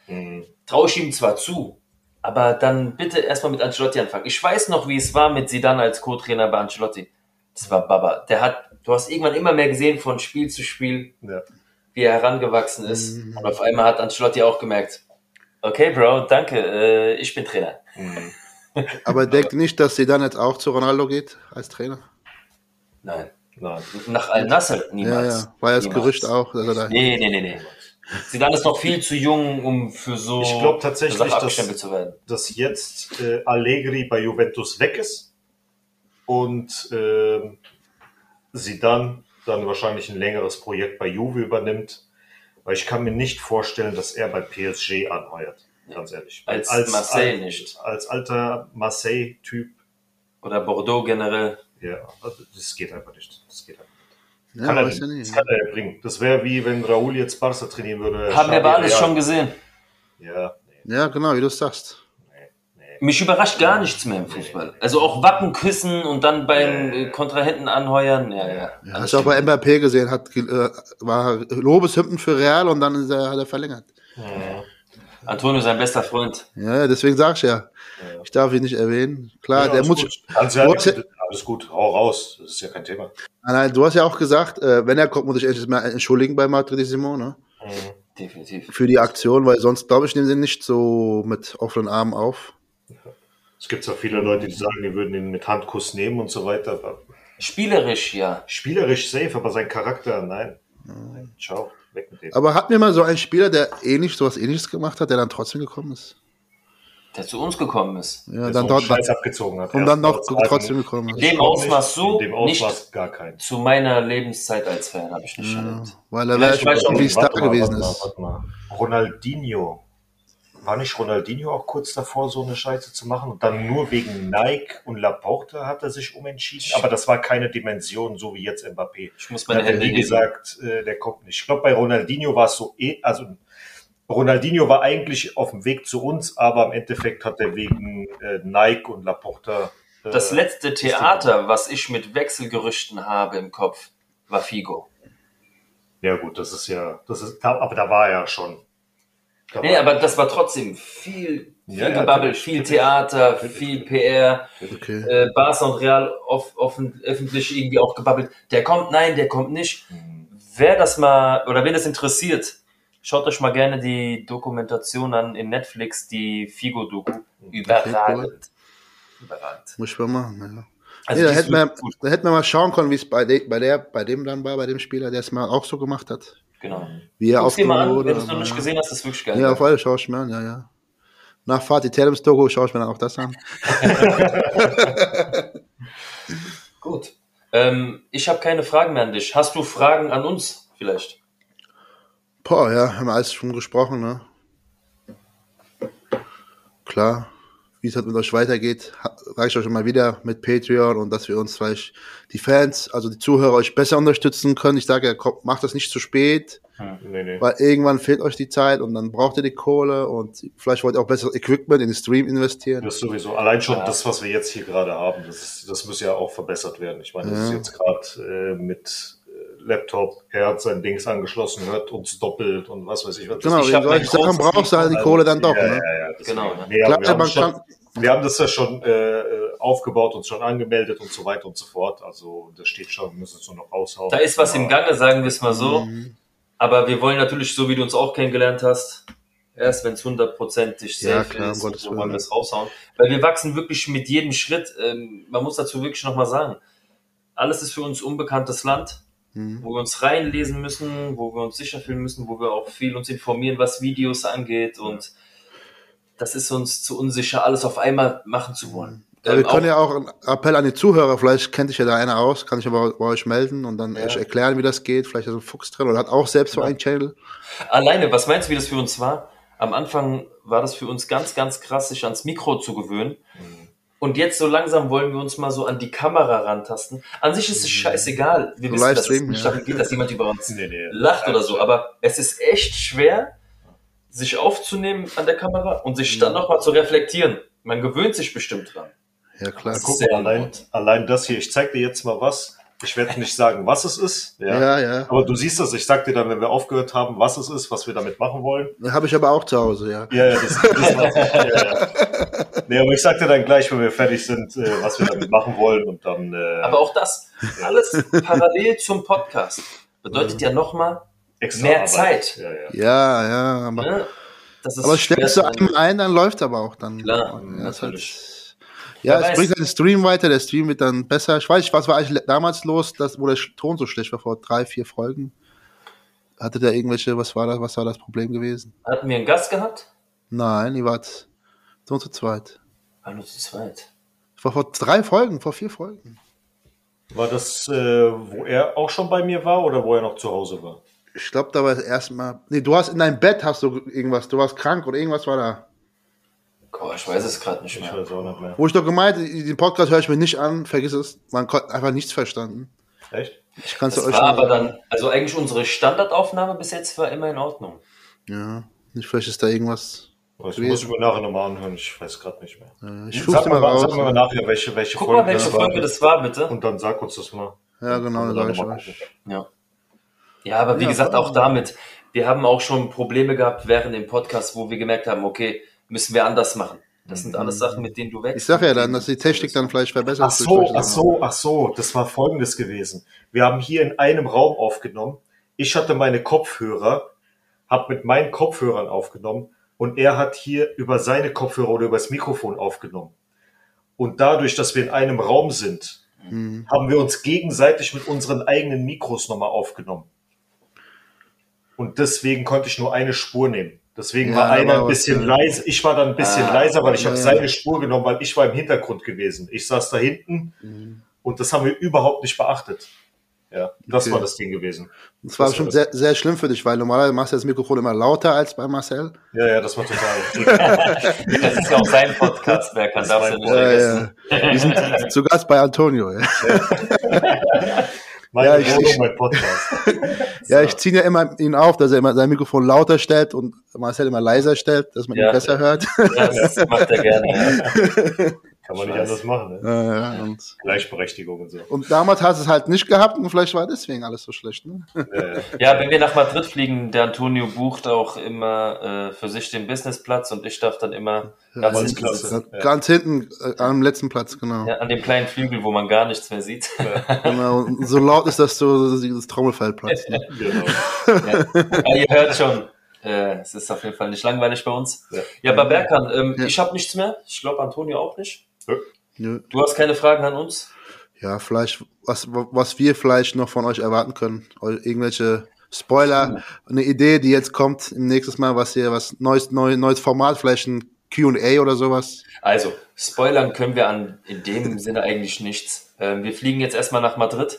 hm. traue ich ihm zwar zu, aber dann bitte erstmal mit Ancelotti anfangen. Ich weiß noch, wie es war mit Zidane als Co-Trainer bei Ancelotti. Das war Baba. Der hat, du hast irgendwann immer mehr gesehen von Spiel zu Spiel. Ja wie er herangewachsen ist. Mhm. Und auf einmal hat Ancelotti auch gemerkt, okay, Bro, danke, äh, ich bin Trainer. Mhm. (laughs) Aber denkt nicht, dass sie dann jetzt auch zu Ronaldo geht als Trainer? Nein. Nein. Nach Al-Nasser niemals. Ja, ja. War ja das niemals. Gerücht auch. Dass er da nee, nee, nee, nee. Zidane ist noch viel zu jung, um für so Ich glaube tatsächlich, dass, zu werden. dass jetzt äh, Allegri bei Juventus weg ist und äh, Zidane dann wahrscheinlich ein längeres Projekt bei Juve übernimmt, weil ich kann mir nicht vorstellen, dass er bei PSG anheuert. Ganz ehrlich. Als, als Marseille als, nicht. Als alter Marseille-Typ. Oder Bordeaux generell. Ja, also das geht einfach nicht. Das geht einfach nicht. Ja, kann er nicht. nicht. Das kann er bringen. Das wäre wie wenn Raúl jetzt Barca trainieren würde. Haben wir aber alles schon gesehen. Ja. Nee. Ja, genau, wie du es sagst. Mich überrascht gar nichts mehr im Fußball. Also auch Wappen küssen und dann beim äh, Kontrahenten anheuern. Ja, ja. Ja, hast du auch bei Mbappé gesehen, hat, äh, war Lobeshymnen für Real und dann ist er, hat er verlängert. Antonio, sein bester Freund. Ja, ja, deswegen sag ich ja. Ich darf ihn nicht erwähnen. Klar, Ja, der muss. ja, hast ja- alles gut, hau raus. Das ist ja kein Thema. Nein, nein, du hast ja auch gesagt, äh, wenn er kommt, muss ich endlich mal entschuldigen bei Madridissimo, ne? Definitiv. Für die Aktion, weil sonst glaube ich, nehmen sie ihn nicht so mit offenen Armen auf. Es gibt zwar viele Leute, die sagen, die würden ihn mit Handkuss nehmen und so weiter, aber Spielerisch, ja. spielerisch safe, aber sein Charakter, nein. nein. Ciao, weg mit dem. Aber hatten wir mal so einen Spieler, der ähnlich, sowas ähnliches gemacht hat, der dann trotzdem gekommen ist? Der zu uns gekommen ist. Ja, Der dann so dort, Scheiß abgezogen hat. und dann noch trotzdem gekommen In ist. dem ich glaub Ausmaß so, In dem Ausmaß nicht gar kein. zu meiner Lebenszeit als Fan habe ich nicht erlebt. Weil er wäre weiß schon Star Warte mal, gewesen warte mal, ist. warte mal. Ronaldinho. War nicht Ronaldinho auch kurz davor, so eine Scheiße zu machen? Und dann nur wegen Nike und Laporte hat er sich umentschieden. Aber das war keine Dimension, so wie jetzt Mbappé. Ich muss meine ja Hände heben. gesagt, äh, der kommt nicht. Ich glaube, bei Ronaldinho war es so, eh, also Ronaldinho war eigentlich auf dem Weg zu uns, aber im Endeffekt hat er wegen äh, Nike und Laporta. Äh, Das letzte Theater, was ich mit Wechselgerüchten habe im Kopf, war Figo. Ja gut, das ist ja, das ist, da, aber da war er ja schon. Da Nee, aber das war trotzdem viel, viel Ja, ja, Gebabbel, natürlich, viel. Theater, viel PR. Okay. Äh, Barca und Real off, offen, öffentlich irgendwie auch gebabbelt. Der kommt, nein, der kommt nicht. Wer das mal, oder wen das interessiert, schaut euch mal gerne die Dokumentation an in Netflix, die Figo-Doku. Überragend. Überragend. Muss ich mal machen, ja. Also nee, da, hätten wir, da hätten wir mal schauen können, wie es bei, de, bei, der, bei dem dann war, bei dem Spieler, der es mal auch so gemacht hat. Genau. Wie er aufgenommen an, wurde. wenn du es noch nicht gesehen hast, das ist wirklich geil. Ja, auf alle schaue ich mir an, ja, ja. Nach Fatih Telems Doku schaue ich mir dann auch das an. (laughs) (laughs) Gut. Ähm, ich habe keine Fragen mehr an dich. Hast du Fragen an uns vielleicht? Boah, ja, haben wir alles schon gesprochen, ne? Klar, wie es halt mit euch weitergeht, ich euch immer wieder mit Patreon und dass wir uns vielleicht die Fans, also die Zuhörer euch besser unterstützen können. Ich sage ja, kommt, macht das nicht zu spät, nee, nee. weil irgendwann fehlt euch die Zeit und dann braucht ihr die Kohle und vielleicht wollt ihr auch besseres Equipment in den Stream investieren. Das sowieso. Allein schon Ja. das, was wir jetzt hier gerade haben, das, das muss ja auch verbessert werden. Ich meine, das ist Ja. jetzt gerade äh, mit Laptop, er hat sein Dings angeschlossen, hört uns doppelt und was weiß ich was. Genau, ich solchen Sachen brauchst du halt die Kohle dann doch, ja, ne? ja, ja. Genau, ja. Nee, Klar, wir, haben man schon, kann- wir haben das ja schon äh, aufgebaut und schon angemeldet und so weiter und so fort. Also das steht schon, wir müssen es nur noch raushauen. Da ist was im Gange, sagen wir es mal so. Mhm. Aber wir wollen natürlich, so wie du uns auch kennengelernt hast, erst wenn es hundertprozentig Ja, safe klar, um ist, Gottes wollen wir es raushauen. Weil wir wachsen wirklich mit jedem Schritt. Ähm, man muss dazu wirklich nochmal sagen, alles ist für uns unbekanntes Land, Mhm. wo wir uns reinlesen müssen, wo wir uns sicher fühlen müssen, wo wir auch viel uns informieren, was Videos angeht. Und das ist uns zu unsicher, alles auf einmal machen zu wollen. Ja, Ähm, wir können ja auch einen Appell an die Zuhörer, vielleicht kennt sich ja da einer aus, kann ich aber bei euch melden und dann Ja. euch erklären, wie das geht. Vielleicht ist ein Fuchs drin oder hat auch selbst so Ja. einen Channel. Alleine, was meinst du, wie das für uns war? Am Anfang war das für uns ganz, ganz krass, sich ans Mikro zu gewöhnen. Und jetzt so langsam wollen wir uns mal so an die Kamera rantasten. An sich ist es scheißegal. Wir So wissen, dass es Livestream, nicht ja. darum geht, dass jemand über uns Nee, nee. lacht oder so. Aber es ist echt schwer, sich aufzunehmen an der Kamera und sich dann nochmal zu reflektieren. Man gewöhnt sich bestimmt dran. Ja, klar. Guck mal, allein, allein das hier, ich zeig dir jetzt mal was. Ich werde nicht sagen, was es ist. Ja. Ja, ja. Aber du siehst das, ich sag dir dann, wenn wir aufgehört haben, was es ist, was wir damit machen wollen. Habe ich aber auch zu Hause, ja. Ja, ja, das, das ich. Ja, ja. Nee, aber ich sag dir dann gleich, wenn wir fertig sind, äh, was wir damit machen wollen und dann. Äh, Aber auch das, alles parallel zum Podcast, bedeutet ja nochmal, mehr Arbeit. Zeit. Ja, ja. Ja, ja. Aber, ne? das ist aber stellst du einem ein, dann läuft aber auch dann. Klar, natürlich. Halt, ja, es bringt halt den Stream weiter, der Stream wird dann besser. Ich weiß nicht, was war eigentlich damals los, dass, wo der Ton so schlecht war, vor drei, vier Folgen. Hatte der irgendwelche, was war das, was war das Problem gewesen? Hatten wir einen Gast gehabt? Nein, ihr wart so zu zweit. War nur zu zweit. Das war vor drei Folgen, vor vier Folgen. War das, äh, wo er auch schon bei mir war oder wo er noch zu Hause war? Ich glaube, da war das erste Mal. Nee, du hast in deinem Bett hast du irgendwas, du warst krank oder irgendwas war da. Boah, ich weiß es gerade nicht Ich mehr. weiß auch nicht mehr. Wo ich doch gemeint, den Podcast höre ich mir nicht an, vergiss es. Man hat einfach nichts verstanden. Echt? Ich kann es Das euch war aber sagen. dann, also eigentlich unsere Standardaufnahme bis jetzt war immer in Ordnung. Ja, nicht, vielleicht ist da irgendwas. Das muss ich mir nachher nochmal anhören, ich weiß gerade nicht mehr. Äh, Ich Sag mal, raus. sag mal nachher, welche, welche Guck mal, welche das Folge war. das war, bitte. Und dann sag uns das mal. Ja, genau, wir sag ich dann mal euch. Ja. Ja, aber wie Ja, gesagt, auch damit. Wir haben auch schon Probleme gehabt während dem Podcast, wo wir gemerkt haben, okay, müssen wir anders machen. Das sind alles Sachen, mit denen du wächst. Ich sag ja dann, dass die Technik dann vielleicht verbessert Ach durch so, ach so, ach so, das war folgendes gewesen. Wir haben hier in einem Raum aufgenommen. Ich hatte meine Kopfhörer, habe mit meinen Kopfhörern aufgenommen und er hat hier über seine Kopfhörer oder übers Mikrofon aufgenommen. Und dadurch, dass wir in einem Raum sind, Mhm. haben wir uns gegenseitig mit unseren eigenen Mikros nochmal aufgenommen. Und deswegen konnte ich nur eine Spur nehmen. Deswegen Ja, war einer ein bisschen ja. leise. Ich war dann ein bisschen Ah, leiser, weil ich habe ja. seine Spur genommen, weil ich war im Hintergrund gewesen. Ich saß da hinten Mhm. und das haben wir überhaupt nicht beachtet. Ja, das Okay. war das Ding gewesen. Das war Das war bestimmt sehr, sehr schlimm für dich, weil normalerweise machst du das Mikrofon immer lauter als bei Marcel. Ja, ja, das war total. (laughs) Das ist ja auch sein Podcast, wer kann du nicht Ja, vergessen. ja. Wir sind zu Gast bei Antonio. Ja, (laughs) Meine Ja, ich- Wohnung, ich- mein Podcast. (laughs) ja ich ziehe ja immer ihn auf, dass er immer sein Mikrofon lauter stellt und Marcel immer leiser stellt, dass man Ja. ihn besser hört. Das macht er gerne. (laughs) Kann man nicht anders machen. Ne? Ja, ja, und, Gleichberechtigung und so. und damals hast du es halt nicht gehabt und vielleicht war deswegen alles so schlecht. Ne? Ja, ja. (laughs) ja, wenn wir nach Madrid fliegen, der Antonio bucht auch immer äh, für sich den Businessplatz und ich darf dann immer ganz ganz hinten sitzen. Ganz, hinten äh, am letzten Platz, genau. Ja, an dem kleinen Flügel, wo man gar nichts mehr sieht. (laughs) genau. Und so laut ist, dass so das Trommelfell platzt. Ne? (laughs) Genau. ja. ja, ihr hört schon. Äh, es ist auf jeden Fall nicht langweilig bei uns. Ja. Ja, bei Berkan, ähm, Ja. ich habe nichts mehr. Ich glaube, Antonio auch nicht. Ja. Du hast keine Fragen an uns? Ja, vielleicht, was, was wir vielleicht noch von euch erwarten können. Irgendwelche Spoiler, eine Idee, die jetzt kommt im nächsten Mal, was ihr, was neues, neu, neues Format, vielleicht ein Q&A oder sowas. Also, spoilern können wir an in dem Sinne eigentlich nichts. Ähm, wir fliegen jetzt erstmal nach Madrid.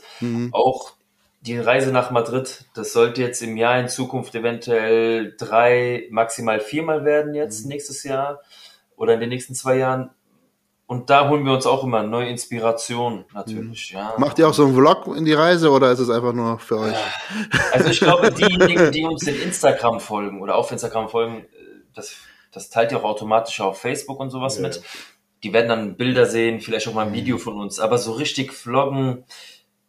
Auch die Reise nach Madrid, das sollte jetzt im Jahr in Zukunft eventuell drei, maximal viermal werden jetzt nächstes Jahr oder in den nächsten zwei Jahren. Und da holen wir uns auch immer neue Inspiration natürlich. Ja. Macht ihr auch so einen Vlog in die Reise oder ist es einfach nur für euch? Also ich glaube, diejenigen, die uns in Instagram folgen oder auf Instagram folgen, äh, das, das teilt ihr auch automatisch auf Facebook und sowas Ja. mit. Die werden dann Bilder sehen, vielleicht auch mal ein Video von uns. Aber so richtig vloggen,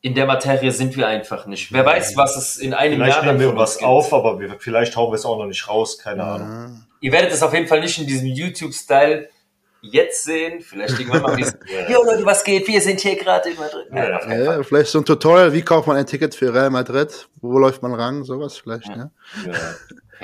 in der Materie sind wir einfach nicht. Wer weiß, was es in einem Vielleicht Jahr nehmen dann wir von uns was gibt. auf, aber wir, vielleicht hauen wir es auch noch nicht raus, keine Ahnung. Ihr werdet es auf jeden Fall nicht in diesem YouTube-Style jetzt sehen. Vielleicht irgendwann mal diesen, (laughs) Jo Leute, was geht? Wir sind hier gerade in Madrid. Nein, Ja, Ja, vielleicht so ein Tutorial, wie kauft man ein Ticket für Real Madrid? Wo läuft man ran? Sowas vielleicht, ne? Ja.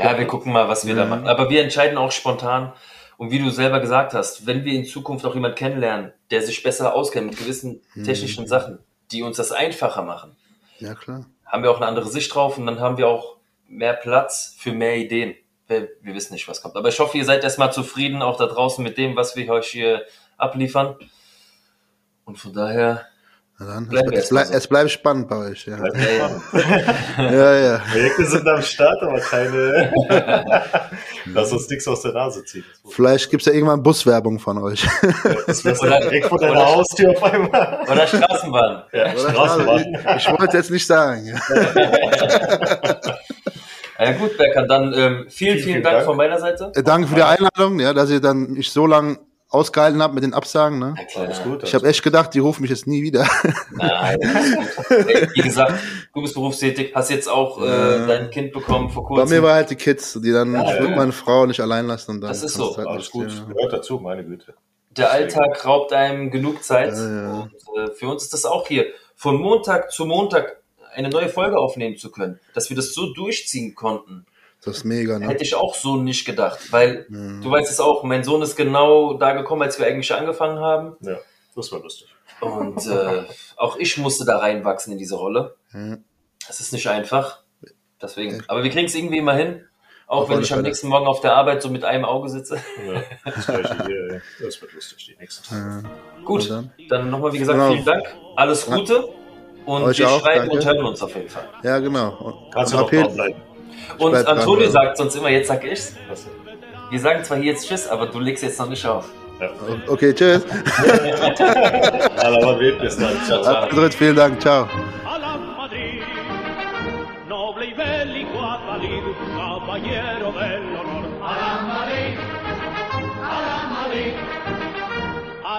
Ja, wir gucken mal, was wir da machen. Aber wir entscheiden auch spontan. Und wie du selber gesagt hast, wenn wir in Zukunft auch jemand kennenlernen, der sich besser auskennt mit gewissen technischen Sachen, die uns das einfacher machen, Ja, klar. haben wir auch eine andere Sicht drauf und dann haben wir auch mehr Platz für mehr Ideen. Wir, wir wissen nicht, was kommt. Aber ich hoffe, ihr seid erstmal zufrieden, auch da draußen mit dem, was wir euch hier abliefern. Und von daher, Na dann, Bleiben es, wir es, bleib, so. es bleibt spannend bei euch. Ja, spannend. (laughs) ja. ja. Projekte sind am Start, aber keine. (laughs) Lass uns nichts aus der Nase ziehen. Vielleicht gibt's ja irgendwann Buswerbung von euch. Das du Oder- direkt vor deiner Haustür auf einmal. oder Straßenbahn. Ja, Oder? Straßenbahn. Ich, ich wollte jetzt nicht sagen. (laughs) Ja. Ja gut, Berkan, dann ähm, vielen, vielen, vielen Dank, Dank. von meiner Seite. Äh, Danke für die Einladung, ja, dass ihr dann mich so lange ausgehalten habt mit den Absagen. Ne? Alles gut. Ich habe echt gedacht, die rufen mich jetzt nie wieder. (laughs) Nein, alles gut. Ey, wie gesagt, du bist berufstätig, hast jetzt auch äh, dein Kind bekommen vor Bei kurzem. mir war halt die Kids, die dann, ich ja. würde meine Frau nicht allein lassen. Und dann Das ist so, halt Alles gut. ja. Gehört dazu, meine Güte. Der Alltag raubt einem genug Zeit. Ja, ja. Und äh, für uns ist das auch hier, von Montag zu Montag eine neue Folge aufnehmen zu können. Dass wir das so durchziehen konnten, Das ist mega, ne? hätte ich auch so nicht gedacht. Weil du weißt es auch, mein Sohn ist genau da gekommen, als wir eigentlich angefangen haben. Ja, das war lustig. Und äh, (laughs) auch ich musste da reinwachsen in diese Rolle. Ja. Es ist nicht einfach. Deswegen. Aber wir kriegen es irgendwie immer hin. Auch Auf wenn ich am nächsten Morgen auf der Arbeit so mit einem Auge sitze. Ja, (laughs) das gleiche hier. Das wird lustig, die nächsten Tage. Gut, Und dann? dann nochmal, wie gesagt, Genau. vielen Dank. Alles Gute. Und Euch wir auch, schreiben danke. und hören uns auf jeden Fall. Ja, genau. Und, Kannst du und noch bleiben. Und dran, Antonio sagt sonst immer, jetzt sag ich's. Wir sagen zwar hier jetzt Tschüss, aber du legst jetzt noch nicht auf. Ja. Okay, tschüss. (laughs) Aber Weg bis dann. Ciao, ciao. Madrid, vielen Dank. Ciao. Alla Madrid, noble y bélico Adalid, caballero